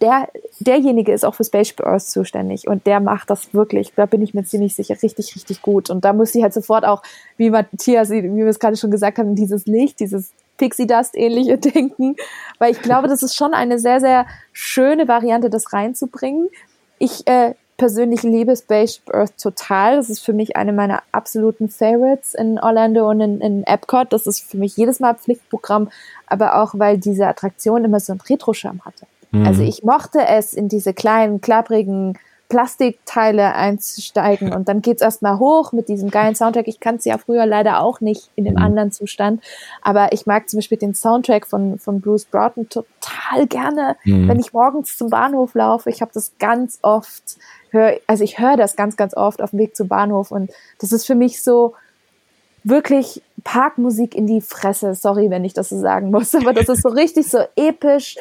der, derjenige ist auch für Spaceship Earth zuständig und der macht das wirklich, da bin ich mir ziemlich sicher, richtig, richtig gut. Und da muss sie halt sofort auch, wie Matthias, wie wir es gerade schon gesagt haben, dieses Licht, dieses Pixie Dust ähnliche [laughs] denken, weil ich glaube, das ist schon eine sehr, sehr schöne Variante, das reinzubringen. Ich äh, persönlich liebe Spaceship Earth total. Das ist für mich eine meiner absoluten Favorites in Orlando und in, in Epcot. Das ist für mich jedes Mal Pflichtprogramm, aber auch, weil diese Attraktion immer so einen Retro-Charme hatte. Also mhm. Also ich mochte es, in diese kleinen, klapprigen Plastikteile einzusteigen und dann geht's erstmal hoch mit diesem geilen Soundtrack. Ich kannte es ja früher leider auch nicht in dem mhm. anderen Zustand, aber ich mag zum Beispiel den Soundtrack von, von Bruce Broughton total gerne, mhm. wenn ich morgens zum Bahnhof laufe. Ich habe das ganz oft, hör, also ich höre das ganz, ganz oft auf dem Weg zum Bahnhof und das ist für mich so wirklich Parkmusik in die Fresse. Sorry, wenn ich das so sagen muss, [laughs] aber das ist so richtig so episch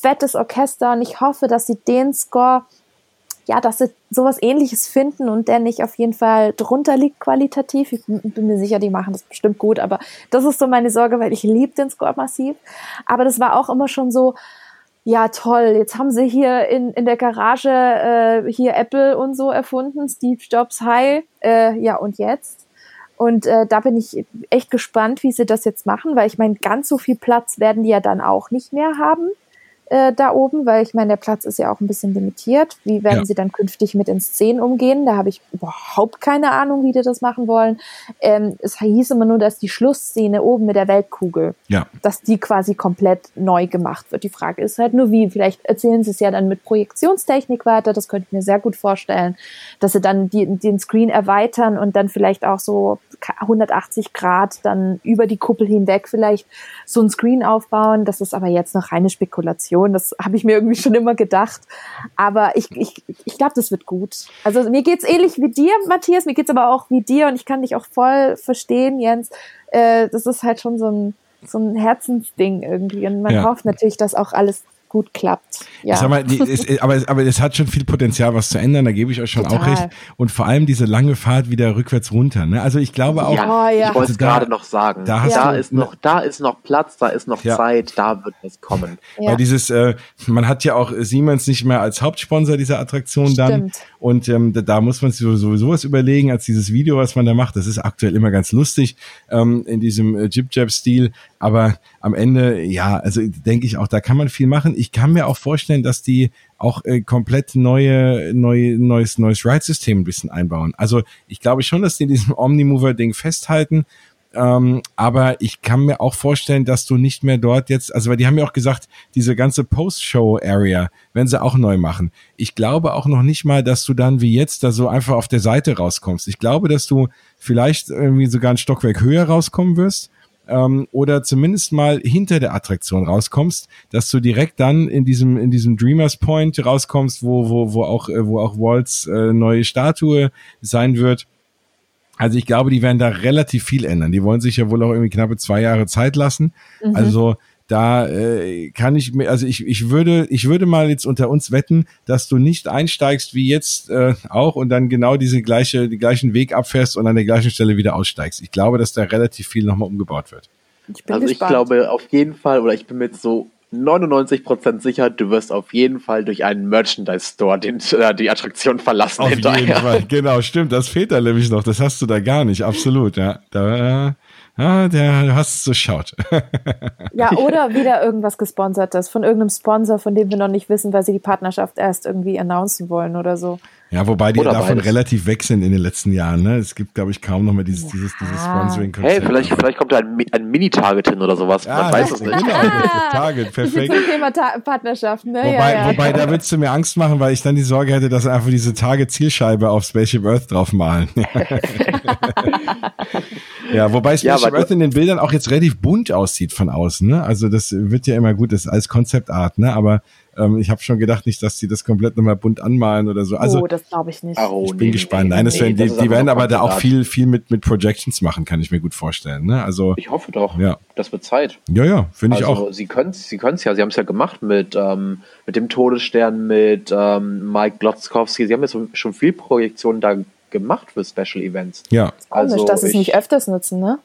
fettes Orchester und ich hoffe, dass sie den Score, ja, dass sie sowas ähnliches finden und der nicht auf jeden Fall drunter liegt qualitativ. Ich bin mir sicher, die machen das bestimmt gut, aber das ist so meine Sorge, weil ich liebe den Score massiv. Aber das war auch immer schon so, ja toll, jetzt haben sie hier in, in der Garage äh, hier Apple und so erfunden, Steve Jobs High, äh, ja und jetzt? Und äh, da bin ich echt gespannt, wie sie das jetzt machen, weil ich meine, ganz so viel Platz werden die ja dann auch nicht mehr haben äh, da oben, weil ich meine, der Platz ist ja auch ein bisschen limitiert. Wie werden ja. sie dann künftig mit den Szenen umgehen? Da habe ich überhaupt keine Ahnung, wie die das machen wollen. Ähm, es hieß immer nur, dass die Schlussszene oben mit der Weltkugel, ja. dass die quasi komplett neu gemacht wird. Die Frage ist halt nur, wie. Vielleicht erzählen sie es ja dann mit Projektionstechnik weiter. Das könnte ich mir sehr gut vorstellen, dass sie dann die, den Screen erweitern und dann vielleicht auch so 180 Grad dann über die Kuppel hinweg vielleicht so ein Screen aufbauen. Das ist aber jetzt noch reine Spekulation. Situation. Das habe ich mir irgendwie schon immer gedacht. Aber ich, ich, ich glaube, das wird gut. Also mir geht's ähnlich wie dir, Matthias, mir geht's aber auch wie dir und ich kann dich auch voll verstehen, Jens. Äh, das ist halt schon so ein, so ein Herzensding irgendwie. Und man ja. hofft natürlich, dass auch alles gut klappt. Ja. Ich sag mal, die, [laughs] es, aber, aber es hat schon viel Potenzial, was zu ändern, da gebe ich euch schon Total. auch recht. Und vor allem diese lange Fahrt wieder rückwärts runter. Ne? Also ich glaube auch. Ja, oh, ja. ich wollte es gerade noch sagen. Da, da ist noch, da ist noch Platz, da ist noch ja. Zeit, da wird es kommen. Weil dieses, äh, man hat ja auch Siemens nicht mehr als Hauptsponsor dieser Attraktion dann. Stimmt. Und ähm, da, da muss man sich sowieso was überlegen, als dieses Video, was man da macht. Das ist aktuell immer ganz lustig ähm, in diesem äh, Jib-Jab-Stil. Aber am Ende, ja, also denke ich auch, da kann man viel machen. Ich kann mir auch vorstellen, dass die auch äh, komplett neue, neue, neues, neues Ride-System ein bisschen einbauen. Also ich glaube schon, dass die diesem Omnimover-Ding festhalten. Ähm, aber ich kann mir auch vorstellen, dass du nicht mehr dort jetzt, also weil die haben ja auch gesagt, diese ganze Post-Show-Area werden sie auch neu machen. Ich glaube auch noch nicht mal, dass du dann wie jetzt da so einfach auf der Seite rauskommst. Ich glaube, dass du vielleicht irgendwie sogar ein Stockwerk höher rauskommen wirst ähm, oder zumindest mal hinter der Attraktion rauskommst, dass du direkt dann in diesem in diesem Dreamers Point rauskommst, wo wo wo auch äh, wo auch Walt's äh, neue Statue sein wird. Also ich glaube, die werden da relativ viel ändern. Die wollen sich ja wohl auch irgendwie knappe zwei Jahre Zeit lassen. Mhm. Also da äh, kann ich mir, also ich, ich würde, ich würde mal jetzt unter uns wetten, dass du nicht einsteigst wie jetzt äh, auch und dann genau diese gleiche, die gleichen Weg abfährst und an der gleichen Stelle wieder aussteigst. Ich glaube, dass da relativ viel nochmal umgebaut wird. Ich also gespannt. ich glaube auf jeden Fall, oder ich bin mir jetzt so 99% sicher, du wirst auf jeden Fall durch einen Merchandise-Store äh, die Attraktion verlassen. Auf hinterher. jeden Fall, genau, stimmt. Das fehlt da nämlich noch. Das hast du da gar nicht, absolut. Ja, da, ja, der hast es so schaut. [laughs] ja, oder wieder irgendwas gesponsertes von irgendeinem Sponsor, von dem wir noch nicht wissen, weil sie die Partnerschaft erst irgendwie announcen wollen oder so. Ja, wobei die Oder davon beides. relativ weg sind in den letzten Jahren. Ne? Es gibt, glaube ich, kaum noch mehr dieses, dieses, dieses Sponsoring-Konzept. Hey, vielleicht, vielleicht kommt da ein, ein Mini-Target hin oder sowas. Ja, Man weiß es nicht. Genau, [laughs] Target, perfekt. Zum Thema Ta Partnerschaft, ne? Wobei, ja, ja. wobei da würdest du mir Angst machen, weil ich dann die Sorge hätte, dass einfach diese Target-Zielscheibe auf Spaceship Earth draufmalen. [laughs] [laughs] ja, wobei Spaceship ja, Earth in den Bildern auch jetzt relativ bunt aussieht von außen. Ne? Also das wird ja immer gut, das ist als Konzeptart, ne? aber ähm, ich habe schon gedacht, nicht, dass die das komplett nochmal bunt anmalen oder so. Also, oh, das glaube ich nicht. Oh, ich bin nee, gespannt. Nee, Nein, das nee, werden, die, die werden aber da auch viel, viel mit, mit Projections machen, kann ich mir gut vorstellen. Ne? Also, ich hoffe doch. Ja. Das wird Zeit. Ja, ja, finde also, ich auch. Sie können es sie können's ja. Sie haben es ja gemacht mit, ähm, mit dem Todesstern, mit ähm, Mike Glotzkowski. Sie haben jetzt schon viel Projektionen da gemacht für Special Events. Ja. Also, Komisch, dass sie es nicht öfters nutzen, ne?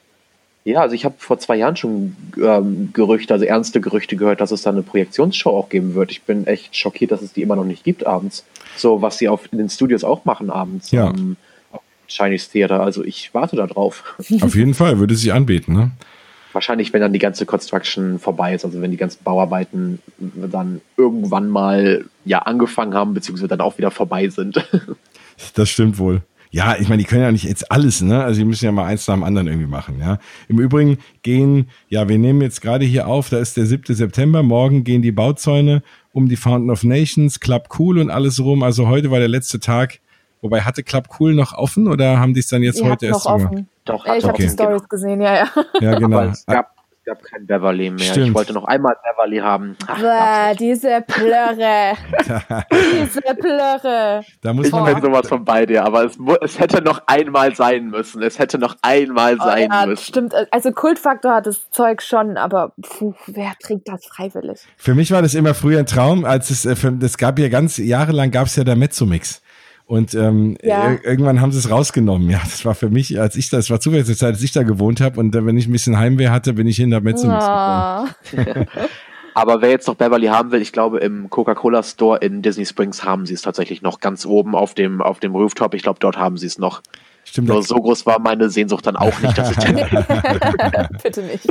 Ja, also ich habe vor zwei Jahren schon ähm, Gerüchte, also ernste Gerüchte gehört, dass es da eine Projektionsshow auch geben wird. Ich bin echt schockiert, dass es die immer noch nicht gibt abends. So, was sie auf, in den Studios auch machen abends. Ja. Ähm, Chinese Theater. Also ich warte da drauf. [laughs] Auf jeden Fall, würde sich anbieten, ne? Wahrscheinlich, wenn dann die ganze Construction vorbei ist, also wenn die ganzen Bauarbeiten dann irgendwann mal ja angefangen haben, beziehungsweise dann auch wieder vorbei sind. [laughs] Das stimmt wohl. Ja, ich meine, die können ja nicht jetzt alles, ne? Also die müssen ja mal eins nach dem anderen irgendwie machen, ja. Im Übrigen gehen, ja, wir nehmen jetzt gerade hier auf, da ist der 7. September, morgen gehen die Bauzäune um die Fountain of Nations, Club Cool und alles rum. Also heute war der letzte Tag. Wobei, hatte Club Cool noch offen oder haben die es dann jetzt Ihr heute erst noch offen. Doch, ich habe die Stories gesehen, ja, ja. Ja, genau. Aber es gab gab kein Beverly mehr. Stimmt. Ich wollte noch einmal Beverly haben. Ach, Bäh, diese Plörre. [laughs] diese Plörre. Da muss ich man bin sowas von bei dir, aber es, es hätte noch einmal sein müssen. Es hätte noch einmal oh, sein ja, müssen. Stimmt, also Kultfaktor hat das Zeug schon, aber puh, wer trinkt das freiwillig? Für mich war das immer früher ein Traum, als es, äh, das gab ja ganz jahrelang gab es ja der Mezzomix. Und ähm, ja. irgendwann haben sie es rausgenommen. Ja, das war für mich, als ich das war zufällig zur Zeit, als ich da gewohnt habe und äh, wenn ich ein bisschen Heimweh hatte, bin ich hinter Metzo. Oh. Aber wer jetzt noch Beverly haben will, ich glaube, im Coca-Cola Store in Disney Springs haben sie es tatsächlich noch ganz oben auf dem, auf dem Rooftop. Ich glaube, dort haben sie es noch. Stimmt. Nur so groß war meine Sehnsucht dann auch nicht, dass ich [laughs] Bitte nicht.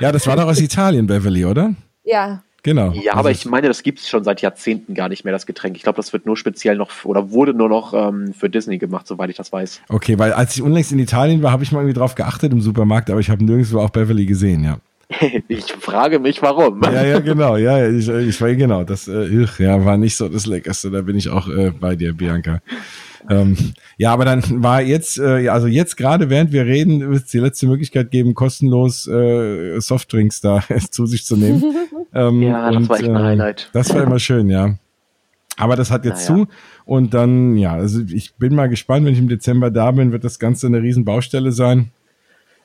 Ja, das war doch aus Italien, Beverly, oder? Ja. Genau. Ja, aber ich meine, das gibt es schon seit Jahrzehnten gar nicht mehr, das Getränk. Ich glaube, das wird nur speziell noch oder wurde nur noch ähm, für Disney gemacht, soweit ich das weiß. Okay, weil als ich unlängst in Italien war, habe ich mal irgendwie drauf geachtet im Supermarkt, aber ich habe nirgendwo auch Beverly gesehen, ja. [laughs] ich frage mich, warum. Ja, ja, genau, ja, ich, ich war genau, das äh, ja, war nicht so das Leckerste, da bin ich auch äh, bei dir, Bianca. Ähm, ja, aber dann war jetzt, äh, also jetzt gerade während wir reden, wird es die letzte Möglichkeit geben, kostenlos äh, Softdrinks da [laughs] zu sich zu nehmen. [laughs] Ähm, ja, das und, war echt ein äh, Highlight. Das war immer schön, ja. Aber das hat jetzt naja. zu und dann, ja, also ich bin mal gespannt, wenn ich im Dezember da bin, wird das Ganze eine riesen Baustelle sein.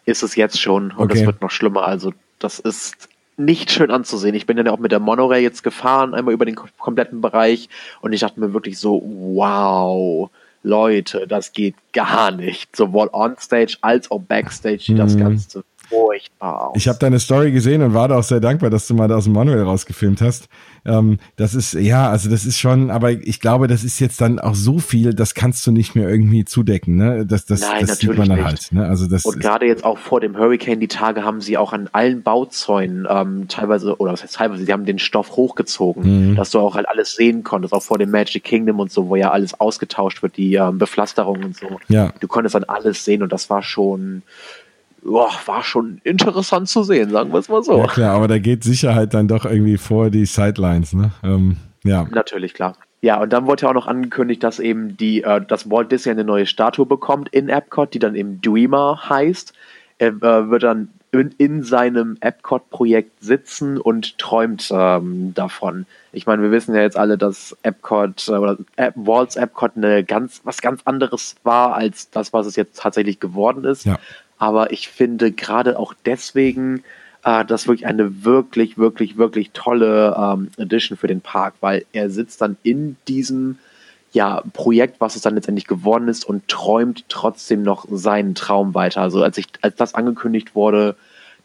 Ist es jetzt schon und es wird noch schlimmer. Also das ist nicht schön anzusehen. Ich bin dann auch mit der Monorail jetzt gefahren, einmal über den kompletten Bereich und ich dachte mir wirklich so, wow, Leute, das geht gar nicht. Sowohl on-stage als auch backstage mhm. das Ganze furchtbar aus. Ich habe deine Story gesehen und war da auch sehr dankbar, dass du mal da aus dem Manuel rausgefilmt hast. Ähm, das ist, ja, also das ist schon, aber ich glaube, das ist jetzt dann auch so viel, das kannst du nicht mehr irgendwie zudecken, ne? Das, das, Nein, das sieht man dann halt. Ne? Also das und gerade jetzt auch vor dem Hurricane, die Tage haben sie auch an allen Bauzäunen ähm, teilweise, oder was heißt teilweise, sie haben den Stoff hochgezogen, mhm. dass du auch halt alles sehen konntest, auch vor dem Magic Kingdom und so, wo ja alles ausgetauscht wird, die ähm, Bepflasterung und so. Ja. Du konntest dann alles sehen und das war schon, boah, war schon interessant zu sehen, sagen wir es mal so. Ja klar, aber da geht Sicherheit dann doch irgendwie vor die Sidelines, ne? Ähm, ja. Natürlich, klar. Ja, und dann wurde ja auch noch angekündigt, dass eben die, äh, dass Walt Disney eine neue Statue bekommt in Epcot, die dann eben Dreamer heißt. Er äh, wird dann in, in seinem Epcot-Projekt sitzen und träumt ähm, davon. Ich meine, wir wissen ja jetzt alle, dass Epcot äh, oder Ep Walt's Epcot eine ganz, was ganz anderes war als das, was es jetzt tatsächlich geworden ist. Ja. Aber ich finde gerade auch deswegen äh, das wirklich eine wirklich, wirklich, wirklich tolle ähm, Edition für den Park, weil er sitzt dann in diesem ja, Projekt, was es dann letztendlich geworden ist und träumt trotzdem noch seinen Traum weiter. Also als ich, als das angekündigt wurde,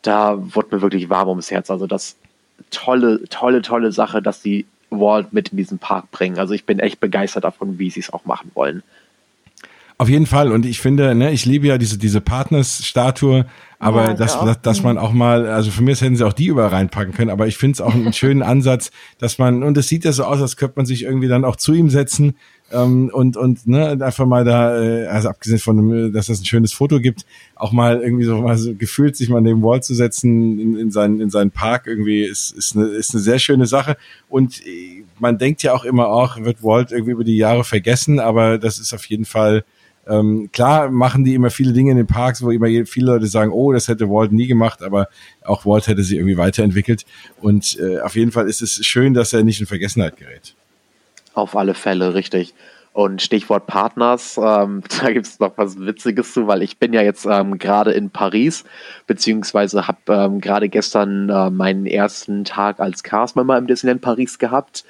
da wurde mir wirklich warm ums Herz. Also das tolle, tolle, tolle Sache, dass sie Walt mit in diesen Park bringen. Also ich bin echt begeistert davon, wie sie es auch machen wollen. Auf jeden Fall. Und ich finde, ne, ich liebe ja diese, diese Partners-Statue, aber ja, dass, dass, dass man auch mal, also für mich hätten sie auch die überall reinpacken können, aber ich finde es auch einen [laughs] schönen Ansatz, dass man, und es sieht ja so aus, als könnte man sich irgendwie dann auch zu ihm setzen ähm, und, und ne, einfach mal da, äh, also abgesehen von dem, dass es ein schönes Foto gibt, auch mal irgendwie so mal so gefühlt sich mal neben Wall zu setzen in, in, seinen, in seinen Park irgendwie ist, ist, eine, ist eine sehr schöne Sache. Und man denkt ja auch immer auch, wird Walt irgendwie über die Jahre vergessen, aber das ist auf jeden Fall ähm, klar machen die immer viele Dinge in den Parks, wo immer viele Leute sagen, oh, das hätte Walt nie gemacht, aber auch Walt hätte sich irgendwie weiterentwickelt. Und äh, auf jeden Fall ist es schön, dass er nicht in Vergessenheit gerät. Auf alle Fälle, richtig. Und Stichwort Partners, ähm, [laughs] da gibt es noch was Witziges zu, weil ich bin ja jetzt ähm, gerade in Paris, beziehungsweise habe ähm, gerade gestern äh, meinen ersten Tag als Castmember im Disneyland Paris gehabt.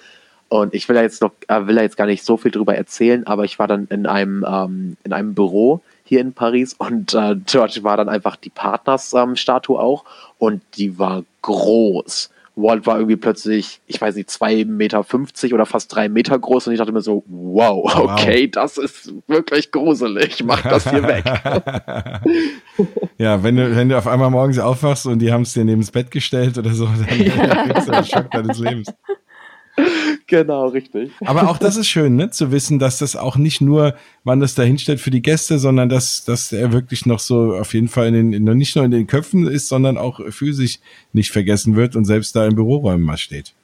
Und ich will ja jetzt noch, äh, will ja jetzt gar nicht so viel drüber erzählen, aber ich war dann in einem, ähm, in einem Büro hier in Paris und äh, dort war dann einfach die Partners-Statue ähm, auch und die war groß. Walt war irgendwie plötzlich, ich weiß nicht, 2,50 Meter oder fast drei Meter groß und ich dachte mir so, wow, okay, wow. das ist wirklich gruselig, mach das hier weg. [laughs] ja, wenn du, wenn du auf einmal morgens aufwachst und die haben es dir neben das Bett gestellt oder so, dann [laughs] kriegst du den Schock deines Lebens. [laughs] genau, richtig. Aber auch das ist schön, ne, zu wissen, dass das auch nicht nur man das da hinstellt für die Gäste, sondern dass, dass er wirklich noch so auf jeden Fall in den, nicht nur in den Köpfen ist, sondern auch physisch nicht vergessen wird und selbst da in Büroräumen mal steht.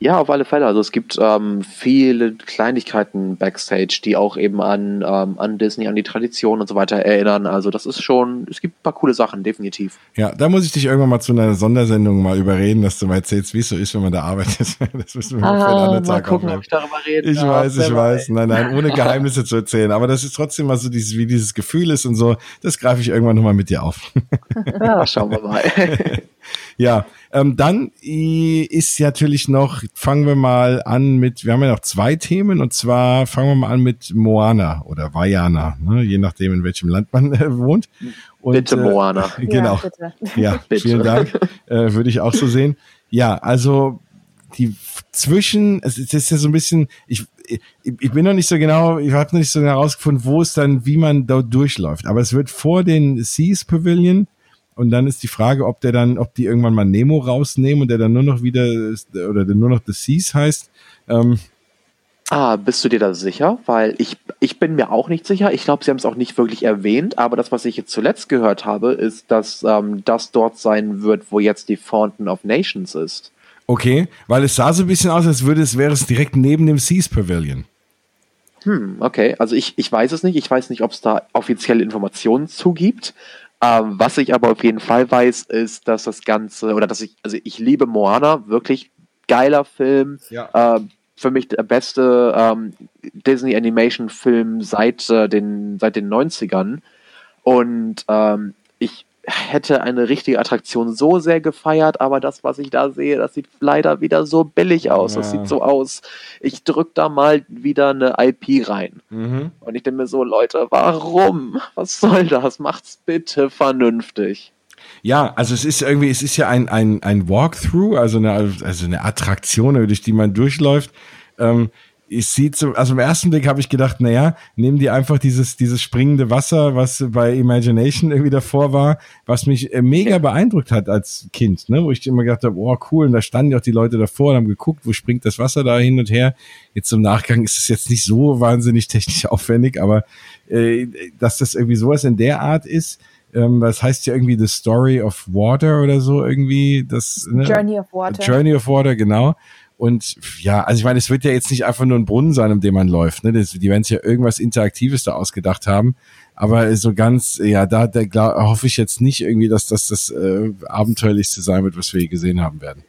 Ja. Ja, auf alle Fälle. Also es gibt ähm, viele Kleinigkeiten backstage, die auch eben an, ähm, an Disney, an die Tradition und so weiter erinnern. Also das ist schon, es gibt ein paar coole Sachen, definitiv. Ja, da muss ich dich irgendwann mal zu einer Sondersendung mal überreden, dass du mal erzählst, wie es so ist, wenn man da arbeitet. [laughs] Das müssen wir ah, für einen anderen Tag gucken, ob ich darüber reden Ich darf, weiß, ich weiß. Nein, nein, ohne Geheimnisse zu erzählen. Aber das ist trotzdem mal so dieses, wie dieses Gefühl ist und so. Das greife ich irgendwann nochmal mit dir auf. Ja, [laughs] schauen wir mal. [laughs] ja, ähm, dann ist natürlich noch, fangen wir mal an mit, wir haben ja noch zwei Themen und zwar fangen wir mal an mit Moana oder Vajana, ne, je nachdem in welchem Land man äh, wohnt. Und, bitte äh, Moana. Äh, [laughs] genau. Ja, bitte. ja [laughs] bitte. vielen Dank. Äh, Würde ich auch so sehen. Ja, also die zwischen, es ist ja so ein bisschen, ich, ich bin noch nicht so genau, ich habe noch nicht so genau herausgefunden, wo es dann, wie man dort durchläuft. Aber es wird vor den Seas Pavilion und dann ist die Frage, ob der dann, ob die irgendwann mal Nemo rausnehmen und der dann nur noch wieder oder der nur noch The Seas heißt. Ähm, Ah, bist du dir da sicher? Weil ich, ich bin mir auch nicht sicher. Ich glaube, sie haben es auch nicht wirklich erwähnt, aber das, was ich jetzt zuletzt gehört habe, ist, dass ähm, das dort sein wird, wo jetzt die Fountain of Nations ist. Okay, weil es sah so ein bisschen aus, als würde es, wäre es direkt neben dem Seas Pavilion. Hm, okay. Also ich, ich weiß es nicht. Ich weiß nicht, ob es da offizielle Informationen zugibt. Ähm, was ich aber auf jeden Fall weiß, ist, dass das Ganze, oder dass ich, also ich liebe Moana, wirklich geiler Film. Ja. Äh, für mich der beste ähm, Disney Animation Film seit, äh, den, seit den 90ern. Und ähm, ich hätte eine richtige Attraktion so sehr gefeiert, aber das, was ich da sehe, das sieht leider wieder so billig aus. Ja. Das sieht so aus. Ich drück da mal wieder eine IP rein. Mhm. Und ich denke mir so, Leute, warum? Was soll das? Macht's bitte vernünftig. Ja, also es ist irgendwie, es ist ja ein, ein, ein Walkthrough, also eine, also eine Attraktion, durch die man durchläuft. Ähm, ich sieht so, also im ersten Blick habe ich gedacht, naja, nehmen die einfach dieses, dieses springende Wasser, was bei Imagination irgendwie davor war, was mich äh, mega beeindruckt hat als Kind, ne, wo ich immer gedacht habe, oh cool, und da standen ja auch die Leute davor und haben geguckt, wo springt das Wasser da hin und her. Jetzt im Nachgang ist es jetzt nicht so wahnsinnig technisch [laughs] aufwendig, aber äh, dass das irgendwie sowas in der Art ist, ähm, das heißt ja irgendwie The Story of Water oder so irgendwie, das ne? Journey of Water. Journey of Water, genau. Und ja, also ich meine, es wird ja jetzt nicht einfach nur ein Brunnen sein, um den man läuft. Ne? Das, die werden sich ja irgendwas Interaktives da ausgedacht haben. Aber so ganz, ja, da, da glaub, hoffe ich jetzt nicht irgendwie, dass das das äh, abenteuerlichste sein wird, was wir je gesehen haben werden.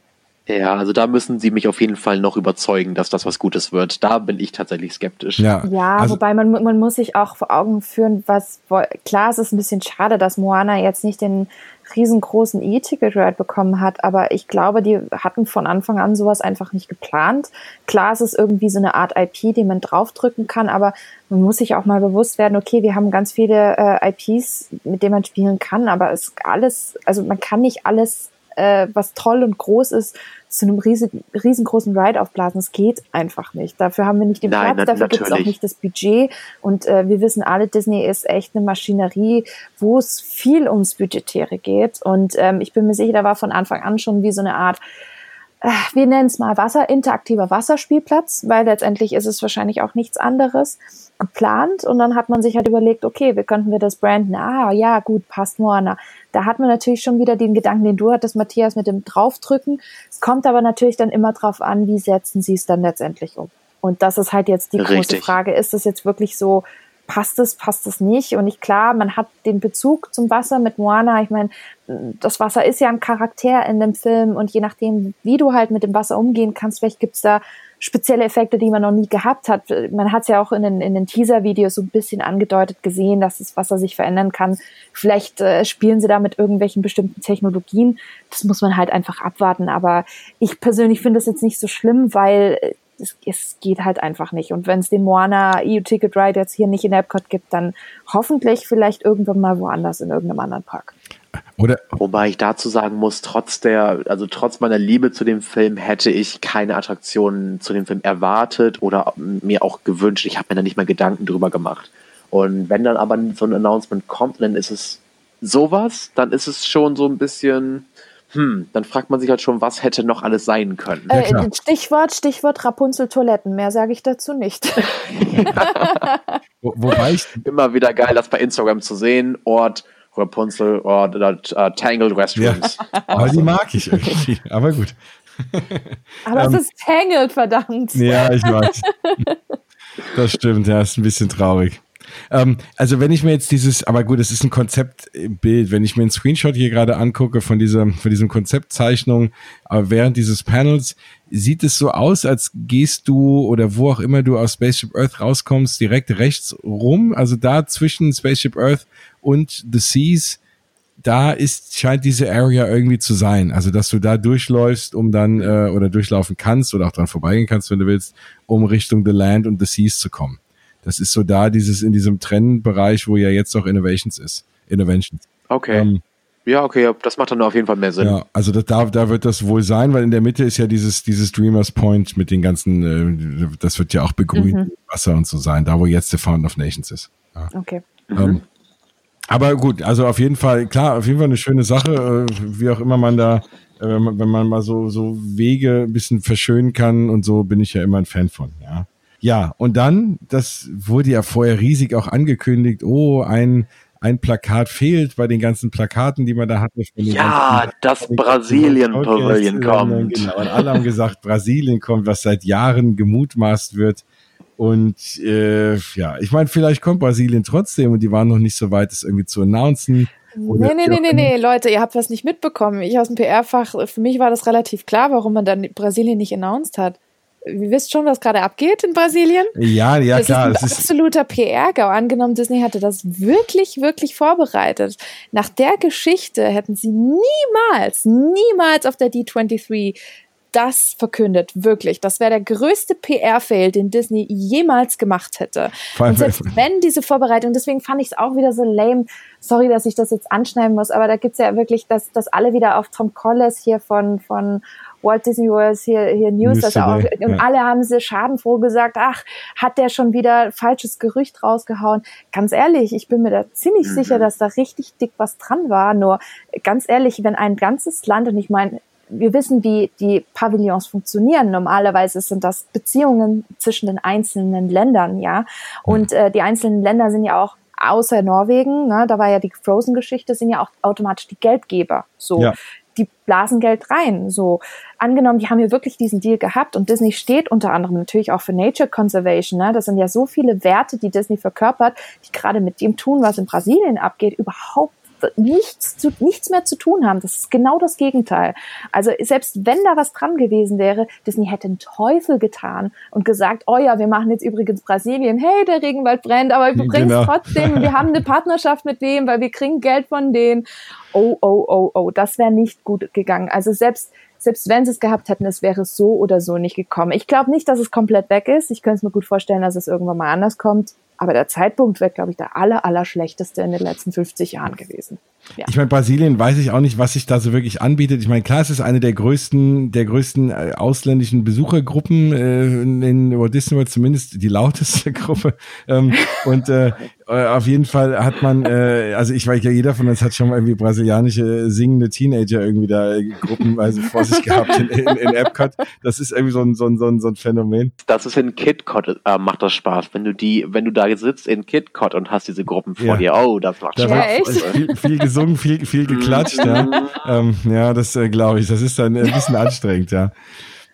Ja, also da müssen sie mich auf jeden Fall noch überzeugen, dass das was Gutes wird. Da bin ich tatsächlich skeptisch. Ja, ja also, wobei man, man muss sich auch vor Augen führen, was klar, es ist ein bisschen schade, dass Moana jetzt nicht den riesengroßen E-Ticket-Ride bekommen hat, aber ich glaube, die hatten von Anfang an sowas einfach nicht geplant. Klar, es ist irgendwie so eine Art IP, die man draufdrücken kann, aber man muss sich auch mal bewusst werden, okay, wir haben ganz viele äh, IPs, mit denen man spielen kann, aber es alles, also man kann nicht alles äh, was toll und groß ist, zu einem riesen, riesengroßen Ride aufblasen. Das geht einfach nicht. Dafür haben wir nicht den Nein, Platz, dafür gibt es auch nicht das Budget. Und äh, wir wissen alle, Disney ist echt eine Maschinerie, wo es viel ums Budgetäre geht. Und ähm, ich bin mir sicher, da war von Anfang an schon wie so eine Art wir nennen es mal Wasser, interaktiver Wasserspielplatz, weil letztendlich ist es wahrscheinlich auch nichts anderes geplant und dann hat man sich halt überlegt, okay, wie könnten wir das branden? Ah, ja, gut, passt Moana. Da hat man natürlich schon wieder den Gedanken, den du hattest, Matthias, mit dem Draufdrücken. Es kommt aber natürlich dann immer drauf an, wie setzen sie es dann letztendlich um. Und das ist halt jetzt die Richtig. große Frage. Ist das jetzt wirklich so passt es, passt es nicht. Und ich klar, man hat den Bezug zum Wasser mit Moana. Ich meine, das Wasser ist ja ein Charakter in dem Film und je nachdem, wie du halt mit dem Wasser umgehen kannst, vielleicht gibt's da spezielle Effekte, die man noch nie gehabt hat. Man hat es ja auch in den, in den Teaser-Videos so ein bisschen angedeutet gesehen, dass das Wasser sich verändern kann. Vielleicht äh, spielen sie da mit irgendwelchen bestimmten Technologien. Das muss man halt einfach abwarten. Aber ich persönlich finde das jetzt nicht so schlimm, weil es, es geht halt einfach nicht. Und wenn es den Moana EU Ticket Ride jetzt hier nicht in Epcot gibt, dann hoffentlich vielleicht irgendwann mal woanders in irgendeinem anderen Park. Oder Wobei ich dazu sagen muss, trotz der, also trotz meiner Liebe zu dem Film hätte ich keine Attraktionen zu dem Film erwartet oder mir auch gewünscht. Ich habe mir da nicht mal Gedanken drüber gemacht. Und wenn dann aber so ein Announcement kommt, dann ist es sowas, dann ist es schon so ein bisschen, hm, dann fragt man sich halt schon, was hätte noch alles sein können. Äh, Stichwort, Stichwort Rapunzel Toiletten. Mehr sage ich dazu nicht. [laughs] Wo, wobei ich [laughs] immer wieder geil, das bei Instagram zu sehen. Ort Rapunzel oder uh, Tangled Restrooms. Ja. Aber die mag ich irgendwie. Aber gut. [laughs] Aber es ähm, ist Tangled, verdammt. Ja, ich weiß. Das stimmt, ja, ist ein bisschen traurig. Ähm, also wenn ich mir jetzt dieses, aber gut, es ist ein Konzeptbild, wenn ich mir einen Screenshot hier gerade angucke von dieser, von diesem Konzeptzeichnung, aber während dieses Panels sieht es so aus, als gehst du oder wo auch immer du aus Spaceship Earth rauskommst, direkt rechts rum, also da zwischen Spaceship Earth und The Seas, da ist, scheint diese Area irgendwie zu sein. Also, dass du da durchläufst, um dann, äh, oder durchlaufen kannst oder auch dran vorbeigehen kannst, wenn du willst, um Richtung The Land und The Seas zu kommen. Das ist so da, dieses in diesem Trennbereich, wo ja jetzt auch Innovations ist. Innovations. Okay. Ähm, ja, okay, das macht dann auf jeden Fall mehr Sinn. Ja, also das, da, da wird das wohl sein, weil in der Mitte ist ja dieses, dieses Dreamers Point mit den ganzen, äh, das wird ja auch begrünt, mhm. Wasser und so sein, da wo jetzt der Fountain of Nations ist. Ja. Okay. Ähm, mhm. aber gut, also auf jeden Fall, klar, auf jeden Fall eine schöne Sache, äh, wie auch immer man da, äh, wenn, man, wenn man mal so, so Wege ein bisschen verschönen kann und so, bin ich ja immer ein Fan von, ja. Ja, und dann, das wurde ja vorher riesig auch angekündigt, oh, ein, ein Plakat fehlt bei den ganzen Plakaten, die man da hatte. ja, das Brasilien-Pavilion kommt. Genau, und alle haben gesagt, Brasilien kommt, was seit Jahren gemutmaßt wird. Und äh, ja, ich meine, vielleicht kommt Brasilien trotzdem und die waren noch nicht so weit, das irgendwie zu announcen. Nee, nee, nee, nee, nee, Leute, ihr habt was nicht mitbekommen. Ich aus dem PR-Fach, für mich war das relativ klar, warum man dann Brasilien nicht announced hat. Ihr wisst schon, was gerade abgeht in Brasilien? Ja, ja, das klar. Ist ein absoluter PR-Gau. Angenommen, Disney hatte das wirklich, wirklich vorbereitet. Nach der Geschichte hätten sie niemals, niemals auf der D23 das verkündet, wirklich. Das wäre der größte PR-Fail, den Disney jemals gemacht hätte. Und selbst wenn diese Vorbereitung, deswegen fand ich es auch wieder so lame, sorry, dass ich das jetzt anschneiden muss, aber da gibt's ja wirklich, dass, dass alle wieder auf Tom Collis hier von, von Walt Disney World hier, hier News, das auch, und ja. alle haben sie schadenfroh gesagt, ach, hat der schon wieder falsches Gerücht rausgehauen. Ganz ehrlich, ich bin mir da ziemlich mhm. sicher, dass da richtig dick was dran war. Nur ganz ehrlich, wenn ein ganzes Land, und ich meine, wir wissen, wie die Pavillons funktionieren. Normalerweise sind das Beziehungen zwischen den einzelnen Ländern, ja. Und äh, die einzelnen Länder sind ja auch außer Norwegen, ne, da war ja die Frozen-Geschichte, sind ja auch automatisch die Geldgeber. So, ja die blasen Geld rein. So angenommen, die haben hier wirklich diesen Deal gehabt und Disney steht unter anderem natürlich auch für Nature Conservation. Ne? Das sind ja so viele Werte, die Disney verkörpert, die gerade mit dem tun, was in Brasilien abgeht, überhaupt nichts, zu, nichts mehr zu tun haben. Das ist genau das Gegenteil. Also selbst wenn da was dran gewesen wäre, Disney hätte einen Teufel getan und gesagt, oh ja, wir machen jetzt übrigens Brasilien, hey, der Regenwald brennt, aber wir bringen es genau. trotzdem, wir haben eine Partnerschaft mit dem, weil wir kriegen Geld von denen. Oh, oh, oh, oh, das wäre nicht gut gegangen. Also selbst selbst wenn sie es gehabt hätten, es wäre so oder so nicht gekommen. Ich glaube nicht, dass es komplett weg ist. Ich könnte es mir gut vorstellen, dass es irgendwann mal anders kommt. Aber der Zeitpunkt wäre, glaube ich, der aller, aller schlechteste in den letzten 50 Jahren gewesen. Ja. Ich meine, Brasilien weiß ich auch nicht, was sich da so wirklich anbietet. Ich meine, klar, es ist eine der größten, der größten äh, ausländischen Besuchergruppen äh, in Walt Disney World, zumindest die lauteste [laughs] Gruppe. Ähm, und äh, äh, auf jeden Fall hat man, äh, also ich weiß ja, jeder von uns hat schon mal irgendwie brasilianische singende Teenager irgendwie da äh, gruppenweise vor sich gehabt in, in, in Epcot. Das ist irgendwie so ein, so ein, so ein, so ein Phänomen. Das ist in KitKat, äh, macht das Spaß. Wenn du die, wenn du da sitzt in KitKat und hast diese Gruppen vor ja. dir, oh, das macht da Spaß. Viel, viel, gesungen, viel, viel geklatscht, ja. [laughs] ähm, ja, das äh, glaube ich. Das ist dann ein bisschen anstrengend, ja.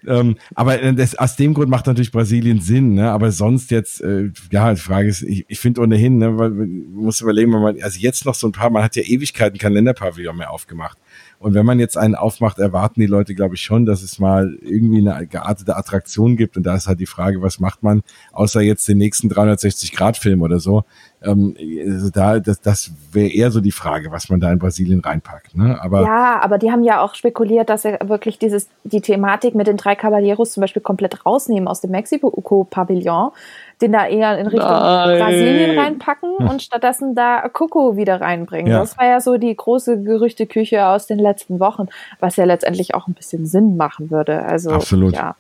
Ähm, aber äh, das, aus dem Grund macht natürlich Brasilien Sinn, ne? Aber sonst jetzt, äh, ja, die Frage ist, ich, ich finde ohnehin, ne, weil man muss überlegen, wenn man, also jetzt noch so ein paar, man hat ja Ewigkeiten Kalenderpavillon mehr aufgemacht. Und wenn man jetzt einen aufmacht, erwarten die Leute, glaube ich, schon, dass es mal irgendwie eine geartete Attraktion gibt. Und da ist halt die Frage, was macht man, außer jetzt den nächsten 360-Grad-Film oder so. Ähm, also da, das, das wäre eher so die Frage, was man da in Brasilien reinpackt. Ne? Aber ja, aber die haben ja auch spekuliert, dass er wirklich dieses, die Thematik mit den drei Caballeros zum Beispiel komplett rausnehmen aus dem Mexiko-Pavillon den da eher in Richtung Nein. Brasilien reinpacken hm. und stattdessen da Coco wieder reinbringen. Ja. Das war ja so die große Gerüchteküche aus den letzten Wochen, was ja letztendlich auch ein bisschen Sinn machen würde. Also, Absolut. Ja.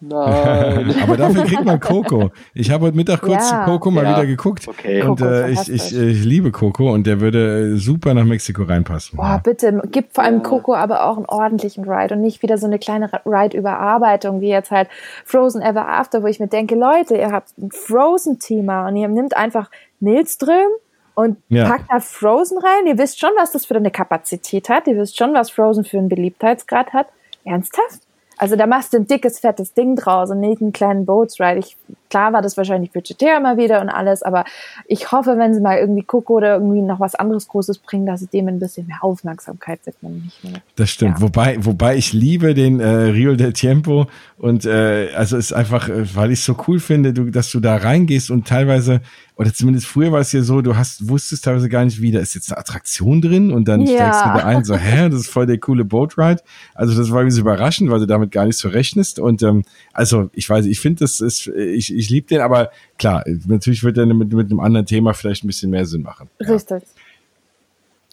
Nein. [laughs] Aber dafür kriegt man Coco. Ich habe heute Mittag kurz ja. Coco mal ja. wieder geguckt. Okay. Und äh, ich, ich, ich, liebe Coco und der würde super nach Mexiko reinpassen. Boah, ja. bitte, gib vor allem Coco aber auch einen ordentlichen Ride und nicht wieder so eine kleine Ride-Überarbeitung wie jetzt halt Frozen Ever After, wo ich mir denke, Leute, ihr habt ein Frozen-Thema und ihr nimmt einfach Nilström und packt da Frozen rein. Ihr wisst schon, was das für eine Kapazität hat. Ihr wisst schon, was Frozen für einen Beliebtheitsgrad hat. Ernsthaft? Also da machst du ein dickes, fettes Ding draus und nicht einen kleinen Boatsride. Ich, klar war das wahrscheinlich budgetär mal wieder und alles, aber ich hoffe, wenn sie mal irgendwie Coco oder irgendwie noch was anderes Großes bringen, dass sie dem ein bisschen mehr Aufmerksamkeit widmen. Das stimmt. Ja. Wobei, wobei ich liebe den äh, Rio del Tiempo und äh, also ist einfach, äh, weil ich es so cool finde, du, dass du da reingehst und teilweise oder zumindest früher war es ja so, du hast, wusstest teilweise gar nicht, wie, da ist jetzt eine Attraktion drin und dann ja. steigst du da ein, so, hä, das ist voll der coole Boatride. Also das war irgendwie so überraschend, weil du damit gar nicht so rechnest und ähm, also ich weiß, ich finde das ist, ich, ich liebe den, aber klar, natürlich wird der mit, mit einem anderen Thema vielleicht ein bisschen mehr Sinn machen. Richtig.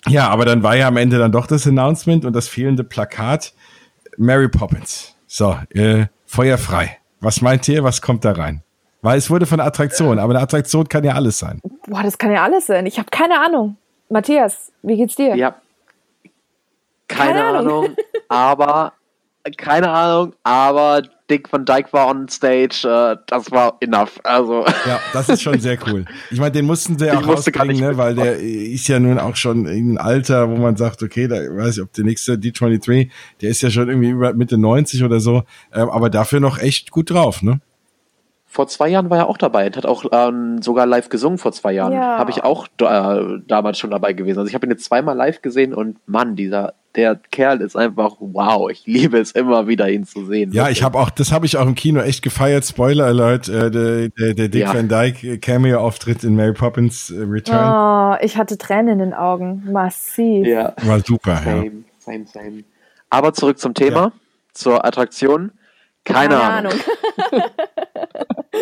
Ja. ja, aber dann war ja am Ende dann doch das Announcement und das fehlende Plakat Mary Poppins. So, äh, Feuer frei. Was meint ihr, was kommt da rein? Weil es wurde von einer Attraktion, aber eine Attraktion kann ja alles sein. Boah, das kann ja alles sein. Ich habe keine Ahnung. Matthias, wie geht's dir? Ja. Keine, keine Ahnung. Ahnung, [laughs] aber keine Ahnung, aber Dick von Dyke war on stage, äh, das war enough. Also. Ja, das ist schon sehr cool. Ich meine, den mussten sie ja auch rausbringen, ne, weil der ist ja nun auch schon in einem Alter, wo man sagt, okay, da weiß ich, ob der nächste D23, der ist ja schon irgendwie über Mitte 90 oder so, äh, aber dafür noch echt gut drauf, ne? Vor zwei Jahren war er auch dabei und hat auch ähm, sogar live gesungen vor zwei Jahren. Ja. Habe ich auch äh, damals schon dabei gewesen. Also ich habe ihn jetzt zweimal live gesehen und Mann, dieser der Kerl ist einfach wow. Ich liebe es immer wieder, ihn zu sehen. Ja, ich habe auch, das habe ich auch im Kino echt gefeiert. Spoiler Alert, äh, der, der, der Dick ja. Van Dyke Cameo-Auftritt in Mary Poppins äh, Return. Oh, ich hatte Tränen in den Augen, massiv. Ja. War super. Same, ja. same, same. Aber zurück zum Thema, ja. zur Attraktion. Keine, Keine Ahnung. Ahnung. [laughs]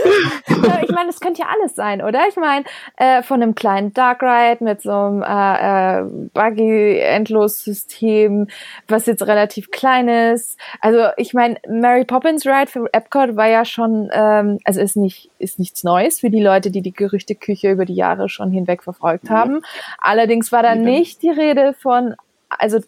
[laughs] ich meine, das könnte ja alles sein, oder? Ich meine, äh, von einem kleinen Dark Ride mit so einem äh, äh, Buggy-Endlos-System, was jetzt relativ klein ist. Also ich meine, Mary Poppins Ride für Epcot war ja schon, ähm, also ist nicht ist nichts Neues für die Leute, die die Gerüchteküche über die Jahre schon hinweg verfolgt haben. Allerdings war da nicht die Rede von, also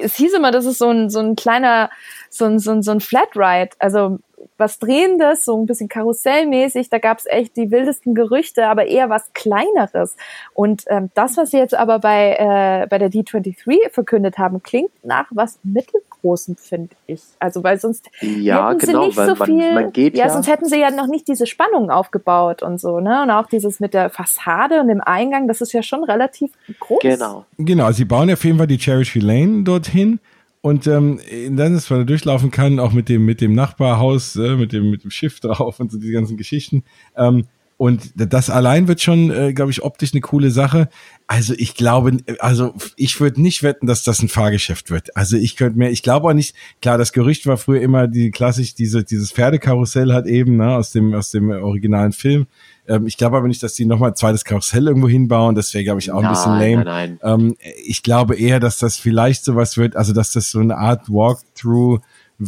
es hieß immer, das ist so ein, so ein kleiner, so ein, so ein, so ein Flat Ride. Also was Drehendes, so ein bisschen karussellmäßig. Da gab es echt die wildesten Gerüchte, aber eher was Kleineres. Und ähm, das, was sie jetzt aber bei, äh, bei der D23 verkündet haben, klingt nach was Mittelgroßem, finde ich. Also weil sonst ja, hätten genau, sie nicht so viel. Man, man geht ja, ja, sonst hätten sie ja noch nicht diese Spannung aufgebaut und so, ne? Und auch dieses mit der Fassade und dem Eingang, das ist ja schon relativ groß. Genau. Genau, sie bauen auf jeden Fall die Cherry Lane dorthin. Und ähm, dann ist, weil er durchlaufen kann, auch mit dem, mit dem Nachbarhaus, äh, mit, dem, mit dem Schiff [laughs] drauf und so die ganzen Geschichten. Ähm, Und das allein wird schon, äh, glaube ich, optisch eine coole Sache. Also ich glaube, also ich würde nicht wetten, dass das ein Fahrgeschäft wird. Also ich könnte mir, ich glaube auch nicht, klar, das Gerücht war früher immer die klassisch, diese, dieses Pferdekarussell hat eben, ne, aus dem, aus dem originalen Film. Ähm, ich glaube aber nicht, dass die nochmal ein zweites Karussell irgendwo hinbauen. Das wäre, glaube ich, auch ein nein, bisschen lame. Nein, nein. Ähm, ich glaube eher, dass das vielleicht sowas wird, also dass das so eine Art Walkthrough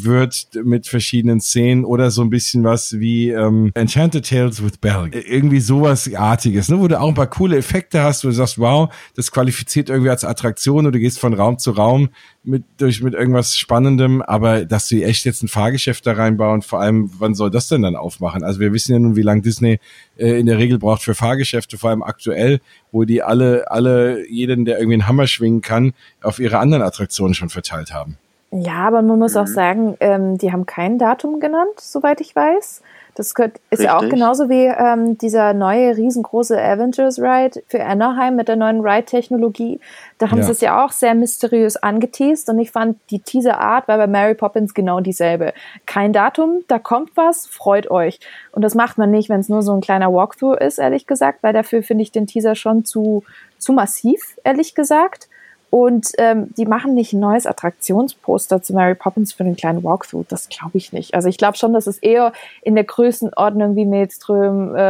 wird mit verschiedenen Szenen oder so ein bisschen was wie ähm, Enchanted Tales with Belle. Irgendwie sowas Artiges, ne? wo du auch ein paar coole Effekte hast, wo du sagst, wow, das qualifiziert irgendwie als Attraktion oder du gehst von Raum zu Raum mit, durch, mit irgendwas Spannendem, aber dass sie echt jetzt ein Fahrgeschäft da reinbauen, vor allem, wann soll das denn dann aufmachen? Also wir wissen ja nun, wie lange Disney äh, in der Regel braucht für Fahrgeschäfte, vor allem aktuell, wo die alle, alle, jeden, der irgendwie einen Hammer schwingen kann, auf ihre anderen Attraktionen schon verteilt haben. Ja, aber man muss mhm. auch sagen, ähm, die haben kein Datum genannt, soweit ich weiß. Das ist Richtig. ja auch genauso wie ähm, dieser neue riesengroße Avengers Ride für Anaheim mit der neuen Ride-Technologie. Da haben ja. sie es ja auch sehr mysteriös angeteased und ich fand die Teaser-Art war bei Mary Poppins genau dieselbe. Kein Datum, da kommt was, freut euch. Und das macht man nicht, wenn es nur so ein kleiner Walkthrough ist, ehrlich gesagt, weil dafür finde ich den Teaser schon zu, zu massiv, ehrlich gesagt. Und ähm, die machen nicht ein neues Attraktionsposter zu Mary Poppins für einen kleinen Walkthrough. Das glaube ich nicht. Also ich glaube schon, dass es eher in der Größenordnung wie Maelstrom, äh,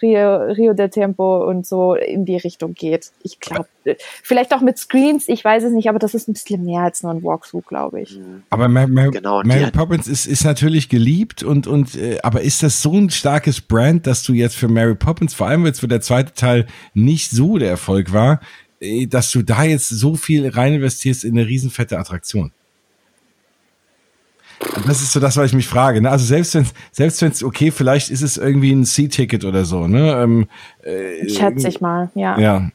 Rio, Rio de Tempo und so in die Richtung geht. Ich glaube, vielleicht auch mit Screens, ich weiß es nicht, aber das ist ein bisschen mehr als nur ein Walkthrough, glaube ich. Mhm. Aber Mary, Mary, genau, Mary Poppins ist, ist natürlich geliebt und, und äh, aber ist das so ein starkes Brand, dass du jetzt für Mary Poppins, vor allem jetzt, wo der zweite Teil nicht so der Erfolg war, äh, dass du da jetzt so viel rein investierst in eine riesenfette Attraktion. Das ist so das, was ich mich frage. Ne? Also selbst wenn selbst wenn es okay, vielleicht ist es irgendwie ein C-Ticket oder so. Ne? Ähm, äh, Schätze ich mal, ja. Ja,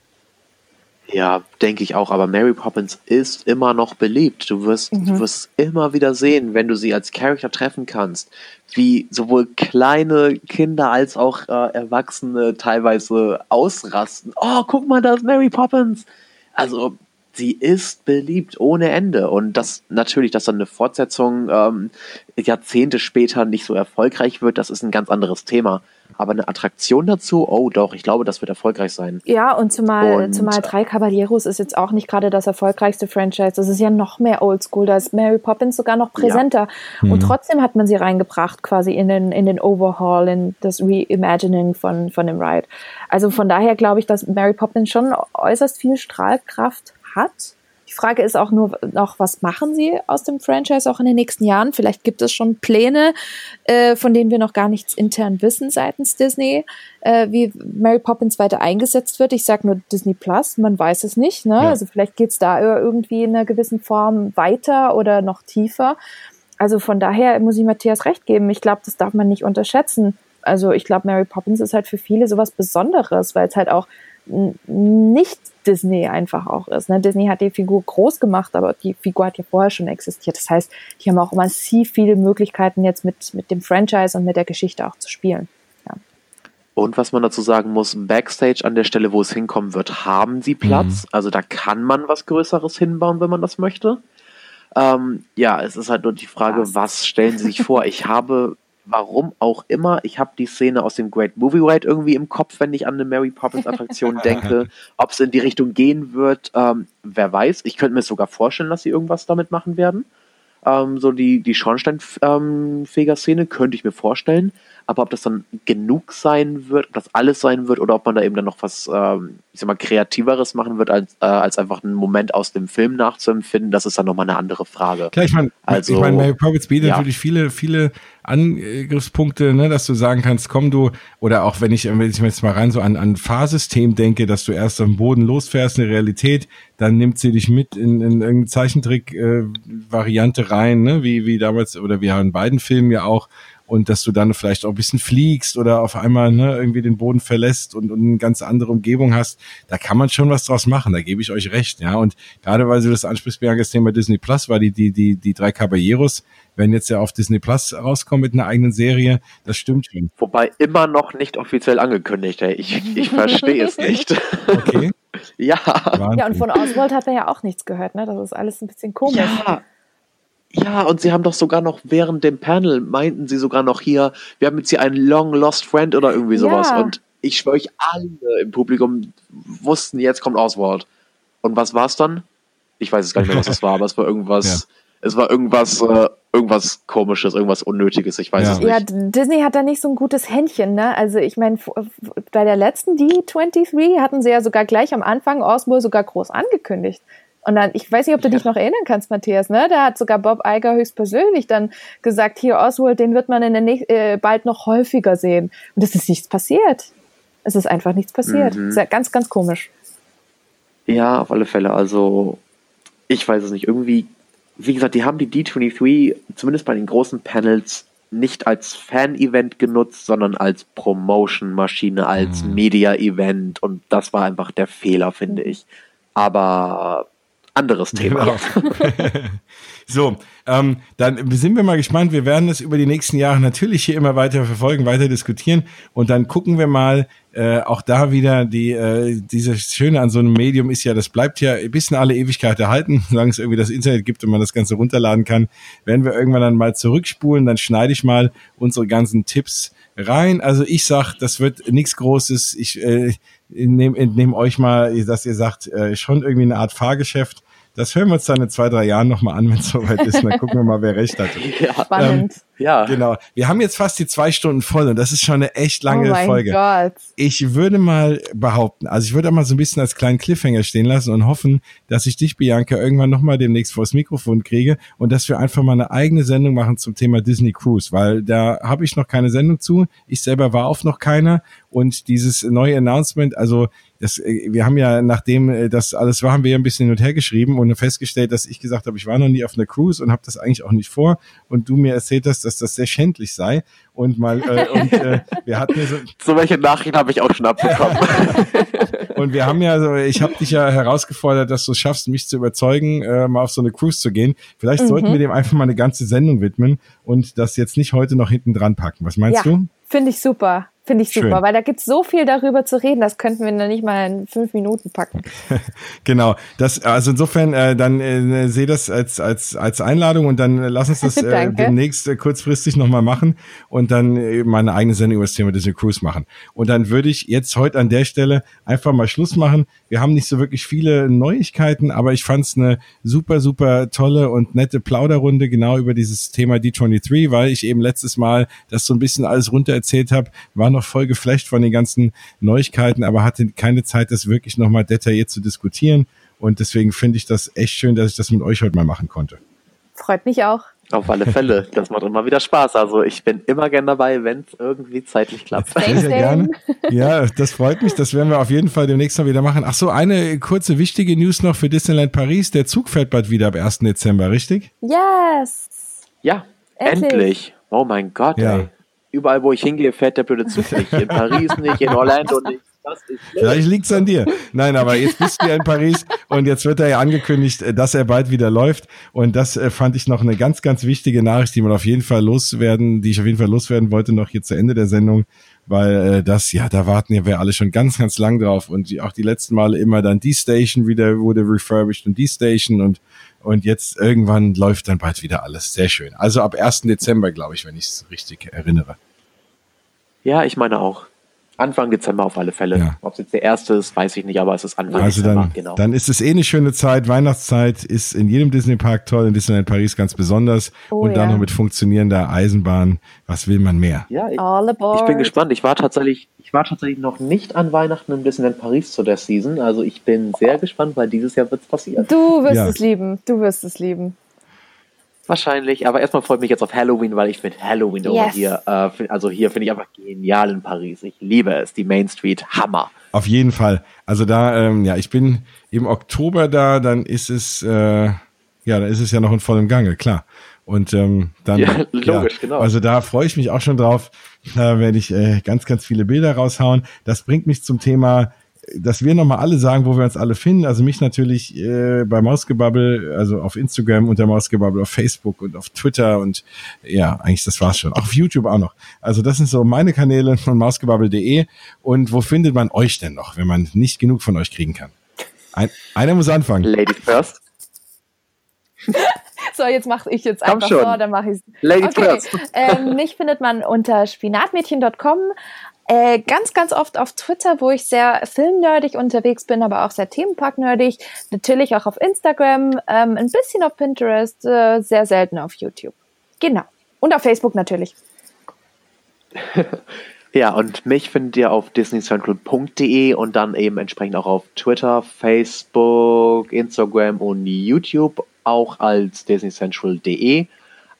ja, denke ich auch, aber Mary Poppins ist immer noch beliebt. Du wirst, mhm. du wirst immer wieder sehen, wenn du sie als Charakter treffen kannst, wie sowohl kleine Kinder als auch äh, Erwachsene teilweise ausrasten. Oh, guck mal, da ist Mary Poppins. Also, sie ist beliebt ohne Ende. Und das natürlich, dass dann eine Fortsetzung ähm, Jahrzehnte später nicht so erfolgreich wird, das ist ein ganz anderes Thema. Aber eine Attraktion dazu, oh doch, ich glaube, das wird erfolgreich sein. Ja, und zumal, und, zumal Drei Caballeros ist jetzt auch nicht gerade das erfolgreichste Franchise. Das ist ja noch mehr Oldschool. Da ist Mary Poppins sogar noch präsenter. Ja. Und mhm. trotzdem hat man sie reingebracht, quasi in den, in den Overhaul, in das Reimagining von, von dem Ride. Also von daher glaube ich, dass Mary Poppins schon äußerst viel Strahlkraft hat die Frage ist auch nur noch, was machen sie aus dem Franchise auch in den nächsten Jahren? Vielleicht gibt es schon Pläne, äh, von denen wir noch gar nichts intern wissen seitens Disney, äh, wie Mary Poppins weiter eingesetzt wird. Ich sage nur Disney Plus, man weiß es nicht. Ne? Ja. Also vielleicht geht es da irgendwie in einer gewissen Form weiter oder noch tiefer. Also von daher muss ich Matthias recht geben. Ich glaube, das darf man nicht unterschätzen. Also ich glaube, Mary Poppins ist halt für viele sowas Besonderes, weil es halt auch nicht Disney einfach auch ist. Ne? Disney hat die Figur groß gemacht, aber die Figur hat ja vorher schon existiert. Das heißt, die haben auch massiv viele Möglichkeiten jetzt mit, mit dem Franchise und mit der Geschichte auch zu spielen. Ja. Und was man dazu sagen muss, Backstage an der Stelle, wo es hinkommen wird, haben sie Platz. Mhm. Also da kann man was Größeres hinbauen, wenn man das möchte. Ähm, ja, es ist halt nur die Frage, was, was stellen sie sich vor? Ich habe warum auch immer, ich habe die Szene aus dem Great Movie Ride irgendwie im Kopf, wenn ich an eine Mary Poppins Attraktion [laughs] denke. Ob es in die Richtung gehen wird, ähm, wer weiß. Ich könnte mir sogar vorstellen, dass sie irgendwas damit machen werden. Ähm, so die, die Schornsteinfeger-Szene könnte ich mir vorstellen. Aber ob das dann genug sein wird, ob das alles sein wird oder ob man da eben dann noch was, ähm, ich sag mal, kreativeres machen wird, als, äh, als einfach einen Moment aus dem Film nachzuempfinden, das ist dann nochmal eine andere Frage. Klar, ich meine, also, ich meine, Mary Poppins bietet ja. natürlich viele, viele Angriffspunkte, ne, dass du sagen kannst, komm du, oder auch wenn ich, wenn ich jetzt mal rein so an, an Fahrsystem denke, dass du erst am Boden losfährst, eine Realität, dann nimmt sie dich mit in, in irgendeine Zeichentrick-Variante äh, rein, ne, wie, wie damals, oder wie in beiden Filmen ja auch, und dass du dann vielleicht auch ein bisschen fliegst oder auf einmal ne, irgendwie den Boden verlässt und, und eine ganz andere Umgebung hast, da kann man schon was draus machen, da gebe ich euch recht, ja. Und gerade weil du das ansprichst, das Thema Disney Plus, war die, die, die, die drei Caballeros, werden jetzt ja auf Disney Plus rauskommen mit einer eigenen Serie, das stimmt schon. Wobei immer noch nicht offiziell angekündigt, ey. Ich, ich verstehe es nicht. Okay. [laughs] ja. Wahnsinn. Ja, und von Oswald hat man ja auch nichts gehört, ne? Das ist alles ein bisschen komisch. Ja. Ja, und sie haben doch sogar noch während dem Panel meinten sie sogar noch hier, wir haben jetzt hier einen Long Lost Friend oder irgendwie sowas. Ja. Und ich schwöre euch, alle im Publikum wussten, jetzt kommt Oswald. Und was war es dann? Ich weiß es gar nicht mehr, was es war, aber es war irgendwas, ja. es war irgendwas, äh, irgendwas komisches, irgendwas Unnötiges, ich weiß ja. es nicht. Ja, Disney hat da nicht so ein gutes Händchen, ne? Also ich meine, bei der letzten D23 hatten sie ja sogar gleich am Anfang Oswald sogar groß angekündigt. Und dann, ich weiß nicht, ob du ja. dich noch erinnern kannst, Matthias, ne? Da hat sogar Bob Iger höchstpersönlich dann gesagt, hier Oswald, den wird man in der nächsten, äh, bald noch häufiger sehen. Und es ist nichts passiert. Es ist einfach nichts passiert. Mhm. Ist ganz, ganz komisch. Ja, auf alle Fälle. Also, ich weiß es nicht. Irgendwie, wie gesagt, die haben die D23 zumindest bei den großen Panels nicht als Fan-Event genutzt, sondern als Promotion-Maschine, als mhm. Media-Event. Und das war einfach der Fehler, finde ich. Aber anderes Thema. Genau. [laughs] so, ähm, dann sind wir mal gespannt. Wir werden es über die nächsten Jahre natürlich hier immer weiter verfolgen, weiter diskutieren und dann gucken wir mal, äh, auch da wieder die äh, diese Schöne an so einem Medium ist ja, das bleibt ja bis in alle Ewigkeit erhalten, [laughs] solange es irgendwie das Internet gibt und man das Ganze runterladen kann. Werden wir irgendwann dann mal zurückspulen, dann schneide ich mal unsere ganzen Tipps rein. Also ich sag, das wird nichts Großes. Ich äh, nehme nehm euch mal, dass ihr sagt, äh, schon irgendwie eine Art Fahrgeschäft. Das hören wir uns dann in zwei, drei Jahren nochmal an, wenn es soweit ist. Dann gucken wir mal, wer recht hatte. [laughs] Ja, Spannend. Ähm, ja. Genau. Wir haben jetzt fast die zwei Stunden voll und das ist schon eine echt lange oh mein Folge. Gott. Ich würde mal behaupten, also ich würde auch mal so ein bisschen als kleinen Cliffhanger stehen lassen und hoffen, dass ich dich, Bianca, irgendwann nochmal demnächst vors Mikrofon kriege und dass wir einfach mal eine eigene Sendung machen zum Thema Disney Cruise, weil da habe ich noch keine Sendung zu. Ich selber war auf noch keiner und dieses neue Announcement, also das, äh, wir haben ja, nachdem äh, das alles war, haben wir ja ein bisschen hin und her geschrieben und festgestellt, dass ich gesagt habe, ich war noch nie auf einer Cruise und habe das eigentlich auch nicht vor und du mir erzählt hast, dass das sehr schändlich sei und mal äh, und äh, wir hatten so, [laughs] so welche Nachrichten habe ich auch schon abbekommen. [laughs] und wir haben ja so, ich habe dich ja herausgefordert, dass du es schaffst, mich zu überzeugen, äh, mal auf so eine Cruise zu gehen. Vielleicht mhm. sollten wir dem einfach mal eine ganze Sendung widmen und das jetzt nicht heute noch hinten dran packen. Was meinst ja, du? Finde ich super. Finde ich super, Schön. weil da gibt es so viel darüber zu reden, das könnten wir dann nicht mal in fünf Minuten packen. [laughs] genau, das also insofern äh, dann äh, sehe das als als als Einladung und dann lass uns das [laughs] äh, demnächst äh, kurzfristig nochmal machen und dann äh, meine eigene Sendung über das Thema Disney Cruise machen. Und dann würde ich jetzt heute an der Stelle einfach mal Schluss machen. Wir haben nicht so wirklich viele Neuigkeiten, aber ich fand es eine super super tolle und nette Plauderrunde genau über dieses Thema D23, weil ich eben letztes Mal das so ein bisschen alles runter erzählt habe, war noch voll geflecht von den ganzen Neuigkeiten, aber hatte keine Zeit, das wirklich nochmal detailliert zu diskutieren. Und deswegen finde ich das echt schön, dass ich das mit euch heute mal machen konnte. Freut mich auch. Auf alle Fälle. Das macht immer wieder Spaß. Also ich bin immer gern dabei, wenn es irgendwie zeitlich klappt. Sehr, sehr gerne. Ja, das freut mich. Das werden wir auf jeden Fall demnächst mal wieder machen. Ach so, eine kurze wichtige News noch für Disneyland Paris. Der Zug fährt bald wieder ab 1. Dezember, richtig? Yes. Ja, endlich. endlich. Oh mein Gott, ja. ey überall, wo ich hingehe, fährt der blöde Zug nicht. In Paris nicht, in Orlando nicht. Vielleicht liegt es an dir. Nein, aber jetzt bist du ja in Paris und jetzt wird er ja angekündigt, dass er bald wieder läuft. Und das äh, fand ich noch eine ganz, ganz wichtige Nachricht, die man auf jeden Fall loswerden, die ich auf jeden Fall loswerden wollte, noch hier zu Ende der Sendung, weil äh, das, ja, da warten ja wir alle schon ganz, ganz lang drauf. Und auch die letzten Male immer dann die Station wieder wurde refurbished und die Station und und jetzt irgendwann läuft dann bald wieder alles. Sehr schön. Also ab 1. Dezember, glaube ich, wenn ich es richtig erinnere. Ja, ich meine auch. Anfang Dezember auf alle Fälle. Ja. Ob es jetzt der erste ist, weiß ich nicht, aber es ist Anfang also Dezember. Dann, genau. dann ist es eh eine schöne Zeit. Weihnachtszeit ist in jedem Disney-Park toll, in Disneyland Paris ganz besonders. Oh, und dann ja. noch mit funktionierender Eisenbahn. Was will man mehr? Ja, ich, ich, bin gespannt. Ich war tatsächlich, ich war tatsächlich noch nicht an Weihnachten im Disneyland Paris zu der Season. Also ich bin sehr gespannt, weil dieses Jahr wird es passieren. Du wirst ja. es lieben. Du wirst es lieben. Wahrscheinlich, aber erstmal freue ich mich jetzt auf Halloween, weil ich finde Halloween yes. hier, äh, also hier finde ich einfach genial in Paris. Ich liebe es, die Main Street, Hammer. Auf jeden Fall. Also da, ähm, ja, ich bin im Oktober da, dann ist es, äh, ja, dann ist es ja noch in vollem Gange, klar. Und ähm, dann, ja, logisch, ja, genau. Also da freue ich mich auch schon drauf. Da werde ich äh, ganz, ganz viele Bilder raushauen. Das bringt mich zum Thema dass wir nochmal alle sagen, wo wir uns alle finden. Also mich natürlich äh, bei Mausgebubble, also auf Instagram unter Mausgebubble, auf Facebook und auf Twitter und ja, eigentlich das war's schon. Auch auf YouTube auch noch. Also das sind so meine Kanäle von mausgebubble.de. Und wo findet man euch denn noch, wenn man nicht genug von euch kriegen kann? Ein, einer muss anfangen. Ladies first. [laughs] So, jetzt mache ich jetzt einfach so, dann mache ich Ladies okay. first. Ähm, mich findet man unter spinatmädchen.com Äh, ganz, ganz oft auf Twitter, wo ich sehr filmnerdig unterwegs bin, aber auch sehr themenparknerdig. Natürlich auch auf Instagram, ähm, ein bisschen auf Pinterest, äh, sehr selten auf YouTube. Genau. Und auf Facebook natürlich. [laughs] ja, und mich findet ihr auf disneycentral.de und dann eben entsprechend auch auf Twitter, Facebook, Instagram und YouTube auch als disneycentral.de,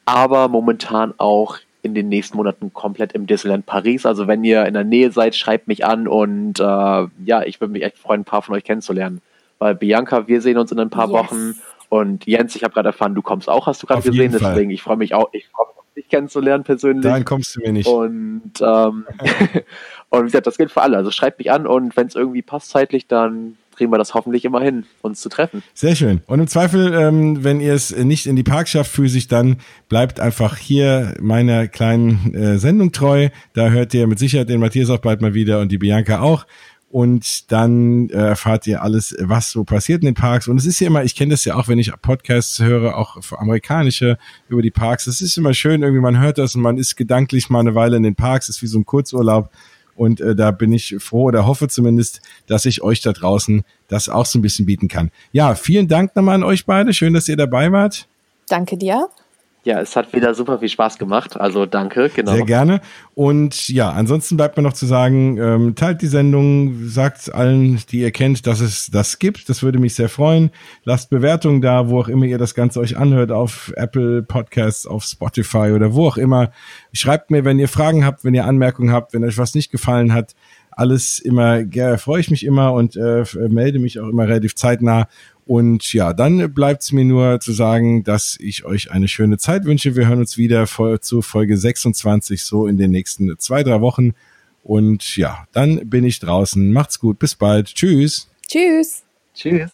aber momentan auch in den nächsten Monaten komplett im Disneyland Paris. Also wenn ihr in der Nähe seid, schreibt mich an und äh, ja, ich würde mich echt freuen, ein paar von euch kennenzulernen. Weil Bianca, wir sehen uns in ein paar yes. Wochen und Jens, ich habe gerade erfahren, du kommst auch, hast du gerade gesehen, deswegen ich freue mich auch, ich freue mich dich kennenzulernen persönlich. Dann kommst du mir nicht. Und, ähm, [laughs] und wie gesagt, das gilt für alle. Also schreibt mich an und wenn es irgendwie passt zeitlich, dann kriegen wir das hoffentlich immer hin, uns zu treffen. Sehr schön. Und im Zweifel, ähm, wenn ihr es nicht in die Park schafft, physisch, dann bleibt einfach hier meiner kleinen äh, Sendung treu. Da hört ihr mit Sicherheit den Matthias auch bald mal wieder und die Bianca auch. Und dann äh, erfahrt ihr alles, was so passiert in den Parks. Und es ist ja immer, ich kenne das ja auch, wenn ich Podcasts höre, auch amerikanische über die Parks. Es ist immer schön, irgendwie man hört das und man ist gedanklich mal eine Weile in den Parks. Es ist wie so ein Kurzurlaub. Und äh, da bin ich froh oder hoffe zumindest, dass ich euch da draußen das auch so ein bisschen bieten kann. Ja, vielen Dank nochmal an euch beide. Schön, dass ihr dabei wart. Danke dir. Ja, es hat wieder super viel Spaß gemacht. Also danke, genau. Sehr gerne. Und ja, ansonsten bleibt mir noch zu sagen, ähm, teilt die Sendung, sagt allen, die ihr kennt, dass es das gibt. Das würde mich sehr freuen. Lasst Bewertungen da, wo auch immer ihr das Ganze euch anhört, auf Apple Podcasts, auf Spotify oder wo auch immer. Schreibt mir, wenn ihr Fragen habt, wenn ihr Anmerkungen habt, wenn euch was nicht gefallen hat. Alles immer, ja, freue ich mich immer und äh, melde mich auch immer relativ zeitnah. Und ja, dann bleibt es mir nur zu sagen, dass ich euch eine schöne Zeit wünsche. Wir hören uns wieder zu Folge 26, so in den nächsten zwei, drei Wochen. Und ja, dann bin ich draußen. Macht's gut. Bis bald. Tschüss. Tschüss. Tschüss.